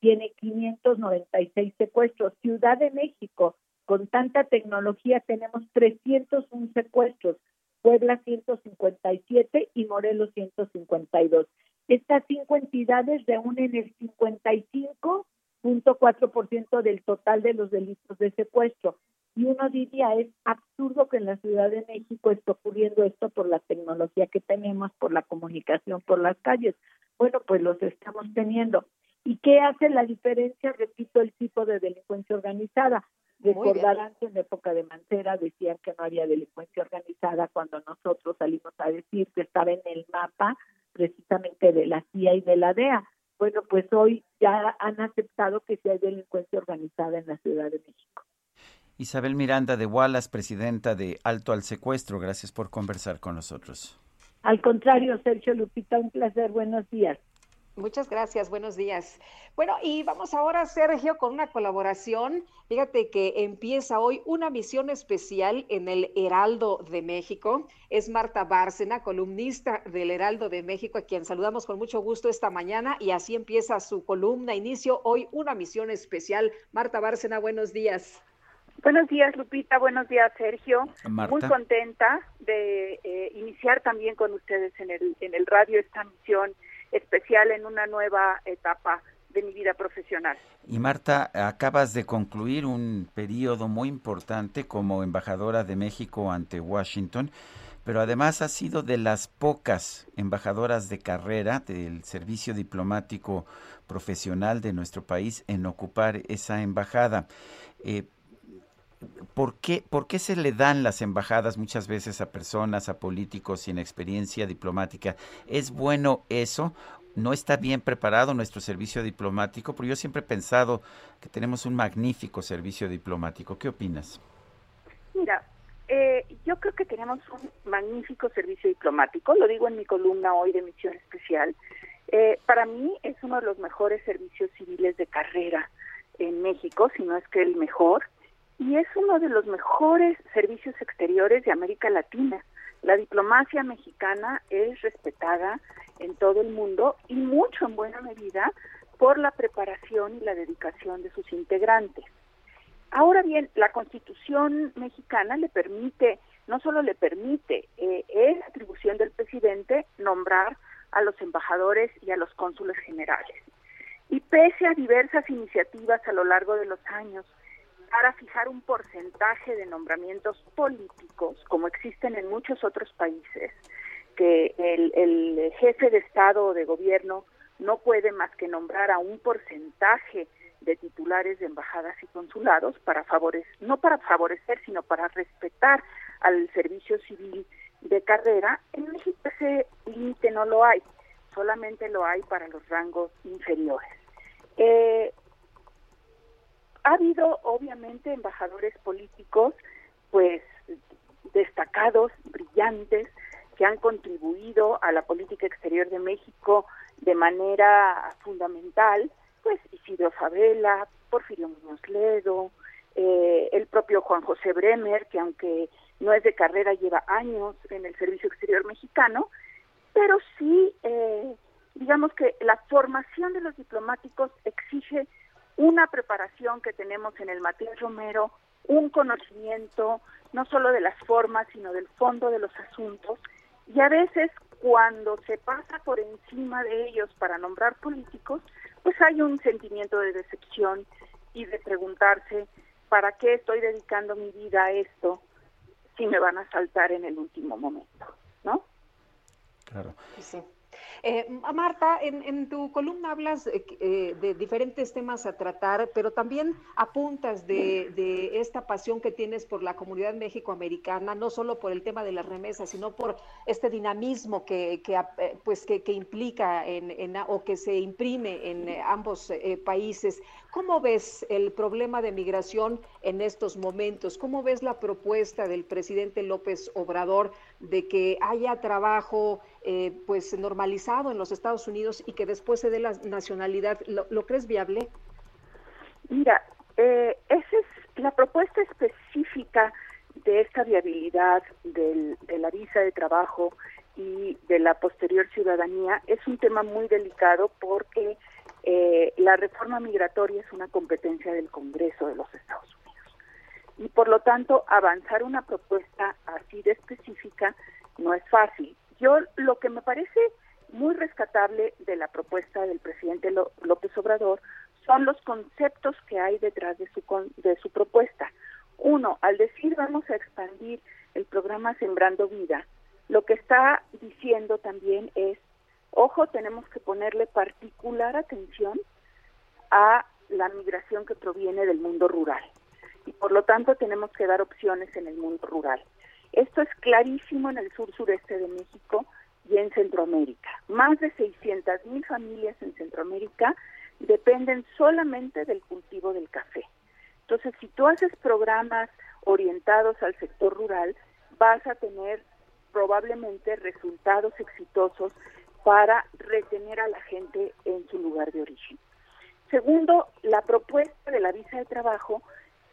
tiene 596 secuestros. Ciudad de México, con tanta tecnología, tenemos 301 secuestros. Puebla 157 y Morelos 152. Estas cinco entidades reúnen el 55.4% del total de los delitos de secuestro. Y uno diría, es absurdo que en la Ciudad de México esté ocurriendo esto por la tecnología que tenemos, por la comunicación, por las calles. Bueno, pues los estamos teniendo. ¿Y qué hace la diferencia? Repito, el tipo de delincuencia organizada. Recordarán que en época de Mancera decían que no había delincuencia organizada cuando nosotros salimos a decir que estaba en el mapa precisamente de la CIA y de la DEA. Bueno, pues hoy ya han aceptado que sí hay delincuencia organizada en la Ciudad de México.
Isabel Miranda de Wallace, presidenta de Alto al Secuestro, gracias por conversar con nosotros.
Al contrario, Sergio Lupita, un placer, buenos días.
Muchas gracias, buenos días. Bueno, y vamos ahora, Sergio, con una colaboración. Fíjate que empieza hoy una misión especial en el Heraldo de México. Es Marta Bárcena, columnista del Heraldo de México, a quien saludamos con mucho gusto esta mañana. Y así empieza su columna. Inicio hoy una misión especial. Marta Bárcena, buenos días.
Buenos días, Lupita. Buenos días, Sergio. Muy contenta de eh, iniciar también con ustedes en el, en el radio esta misión especial en una nueva etapa de mi vida profesional.
Y Marta, acabas de concluir un periodo muy importante como embajadora de México ante Washington, pero además has sido de las pocas embajadoras de carrera del servicio diplomático profesional de nuestro país en ocupar esa embajada. Eh, ¿Por qué, ¿Por qué se le dan las embajadas muchas veces a personas, a políticos sin experiencia diplomática? ¿Es bueno eso? ¿No está bien preparado nuestro servicio diplomático? Porque yo siempre he pensado que tenemos un magnífico servicio diplomático. ¿Qué opinas?
Mira, eh, yo creo que tenemos un magnífico servicio diplomático, lo digo en mi columna hoy de Misión Especial. Eh, para mí es uno de los mejores servicios civiles de carrera en México, si no es que el mejor y es uno de los mejores servicios exteriores de América Latina. La diplomacia mexicana es respetada en todo el mundo y mucho en buena medida por la preparación y la dedicación de sus integrantes. Ahora bien, la constitución mexicana le permite, no solo le permite, eh, es atribución del presidente nombrar a los embajadores y a los cónsules generales. Y pese a diversas iniciativas a lo largo de los años para fijar un porcentaje de nombramientos políticos, como existen en muchos otros países, porque el, el jefe de Estado o de gobierno no puede más que nombrar a un porcentaje de titulares de embajadas y consulados para favorecer, no para favorecer, sino para respetar al servicio civil de carrera. En México ese límite no lo hay, solamente lo hay para los rangos inferiores. Eh, ha habido obviamente embajadores políticos, pues destacados, brillantes, que han contribuido a la política exterior de México de manera fundamental, pues Isidro Favela, Porfirio Muñoz Ledo, eh, el propio Juan José Bremer, que aunque no es de carrera, lleva años en el Servicio Exterior Mexicano, pero sí, eh, digamos que la formación de los diplomáticos exige una preparación que tenemos en el Matías Romero, un conocimiento no solo de las formas, sino del fondo de los asuntos, y a veces cuando se pasa por encima de ellos para nombrar políticos, pues hay un sentimiento de decepción y de preguntarse, ¿para qué estoy dedicando mi vida a esto si me van a saltar en el último momento? ¿No?
Claro.
Sí. Eh, Marta, en, tu columna hablas eh, eh, de diferentes temas a tratar, pero también apuntas de, esta pasión que tienes por la comunidad méxico-americana, no solo por el tema de las remesas, sino por este dinamismo que, pues que, implica en, o que se imprime en ambos países. ¿Cómo ves el problema de migración en estos momentos? ¿Cómo ves la propuesta del presidente López Obrador de que haya trabajo pues normalizado? en los Estados Unidos y que después se dé la nacionalidad, ¿lo, crees viable?
Mira, eh, esa es la propuesta específica de esta viabilidad de la visa de trabajo y de la posterior ciudadanía es un tema muy delicado porque eh, la reforma migratoria es una competencia del Congreso de los Estados Unidos. Y por lo tanto, avanzar una propuesta así de específica no es fácil. Yo lo que me parece muy rescatable de la propuesta del presidente López Obrador son los conceptos que hay detrás de su, de su propuesta. Uno, al decir vamos a expandir el programa Sembrando Vida, lo que está diciendo también es, ojo, tenemos que ponerle particular atención a la migración que proviene del mundo rural. Y por lo tanto tenemos que dar opciones en el mundo rural. Esto es clarísimo en el sur sureste de México y en Centroamérica. Más de 600 mil familias en Centroamérica dependen solamente del cultivo del café. Entonces, si tú haces programas orientados al sector rural, vas a tener probablemente resultados exitosos para retener a la gente en su lugar de origen. Segundo, la propuesta de la visa de trabajo,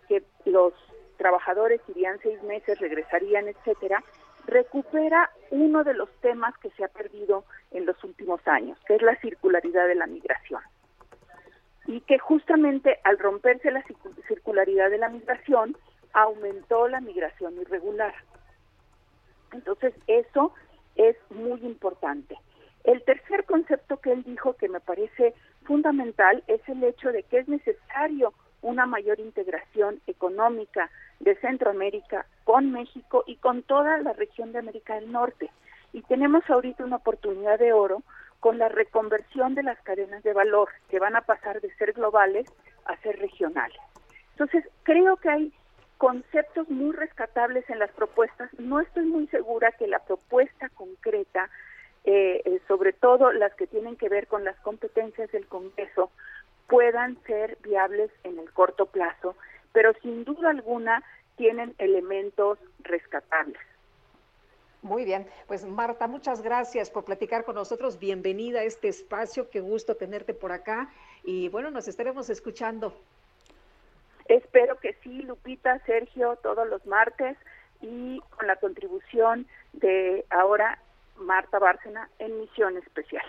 que los trabajadores irían seis meses, regresarían, etcétera, recupera uno de los temas que se ha perdido en los últimos años, que es la circularidad de la migración. Y que justamente al romperse la circularidad de la migración, aumentó la migración irregular. Entonces, eso es muy importante. El tercer concepto que él dijo que me parece fundamental es el hecho de que es necesario una mayor integración económica de Centroamérica con México y con toda la región de América del Norte. Y tenemos ahorita una oportunidad de oro con la reconversión de las cadenas de valor que van a pasar de ser globales a ser regionales. Entonces, creo que hay conceptos muy rescatables en las propuestas. No estoy muy segura que la propuesta concreta, eh, eh, sobre todo las que tienen que ver con las competencias del Congreso, puedan ser viables en el corto plazo, pero sin duda alguna tienen elementos rescatables.
Muy bien, pues Marta, muchas gracias por platicar con nosotros. Bienvenida a este espacio, qué gusto tenerte por acá y bueno, nos estaremos escuchando.
Espero que sí, Lupita, Sergio, todos los martes y con la contribución de ahora Marta Bárcena en Misión Especial.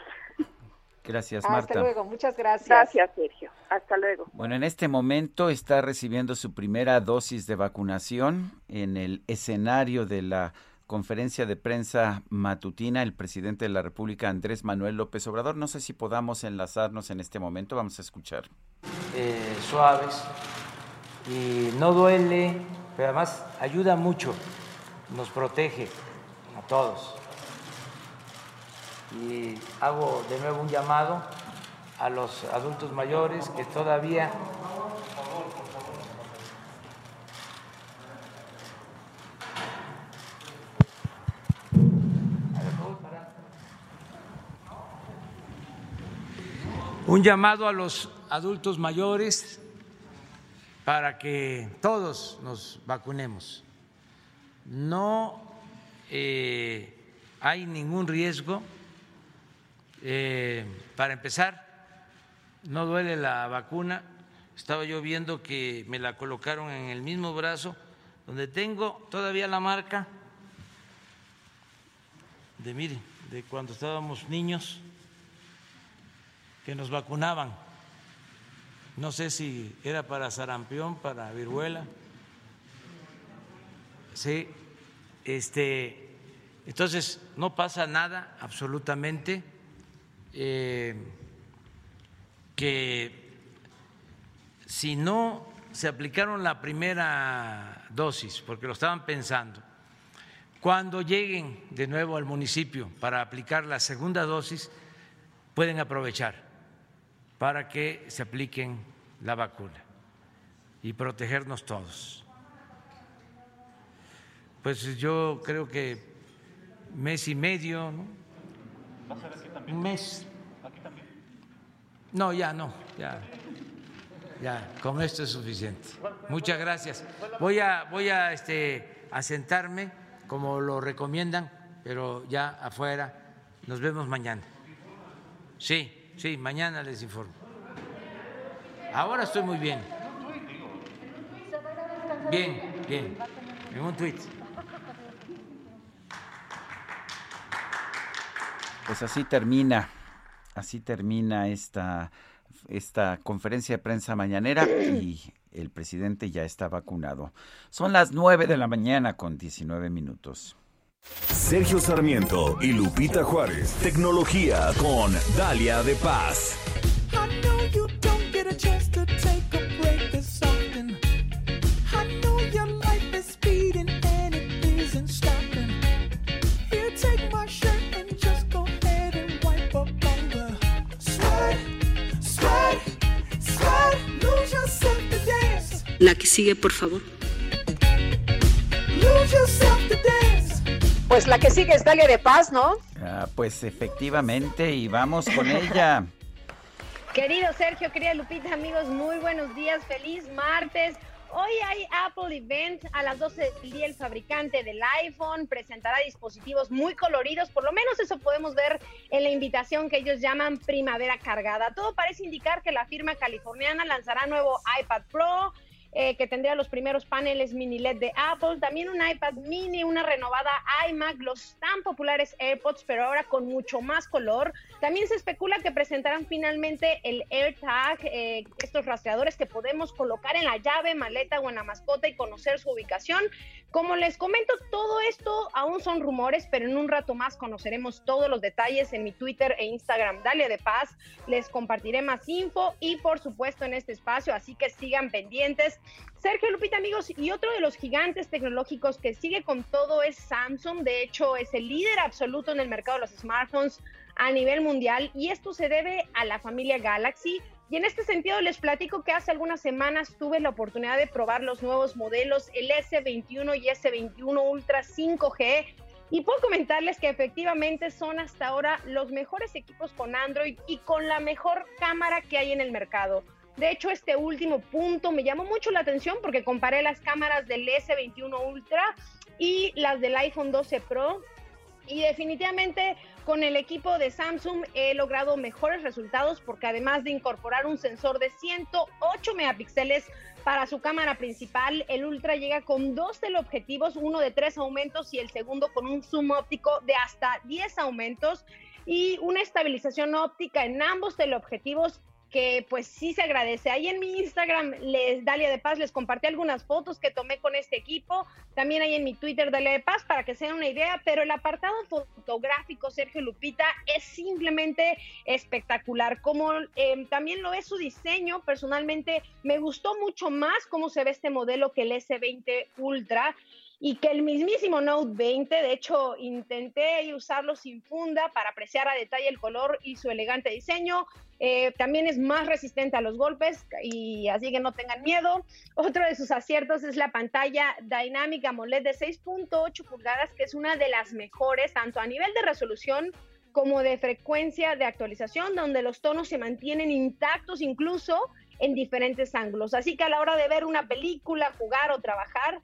Gracias, Marta.
Hasta luego, muchas gracias.
Gracias, Sergio. Hasta luego.
Bueno, en este momento está recibiendo su primera dosis de vacunación en el escenario de la conferencia de prensa matutina el presidente de la República, Andrés Manuel López Obrador. No sé si podamos enlazarnos en este momento, vamos a escuchar.
Eh, suaves y no duele, pero además ayuda mucho, nos protege a todos. Y hago de nuevo un llamado a los adultos mayores que todavía un llamado a los adultos mayores para que todos nos vacunemos. No eh, hay ningún riesgo. Eh, para empezar, no duele la vacuna. Estaba yo viendo que me la colocaron en el mismo brazo donde tengo todavía la marca de, mire, de cuando estábamos niños que nos vacunaban. No sé si era para sarampión, para viruela. Sí, este, entonces no pasa nada absolutamente eh, que si no se aplicaron la primera dosis, porque lo estaban pensando, cuando lleguen de nuevo al municipio para aplicar la segunda dosis, pueden aprovechar para que se apliquen la vacuna y protegernos todos. Pues yo creo que mes y medio, ¿no? Un mes. ¿Aquí también? No, ya no, ya. Ya, con esto es suficiente. Muchas gracias. Voy a voy a este a sentarme como lo recomiendan, pero ya afuera. Nos vemos mañana. Sí. Sí, mañana les informo. Ahora estoy muy bien. Bien, bien. En un tuit.
Pues así termina, así termina esta, esta conferencia de prensa mañanera y el presidente ya está vacunado. Son las nueve de la mañana con 19 minutos.
Sergio Sarmiento y Lupita Juárez. Tecnología con Dalia de Paz.
La que sigue, por favor.
Pues la que sigue es Dalia de Paz, ¿no?
Ah, pues efectivamente, y vamos con ella.
Querido Sergio, querida Lupita, amigos, muy buenos días, feliz martes. Hoy hay Apple Event a las 12 del día. El fabricante del iPhone presentará dispositivos muy coloridos. Por lo menos eso podemos ver en la invitación que ellos llaman Primavera Cargada. Todo parece indicar que la firma californiana lanzará nuevo iPad Pro, eh, que tendría los primeros paneles mini LED de Apple, también un iPad mini, una renovada iMac, los tan populares AirPods, pero ahora con mucho más color. También se especula que presentarán finalmente el AirTag, eh, estos rastreadores que podemos colocar en la llave, maleta o en la mascota y conocer su ubicación. Como les comento, todo esto aún son rumores, pero en un rato más conoceremos todos los detalles en mi Twitter e Instagram. Dale de paz, les compartiré más info y por supuesto en este espacio, así que sigan pendientes. Sergio Lupita, amigos, y otro de los gigantes tecnológicos que sigue con todo es Samsung. De hecho, es el líder absoluto en el mercado de los smartphones a nivel mundial y esto se debe a la familia Galaxy. Y en este sentido les platico que hace algunas semanas tuve la oportunidad de probar los nuevos modelos, el S21 y S21 Ultra 5G. Y puedo comentarles que efectivamente son hasta ahora los mejores equipos con Android y con la mejor cámara que hay en el mercado. De hecho, este último punto me llamó mucho la atención porque comparé las cámaras del S21 Ultra y las del iPhone 12 Pro. Y definitivamente con el equipo de Samsung he logrado mejores resultados porque además de incorporar un sensor de 108 megapíxeles para su cámara principal, el Ultra llega con dos teleobjetivos, uno de tres aumentos y el segundo con un zoom óptico de hasta 10 aumentos y una estabilización óptica en ambos teleobjetivos que pues sí se agradece. Ahí en mi Instagram, les, Dalia de Paz, les compartí algunas fotos que tomé con este equipo. También hay en mi Twitter, Dalia de Paz, para que se den una idea. Pero el apartado fotográfico, Sergio Lupita, es simplemente espectacular. Como em, también lo es su diseño, personalmente me gustó mucho más cómo se ve este modelo que el S20 Ultra. y que el mismísimo Note 20, de hecho intenté usarlo sin funda para apreciar a detalle el color y su elegante diseño. Eh, también es más resistente a los golpes y así que no tengan miedo. Otro de sus aciertos es la pantalla Dynamic AMOLED de 6.8 pulgadas, que es una de las mejores tanto a nivel de resolución como de frecuencia de actualización, donde los tonos se mantienen intactos incluso en diferentes ángulos. Así que a la hora de ver una película, jugar o trabajar,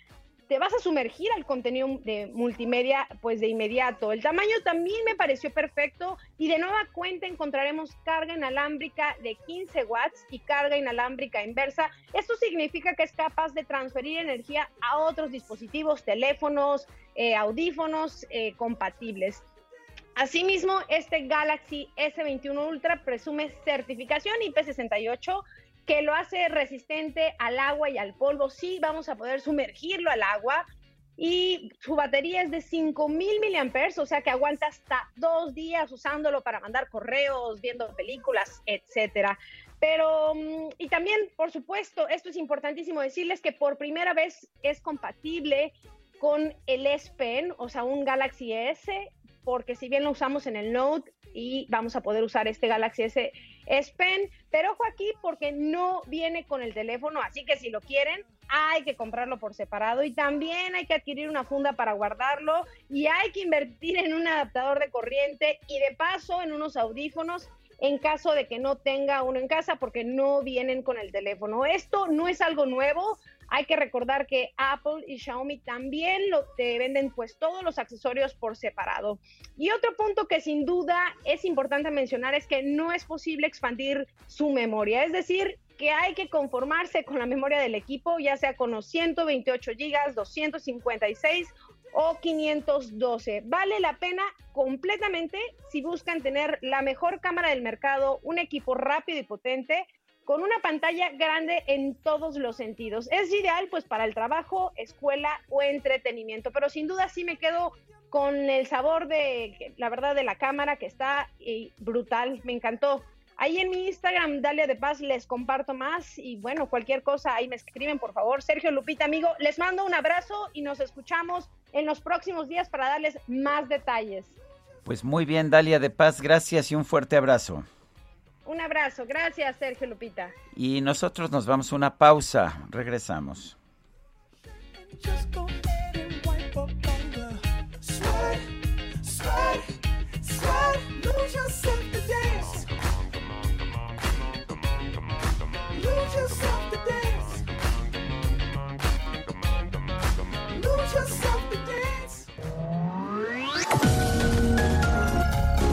te vas a sumergir al contenido de multimedia pues de inmediato. El tamaño también me pareció perfecto y de nueva cuenta encontraremos carga inalámbrica de 15 watts y carga inalámbrica inversa. Esto significa que es capaz de transferir energía a otros dispositivos, teléfonos, eh, audífonos eh, compatibles. Asimismo, este Galaxy S21 Ultra presume certificación IP68 que lo hace resistente al agua y al polvo. Sí, vamos a poder sumergirlo al agua. Y su batería es de 5000 miliamperes, o sea que aguanta hasta dos días usándolo para mandar correos, viendo películas, etcétera. Pero, mm, y también, por supuesto, esto es importantísimo decirles que por primera vez es compatible con el S Pen, o sea, un Galaxy S, porque si bien lo usamos en el Note y vamos a poder usar este Galaxy S es Pen, pero ojo aquí porque no viene con el teléfono, así que si lo quieren, hay que comprarlo por separado y también hay que adquirir una funda para guardarlo y hay que invertir en un adaptador de corriente y de paso en unos audífonos en caso de que no tenga uno en casa porque no vienen con el teléfono. Esto no es algo nuevo, hay que recordar que Apple y Xiaomi también lo, te venden pues todos los accesorios por separado. Y otro punto que sin duda es importante mencionar es que no es posible expandir su memoria, es decir, que hay que conformarse con la memoria del equipo, ya sea con los 128 gigas, 256 o 512. Vale la pena completamente si buscan tener la mejor cámara del mercado, un equipo rápido y potente con una pantalla grande en todos los sentidos. Es ideal pues para el trabajo, escuela o entretenimiento, pero sin duda sí me quedo con el sabor de, la verdad, de la cámara que está brutal, me encantó. Ahí en mi Instagram, Dalia de Paz, les comparto más y bueno, cualquier cosa ahí me escriben, por favor. Sergio Lupita, amigo, les mando un abrazo y nos escuchamos en los próximos días para darles más detalles.
Pues muy bien, Dalia de Paz, gracias y un fuerte abrazo.
Un abrazo, gracias Sergio Lupita.
Y nosotros nos vamos a una pausa, regresamos.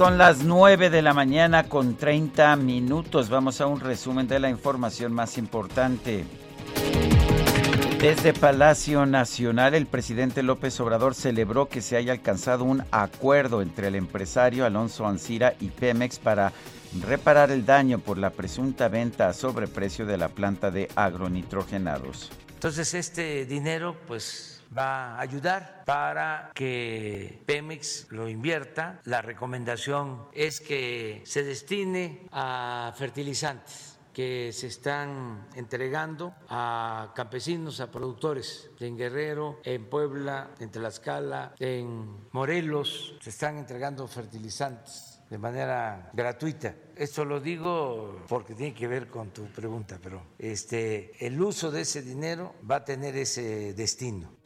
Son las 9 de la mañana con 30 minutos. Vamos a un resumen de la información más importante. Desde Palacio Nacional, el presidente López Obrador celebró que se haya alcanzado un acuerdo entre el empresario Alonso Ancira y Pemex para reparar el daño por la presunta venta a sobreprecio de la planta de agronitrogenados.
Entonces este dinero pues va a ayudar para que Pemex lo invierta. La recomendación es que se destine a fertilizantes que se están entregando a campesinos, a productores en Guerrero, en Puebla, en Tlaxcala, en Morelos, se están entregando fertilizantes de manera gratuita. Esto lo digo porque tiene que ver con tu pregunta, pero este el uso de ese dinero va a tener ese destino.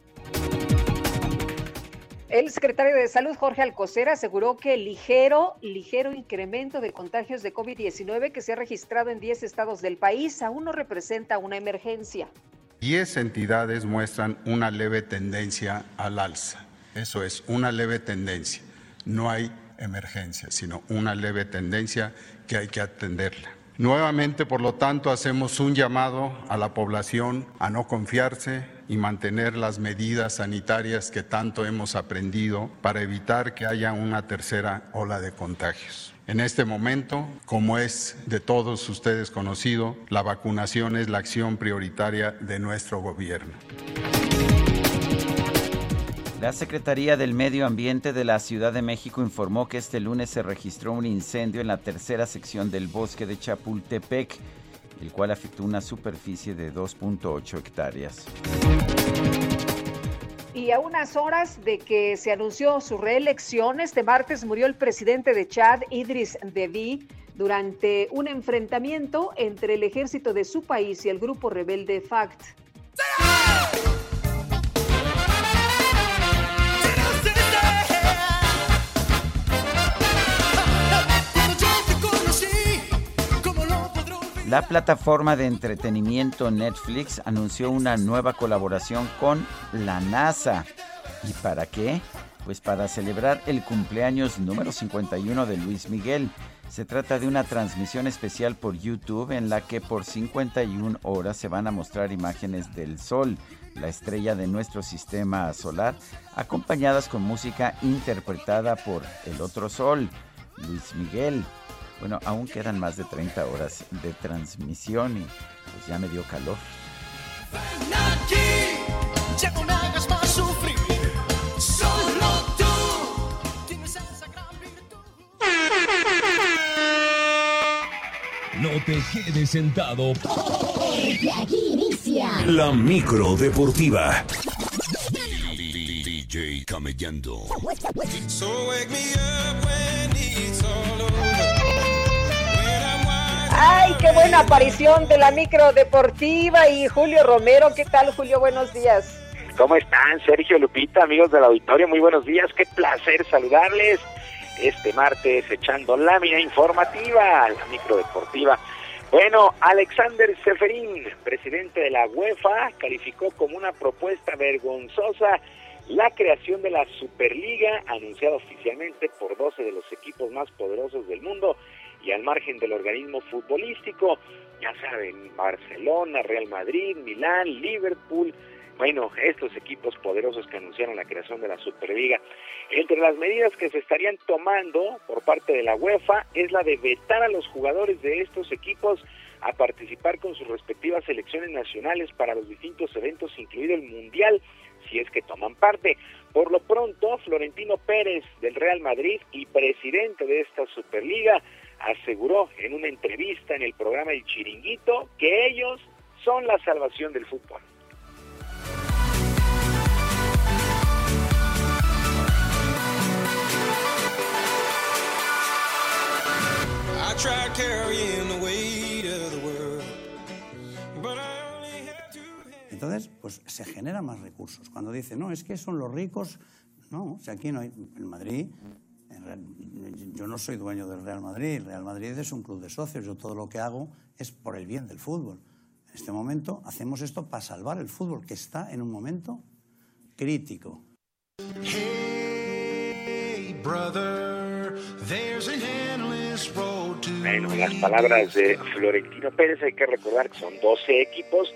El secretario de Salud, Jorge Alcocer, aseguró que el ligero, ligero incremento de contagios de COVID-19 que se ha registrado en 10 estados del país aún no representa una emergencia.
10 entidades muestran una leve tendencia al alza. Eso es, una leve tendencia. No hay emergencia, sino una leve tendencia que hay que atenderla. Nuevamente, por lo tanto, hacemos un llamado a la población a no confiarse y mantener las medidas sanitarias que tanto hemos aprendido para evitar que haya una tercera ola de contagios. En este momento, como es de todos ustedes conocido, la vacunación es la acción prioritaria de nuestro gobierno.
La Secretaría del Medio Ambiente de la Ciudad de México informó que este lunes se registró un incendio en la tercera sección del bosque de Chapultepec, el cual afectó una superficie de 2.8 hectáreas.
Y a unas horas de que se anunció su reelección, este martes murió el presidente de Chad, Idris Deby, durante un enfrentamiento entre el ejército de su país y el grupo rebelde FACT.
La plataforma de entretenimiento Netflix anunció una nueva colaboración con la NASA. ¿Y para qué? Pues para celebrar el cumpleaños número 51 de Luis Miguel. Se trata de una transmisión especial por YouTube en la que por 51 horas se van a mostrar imágenes del Sol, la estrella de nuestro sistema solar, acompañadas con música interpretada por el otro Sol, Luis Miguel. Bueno, aún quedan más de 30 horas de transmisión y pues ya me dio calor.
No te quedes sentado. Porque aquí inicia la micro deportiva. DJ Camellando. So wake me up when
Ay, qué buena aparición de la micro deportiva y Julio Romero. ¿Qué tal, Julio? Buenos días.
¿Cómo están, Sergio Lupita, amigos del auditorio? Muy buenos días. Qué placer saludarles este martes echando lámina informativa, la micro deportiva. Bueno, Alexander Seferín, presidente de la UEFA, calificó como una propuesta vergonzosa la creación de la Superliga, anunciada oficialmente por 12 de los equipos más poderosos del mundo y al margen del organismo futbolístico, ya saben, Barcelona, Real Madrid, Milán, Liverpool, bueno, estos equipos poderosos que anunciaron la creación de la Superliga. Entre las medidas que se estarían tomando por parte de la UEFA es la de vetar a los jugadores de estos equipos a participar con sus respectivas selecciones nacionales para los distintos eventos, incluido el Mundial, si es que toman parte. Por lo pronto, Florentino Pérez del Real Madrid y presidente de esta Superliga aseguró en una entrevista en el programa El Chiringuito que ellos son la salvación del fútbol.
Entonces, pues se generan más recursos. Cuando dicen, no, es que son los ricos, no, o sea, aquí no hay, en Madrid yo no soy dueño del Real Madrid, el Real Madrid es un club de socios, yo todo lo que hago es por el bien del fútbol. En este momento hacemos esto para salvar el fútbol, que está en un momento crítico.
bueno, las palabras de Florentino Pérez hay que recordar que son 12 equipos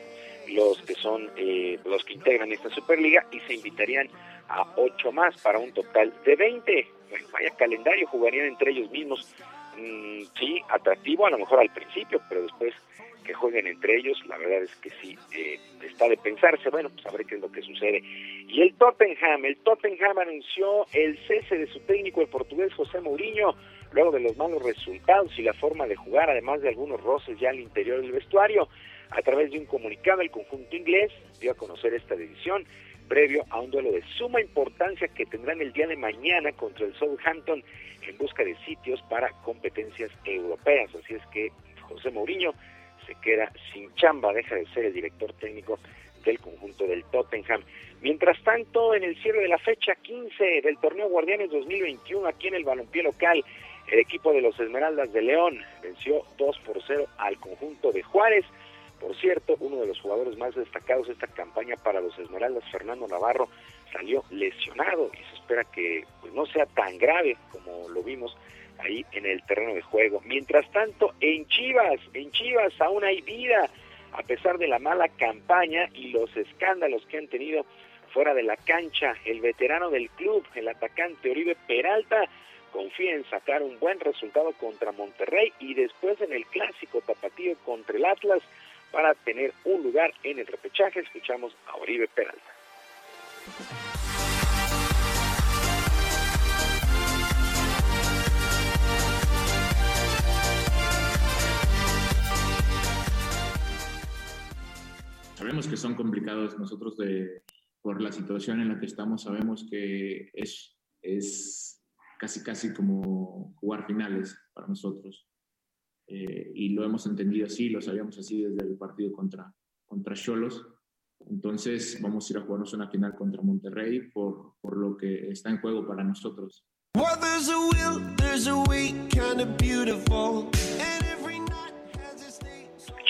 los que son eh, los que integran esta Superliga y se invitarían a 8 más para un total de 20 vaya calendario, jugarían entre ellos mismos. Mm, sí, atractivo a lo mejor al principio, pero después que jueguen entre ellos, la verdad es que sí, eh, está de pensarse, bueno, pues a ver qué es lo que sucede. Y el Tottenham, el Tottenham anunció el cese de su técnico, el portugués José Mourinho, luego de los malos resultados y la forma de jugar, además de algunos roces ya al interior del vestuario. A través de un comunicado, el conjunto inglés dio a conocer esta decisión previo a un duelo de suma importancia que tendrán el día de mañana contra el Southampton en busca de sitios para competencias europeas. Así es que José Mourinho se queda sin chamba, deja de ser el director técnico del conjunto del Tottenham. Mientras tanto, en el cierre de la fecha 15 del torneo Guardianes 2021 aquí en el balompié local, el equipo de los Esmeraldas de León venció 2 por 0 al conjunto de Juárez
Por cierto, uno de los jugadores más destacados de esta campaña para los Esmeraldas, Fernando Navarro, salió lesionado y se espera que pues, no sea tan grave como lo vimos ahí en el terreno de juego. Mientras tanto, en Chivas, en Chivas aún hay vida, a pesar de la mala campaña y los escándalos que han tenido fuera de la cancha. El veterano del club, el atacante Oribe Peralta, confía en sacar un buen resultado contra Monterrey y después en el clásico tapatío contra el Atlas para tener un lugar en el repechaje. Escuchamos a Oribe Peralta.
Sabemos que son complicados nosotros de, por la situación en la que estamos, sabemos que es, es casi casi como jugar finales para nosotros. Eh, y lo hemos entendido así, lo sabíamos así desde el partido contra contra Cholos. Entonces vamos a ir a jugarnos una final contra Monterrey por, por lo que está en juego para nosotros.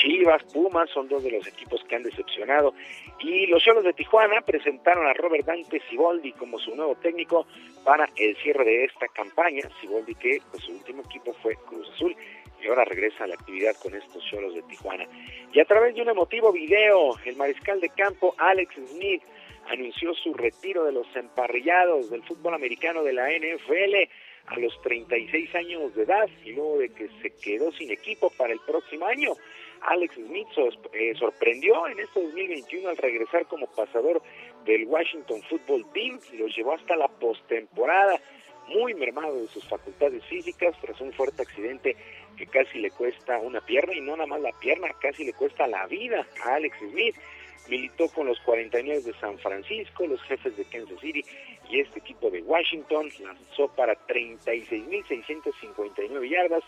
Chivas, Pumas son dos de los equipos que han decepcionado. Y los Cholos de Tijuana presentaron a Robert Dante Siboldi como su nuevo técnico para el cierre de esta campaña. Siboldi que pues, su último equipo fue Cruz Azul y ahora regresa a la actividad con estos Cholos de Tijuana. Y a través de un emotivo video, el mariscal de campo Alex Smith anunció su retiro de los emparrillados del fútbol americano de la NFL a los 36 años de edad y luego de que se quedó sin equipo para el próximo año. Alex Smith eh, sorprendió en este 2021 al regresar como pasador del Washington Football Team y lo llevó hasta la postemporada, muy mermado de sus facultades físicas tras un fuerte accidente que casi le cuesta una pierna y no nada más la pierna, casi le cuesta la vida a Alex Smith. Militó con los 49 de San Francisco, los jefes de Kansas City y este equipo de Washington. Lanzó para 36.659 yardas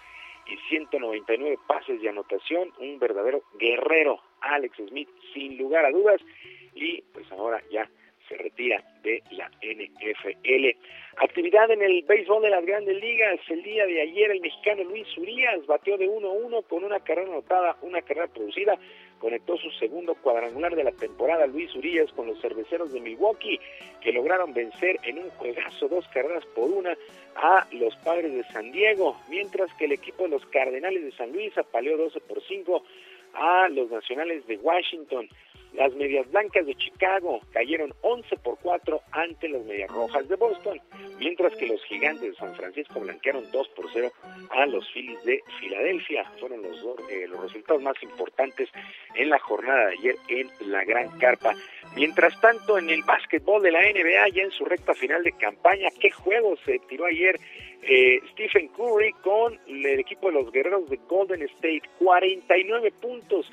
y 199 pases de anotación, un verdadero guerrero, Alex Smith, sin lugar a dudas, y pues ahora ya se retira de la NFL. Actividad en el béisbol de las grandes ligas. El día de ayer el mexicano Luis Urias batió de 1-1 con una carrera anotada, una carrera producida. Conectó su segundo cuadrangular de la temporada Luis Urias con los cerveceros de Milwaukee que lograron vencer en un juegazo dos carreras por una a los padres de San Diego, mientras que el equipo de los Cardenales de San Luis apaleó 12 por 5 a los Nacionales de Washington. Las Medias Blancas de Chicago cayeron 11 por 4 ante las Medias Rojas de Boston, mientras que los Gigantes de San Francisco blanquearon 2 por 0 a los Phillies de Filadelfia. Fueron los, eh, los resultados más importantes en la jornada de ayer en la Gran Carpa. Mientras tanto, en el básquetbol de la NBA, ya en su recta final de campaña, ¿qué juego se tiró ayer eh, Stephen Curry con el equipo de los guerreros de Golden State? 49 puntos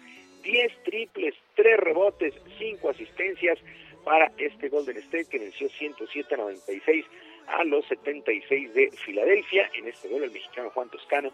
10 triples, 3 rebotes, 5 asistencias para este Golden State que venció 107-96 a los 76 de Filadelfia. En este gol el mexicano Juan Toscano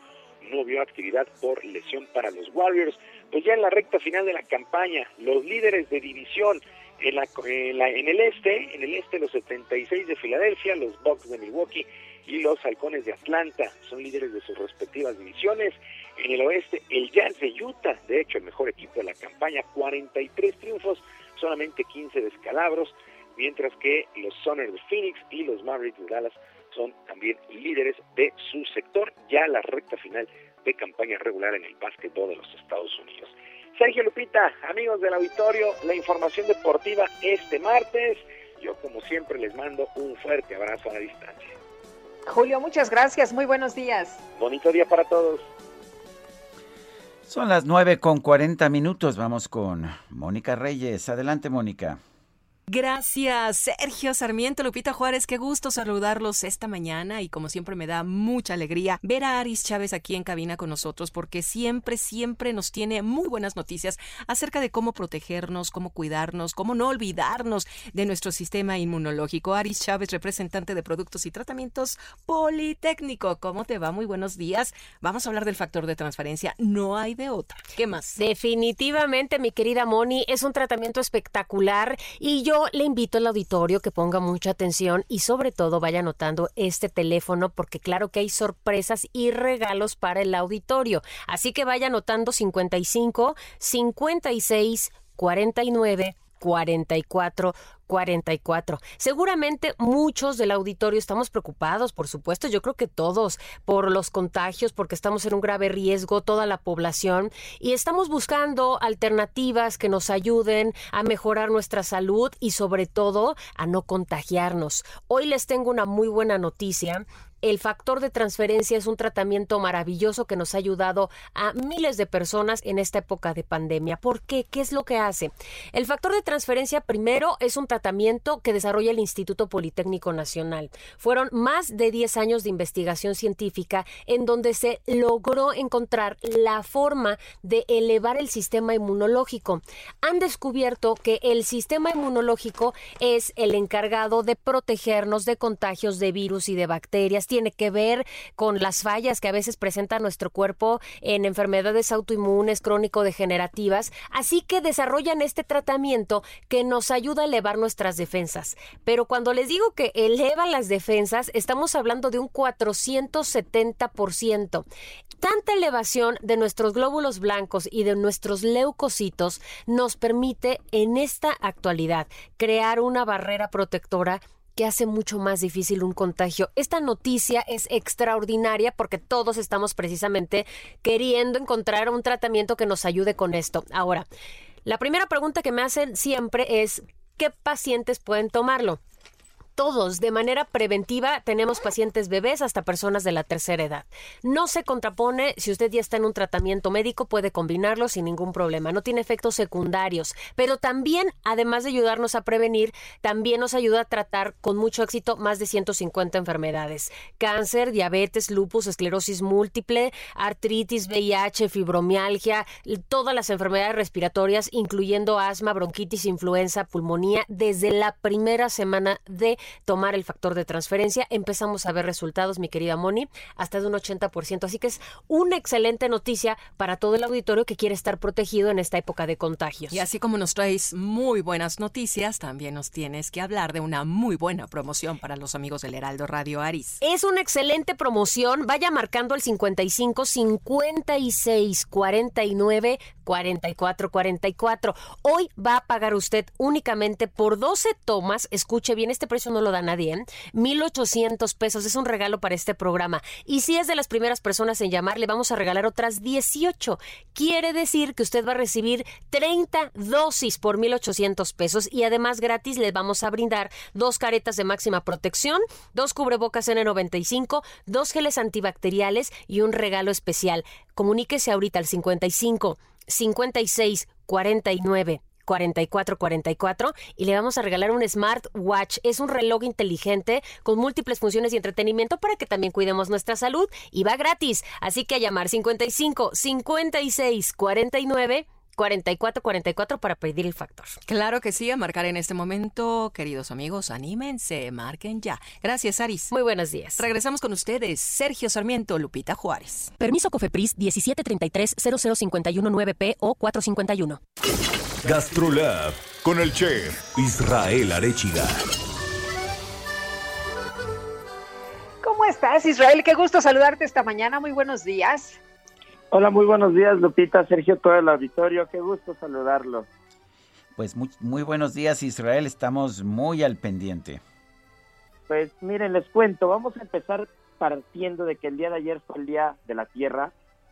no vio actividad por lesión para los Warriors. Pues ya en la recta final de la campaña, los líderes de división en, la, en, la, en el este, en el este los 76 de Filadelfia, los Bucks de Milwaukee y los Halcones de Atlanta son líderes de sus respectivas divisiones. En el oeste, el Jazz de Utah, de hecho el mejor equipo de la campaña, 43 triunfos, solamente 15 descalabros, mientras que los Soners de Phoenix y los Mavericks de Dallas son también líderes de su sector, ya la recta final de campaña regular en el básquetbol de los Estados Unidos. Sergio Lupita, amigos del auditorio, la información deportiva este martes. Yo como siempre les mando un fuerte abrazo a la distancia.
Julio, muchas gracias, muy buenos días.
Bonito día para todos.
Son las nueve con cuarenta minutos. Vamos con Mónica Reyes. Adelante, Mónica.
Gracias, Sergio Sarmiento, Lupita Juárez, qué gusto saludarlos esta mañana y como siempre me da mucha alegría ver a Aris Chávez aquí en cabina con nosotros porque siempre, siempre nos tiene muy buenas noticias acerca de cómo protegernos, cómo cuidarnos, cómo no olvidarnos de nuestro sistema inmunológico. Aris Chávez, representante de productos y tratamientos Politécnico, ¿cómo te va? Muy buenos días. Vamos a hablar del factor de transferencia, no hay de otra. ¿Qué más?
Definitivamente, mi querida Moni, es un tratamiento espectacular y yo yo le invito al auditorio que ponga mucha atención y sobre todo vaya anotando este teléfono porque claro que hay sorpresas y regalos para el auditorio. Así que vaya anotando 55 56 49 44 44. Seguramente muchos del auditorio estamos preocupados, por supuesto, yo creo que todos, por los contagios, porque estamos en un grave riesgo, toda la población, y estamos buscando alternativas que nos ayuden a mejorar nuestra salud y sobre todo a no contagiarnos. Hoy les tengo una muy buena noticia el factor de transferencia es un tratamiento maravilloso que nos ha ayudado a miles de personas en esta época de pandemia. ¿Por qué? ¿Qué es lo que hace? El factor de transferencia primero es un tratamiento que desarrolla el Instituto Politécnico Nacional. Fueron más de 10 años de investigación científica en donde se logró encontrar la forma de elevar el sistema inmunológico. Han descubierto que el sistema inmunológico es el encargado de protegernos de contagios de virus y de bacterias tiene que ver con las fallas que a veces presenta nuestro cuerpo en enfermedades autoinmunes crónico-degenerativas, así que desarrollan este tratamiento que nos ayuda a elevar nuestras defensas. Pero cuando les digo que eleva las defensas, estamos hablando de un 470%. Tanta elevación de nuestros glóbulos blancos y de nuestros leucocitos nos permite en esta actualidad crear una barrera protectora que hace mucho más difícil un contagio. Esta noticia es extraordinaria porque todos estamos precisamente queriendo encontrar un tratamiento que nos ayude con esto. Ahora, la primera pregunta que me hacen siempre es, ¿qué pacientes pueden tomarlo? Todos de manera preventiva tenemos pacientes bebés hasta personas de la tercera edad. No se contrapone si usted ya está en un tratamiento médico, puede combinarlo sin ningún problema. No tiene efectos secundarios, pero también, además de ayudarnos a prevenir, también nos ayuda a tratar con mucho éxito más de 150 enfermedades. Cáncer, diabetes, lupus, esclerosis múltiple, artritis, VIH, fibromialgia, todas las enfermedades respiratorias, incluyendo asma, bronquitis, influenza, pulmonía, desde la primera semana de tomar el factor de transferencia, empezamos a ver resultados, mi querida Moni, hasta de un 80%. Así que es una excelente noticia para todo el auditorio que quiere estar protegido en esta época de contagios.
Y así como nos traes muy buenas noticias, también nos tienes que hablar de una muy buena promoción para los amigos del Heraldo Radio Aris.
Es una excelente promoción. Vaya marcando el 55 56 49 44 44. Hoy va a pagar usted únicamente por 12 tomas. Escuche bien, este precio no lo da nadie. ¿eh? 1,800 pesos. Es un regalo para este programa. Y si es de las primeras personas en llamar, le vamos a regalar otras 18. Quiere decir que usted va a recibir 30 dosis por 1,800 pesos. Y además gratis les vamos a brindar dos caretas de máxima protección, dos cubrebocas N95, dos geles antibacteriales y un regalo especial. Comuníquese ahorita al 55 56 49 4444 y le vamos a regalar un smartwatch. Es un reloj inteligente con múltiples funciones y entretenimiento para que también cuidemos nuestra salud y va gratis. Así que a llamar 55 56 49 4444 para pedir el factor.
Claro que sí, a marcar en este momento, queridos amigos, anímense, marquen ya. Gracias, Aris.
Muy buenos días.
Regresamos con ustedes, Sergio Sarmiento, Lupita Juárez.
Permiso Cofepris 1733 00519 p o 451.
Gastrolab con el chef Israel Arechiga.
¿Cómo estás, Israel? Qué gusto saludarte esta mañana. Muy buenos días.
Hola, muy buenos días, Lupita, Sergio, todo el auditorio. Qué gusto saludarlo.
Pues muy, muy buenos días, Israel. Estamos muy al pendiente.
Pues miren, les cuento. Vamos a empezar partiendo de que el día de ayer fue el Día de la Tierra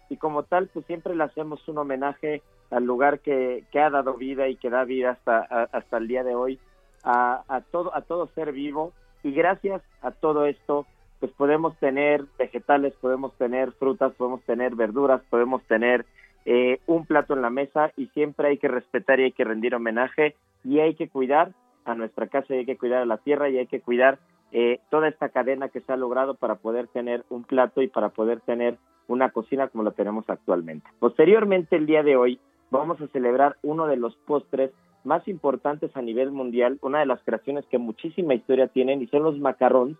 y como tal, pues siempre le hacemos un homenaje al lugar que, que ha dado vida y que da vida hasta, a- hasta el día de hoy a, a, todo, a todo ser vivo y gracias a todo esto pues podemos tener vegetales, podemos tener frutas, podemos tener verduras, podemos tener eh, un plato en la mesa y siempre hay que respetar y hay que rendir homenaje y hay que cuidar a nuestra casa y hay que cuidar a la tierra y hay que cuidar eh, toda esta cadena que se ha logrado para poder tener un plato y para poder tener una cocina como la tenemos actualmente. Posteriormente, el día de hoy, vamos a celebrar uno de los postres más importantes a nivel mundial, una de las creaciones que muchísima historia tienen y son los macarrons,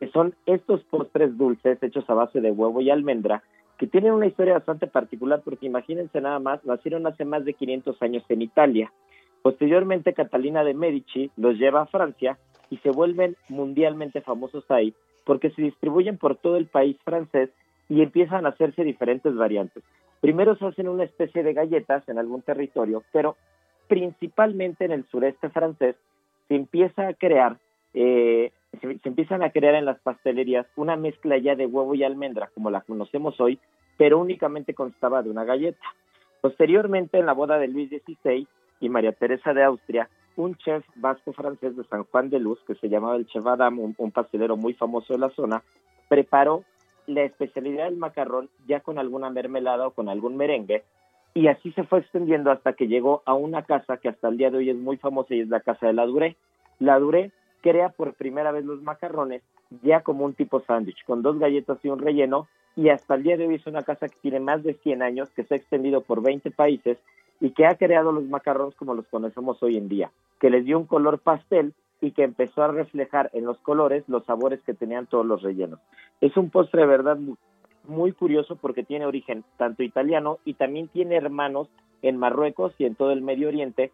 que son estos postres dulces hechos a base de huevo y almendra, que tienen una historia bastante particular porque imagínense nada más, nacieron hace más de 500 años en Italia. Posteriormente, Catalina de Medici los lleva a Francia y se vuelven mundialmente famosos ahí porque se distribuyen por todo el país francés y empiezan a hacerse diferentes variantes. Primero se hacen una especie de galletas en algún territorio, pero principalmente en el sureste francés se empieza a crear, eh, se, empiezan a crear en las pastelerías una mezcla ya de huevo y almendra, como la conocemos hoy, pero únicamente constaba de una galleta. Posteriormente, en la boda de Luis XVI y María Teresa de Austria, un chef vasco francés de San Juan de Luz, que se llamaba el chef un, un pastelero muy famoso de la zona, preparó la especialidad del macarrón ya con alguna mermelada o con algún merengue, y así se fue extendiendo hasta que llegó a una casa que hasta el día de hoy es muy famosa y es la casa de la Duré. La Duré crea por primera vez los macarrones ya como un tipo sándwich, con dos galletas y un relleno, y hasta el día de hoy es una casa que tiene más de 100 años, que se ha extendido por 20 países y que ha creado los macarrones como los conocemos hoy en día, que les dio un color pastel y que empezó a reflejar en los colores los sabores que tenían todos los rellenos. Es un postre de verdad muy, muy curioso porque tiene origen tanto italiano y también tiene hermanos en Marruecos y en todo el Medio Oriente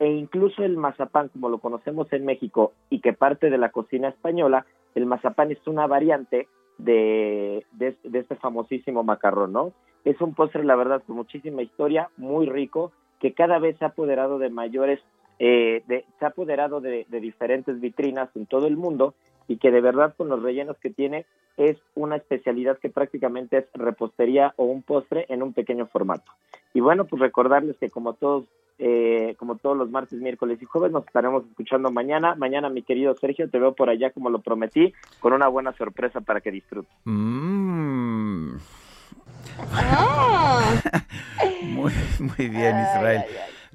e incluso el mazapán como lo conocemos en México y que parte de la cocina española, el mazapán es una variante de, de, este famosísimo macarrón, ¿no? Es un postre, la verdad, con muchísima historia, muy rico, que cada vez se ha apoderado de mayores, eh, de, se ha apoderado de, de diferentes vitrinas en todo el mundo y que de verdad con los rellenos que tiene es una especialidad que prácticamente es repostería o un postre en un pequeño formato. Y bueno, pues recordarles que como todos, eh, como todos los martes, miércoles y jueves, nos estaremos escuchando mañana. Mañana, mi querido Sergio, te veo por allá como lo prometí, con una buena sorpresa para que disfrutes.
Mm.
Ah.
muy, muy bien, Israel.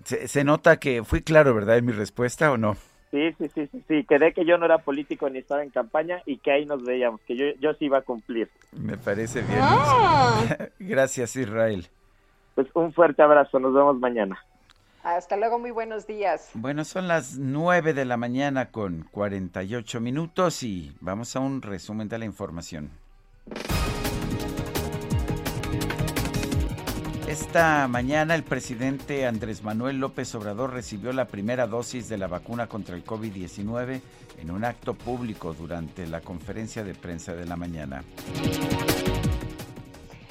Se, se nota que fui claro, ¿verdad, en mi respuesta o no?
Sí, sí, sí, sí, sí, quedé que yo no era político ni estaba en campaña y que ahí nos veíamos, que yo, yo sí iba a cumplir.
Me parece bien.
Ah.
Gracias, Israel.
Pues un fuerte abrazo, nos vemos mañana.
Hasta luego, muy buenos días.
Bueno, son las 9 de la mañana con 48 minutos y vamos a un resumen de la información. Esta mañana el presidente Andrés Manuel López Obrador recibió la primera dosis de la vacuna contra el COVID-19 en un acto público durante la conferencia de prensa de la mañana.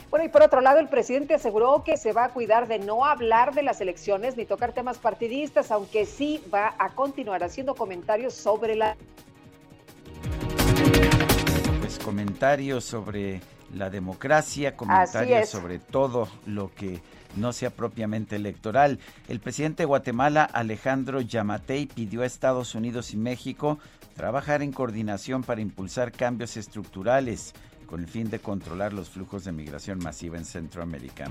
Bueno, y por otro lado, el presidente aseguró que se va a cuidar de no hablar de las elecciones ni tocar temas partidistas, aunque sí va a continuar haciendo comentarios sobre la...
Pues comentarios sobre la democracia, comentarios sobre todo lo que no sea propiamente electoral. El presidente de Guatemala, Alejandro Yamatei, pidió a Estados Unidos y México trabajar en coordinación para impulsar cambios estructurales con el fin de controlar los flujos de migración masiva en Centroamérica.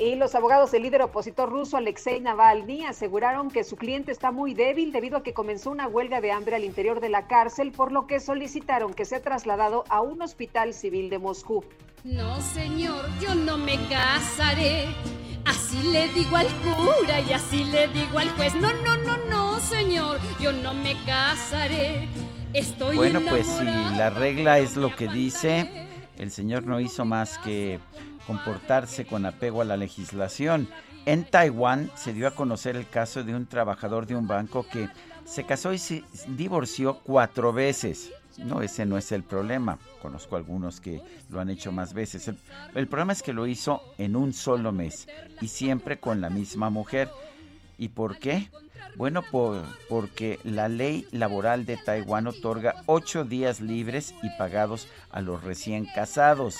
Y los abogados del líder opositor ruso Alexei Navalny aseguraron que su cliente está muy débil debido a que comenzó una huelga de hambre al interior de la cárcel, por lo que solicitaron que sea trasladado a un hospital civil de Moscú.
No, señor, yo no me casaré. Así le digo al cura y así le digo al juez. No, no, no, no, señor, yo no me casaré. Estoy
bueno, pues si la regla es lo que dice, el señor no hizo más que comportarse con apego a la legislación. En Taiwán se dio a conocer el caso de un trabajador de un banco que se casó y se divorció cuatro veces. No, ese no es el problema. Conozco algunos que lo han hecho más veces. El, problema es que lo hizo en un solo mes y siempre con la misma mujer. ¿Y por qué? Bueno, por, porque la ley laboral de Taiwán otorga ocho días libres y pagados a los recién casados.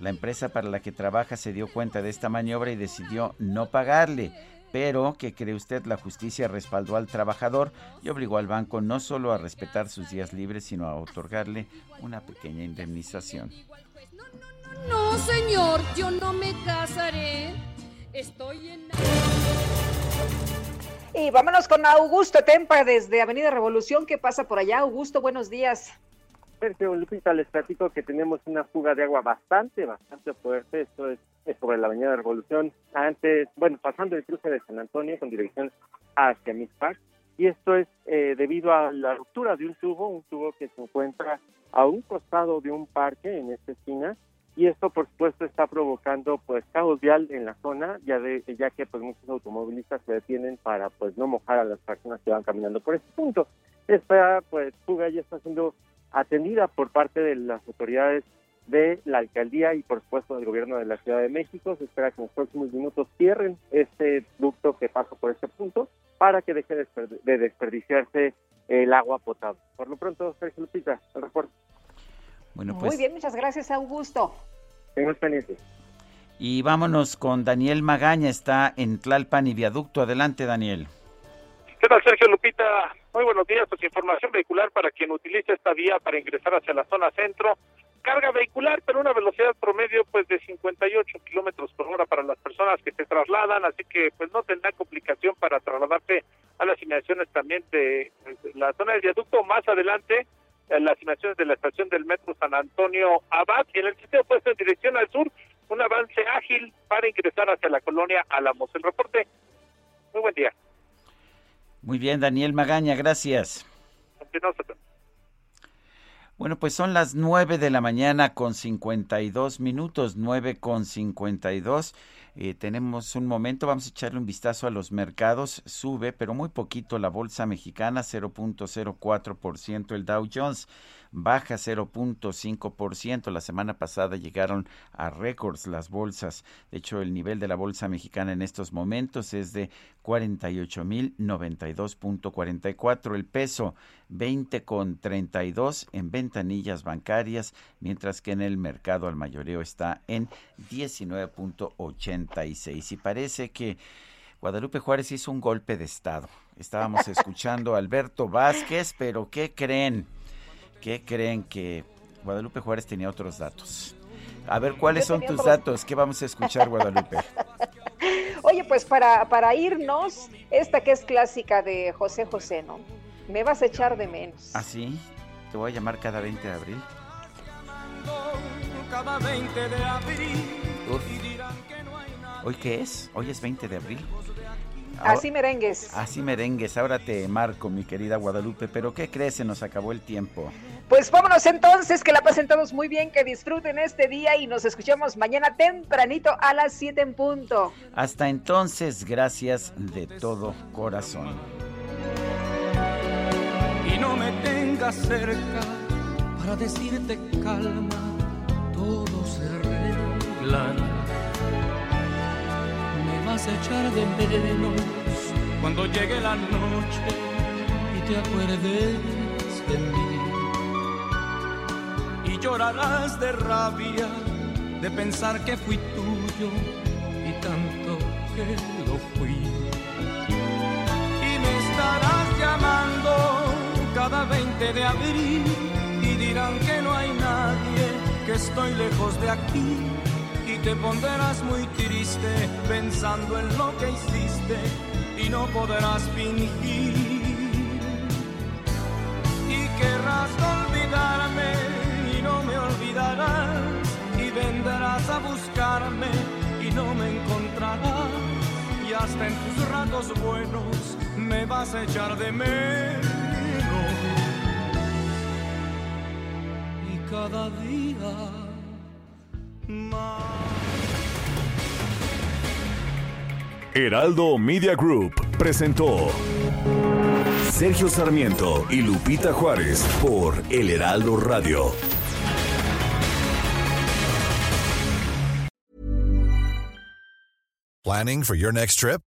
La empresa para la que trabaja se dio cuenta de esta maniobra y decidió no pagarle. Pero, ¿qué cree usted? La justicia respaldó al trabajador y obligó al banco no solo a respetar sus días libres, sino a otorgarle una pequeña indemnización.
No, señor, yo no me casaré. Estoy en...
Y vámonos con Augusto Tempa desde Avenida Revolución. ¿Qué pasa por allá, Augusto? Buenos días.
Sergio Lupita, les platico que tenemos una fuga de agua bastante, bastante fuerte. Esto es, es sobre la Avenida Revolución, antes, bueno, pasando el cruce de San Antonio con dirección hacia Mispac. Y esto es eh, debido a la ruptura de un tubo, un tubo que se encuentra a un costado de un parque en esta esquina y esto por supuesto está provocando pues caos vial en la zona ya de ya que pues muchos automovilistas se detienen para pues no mojar a las personas que van caminando por este punto esta pues fuga ya está siendo atendida por parte de las autoridades de la alcaldía y por supuesto del gobierno de la Ciudad de México. Se espera que en los próximos minutos cierren este ducto que pasa por este punto para que deje de desperdiciarse el agua potable. Por lo pronto, Sergio Lupita, el reporte.
Bueno, pues, Muy bien, muchas gracias, Augusto.
Tenemos pendientes.
Y vámonos con Daniel Magaña, está en Tlalpan y Viaducto. Adelante, Daniel.
¿Qué Sergio Lupita? Muy buenos días. Pues información vehicular para quien utilice esta vía para ingresar hacia la zona centro carga vehicular, pero una velocidad promedio pues de 58 kilómetros por hora para las personas que se trasladan, así que pues no tendrá complicación para trasladarse a las inmediaciones también de, la zona del viaducto. Más adelante, las inmediaciones de la estación del metro San Antonio Abad y en el sitio opuesto en dirección al sur, un avance ágil para ingresar hacia la colonia Alamos. El reporte, muy buen día.
Muy bien, Daniel Magaña, gracias. Bueno, pues son las nueve de la mañana con 52 minutos, nueve con 52. Eh, tenemos un momento, vamos a echarle un vistazo a los mercados. Sube, pero muy poquito la bolsa mexicana, 0.04%. El Dow Jones baja 0.5%. La semana pasada llegaron a récords las bolsas. De hecho, el nivel de la bolsa mexicana en estos momentos es de 48.092.44. El peso 20.32 en ventanillas bancarias, mientras que en el mercado al mayoreo está en 19.86. Y parece que Guadalupe Juárez hizo un golpe de Estado. Estábamos escuchando a Alberto Vázquez, pero ¿qué creen? ¿Qué creen que Guadalupe Juárez tenía otros datos? A ver, ¿cuáles son tus datos? ¿Qué vamos a escuchar, Guadalupe?
Oye, pues para, para irnos, esta que es clásica de José José, ¿no? Me vas a echar de menos.
¿Ah, sí? Te voy a llamar cada 20 de abril.
Cada 20 de abril.
¿Hoy qué es? Hoy es 20 de abril.
Así merengues.
Así merengues. Ahora te marco, mi querida Guadalupe. Pero ¿qué crees? Se nos acabó el tiempo.
Pues vámonos entonces, que la pasen todos muy bien, que disfruten este día y nos escuchamos mañana tempranito a las 7 en punto.
Hasta entonces, gracias de todo corazón.
Y no me tengas cerca para decirte calma, todo se arregla. Vas a echar de menos cuando llegue la noche y te acuerdes de mí llorarás de rabia de pensar que fui tuyo y tanto que lo fui. Y me estarás llamando cada 20 de abril y dirán que no hay nadie, que estoy lejos de aquí. Y te pondrás muy triste pensando en lo que hiciste y no podrás fingir. Y querrás olvidarme y vendrás a buscarme y no me encontrarás. Y hasta en tus ratos buenos me vas a echar de menos. Y cada día.
Heraldo Media Group presentó Sergio Sarmiento y Lupita Juárez por El Heraldo Radio.
Planning for your next trip?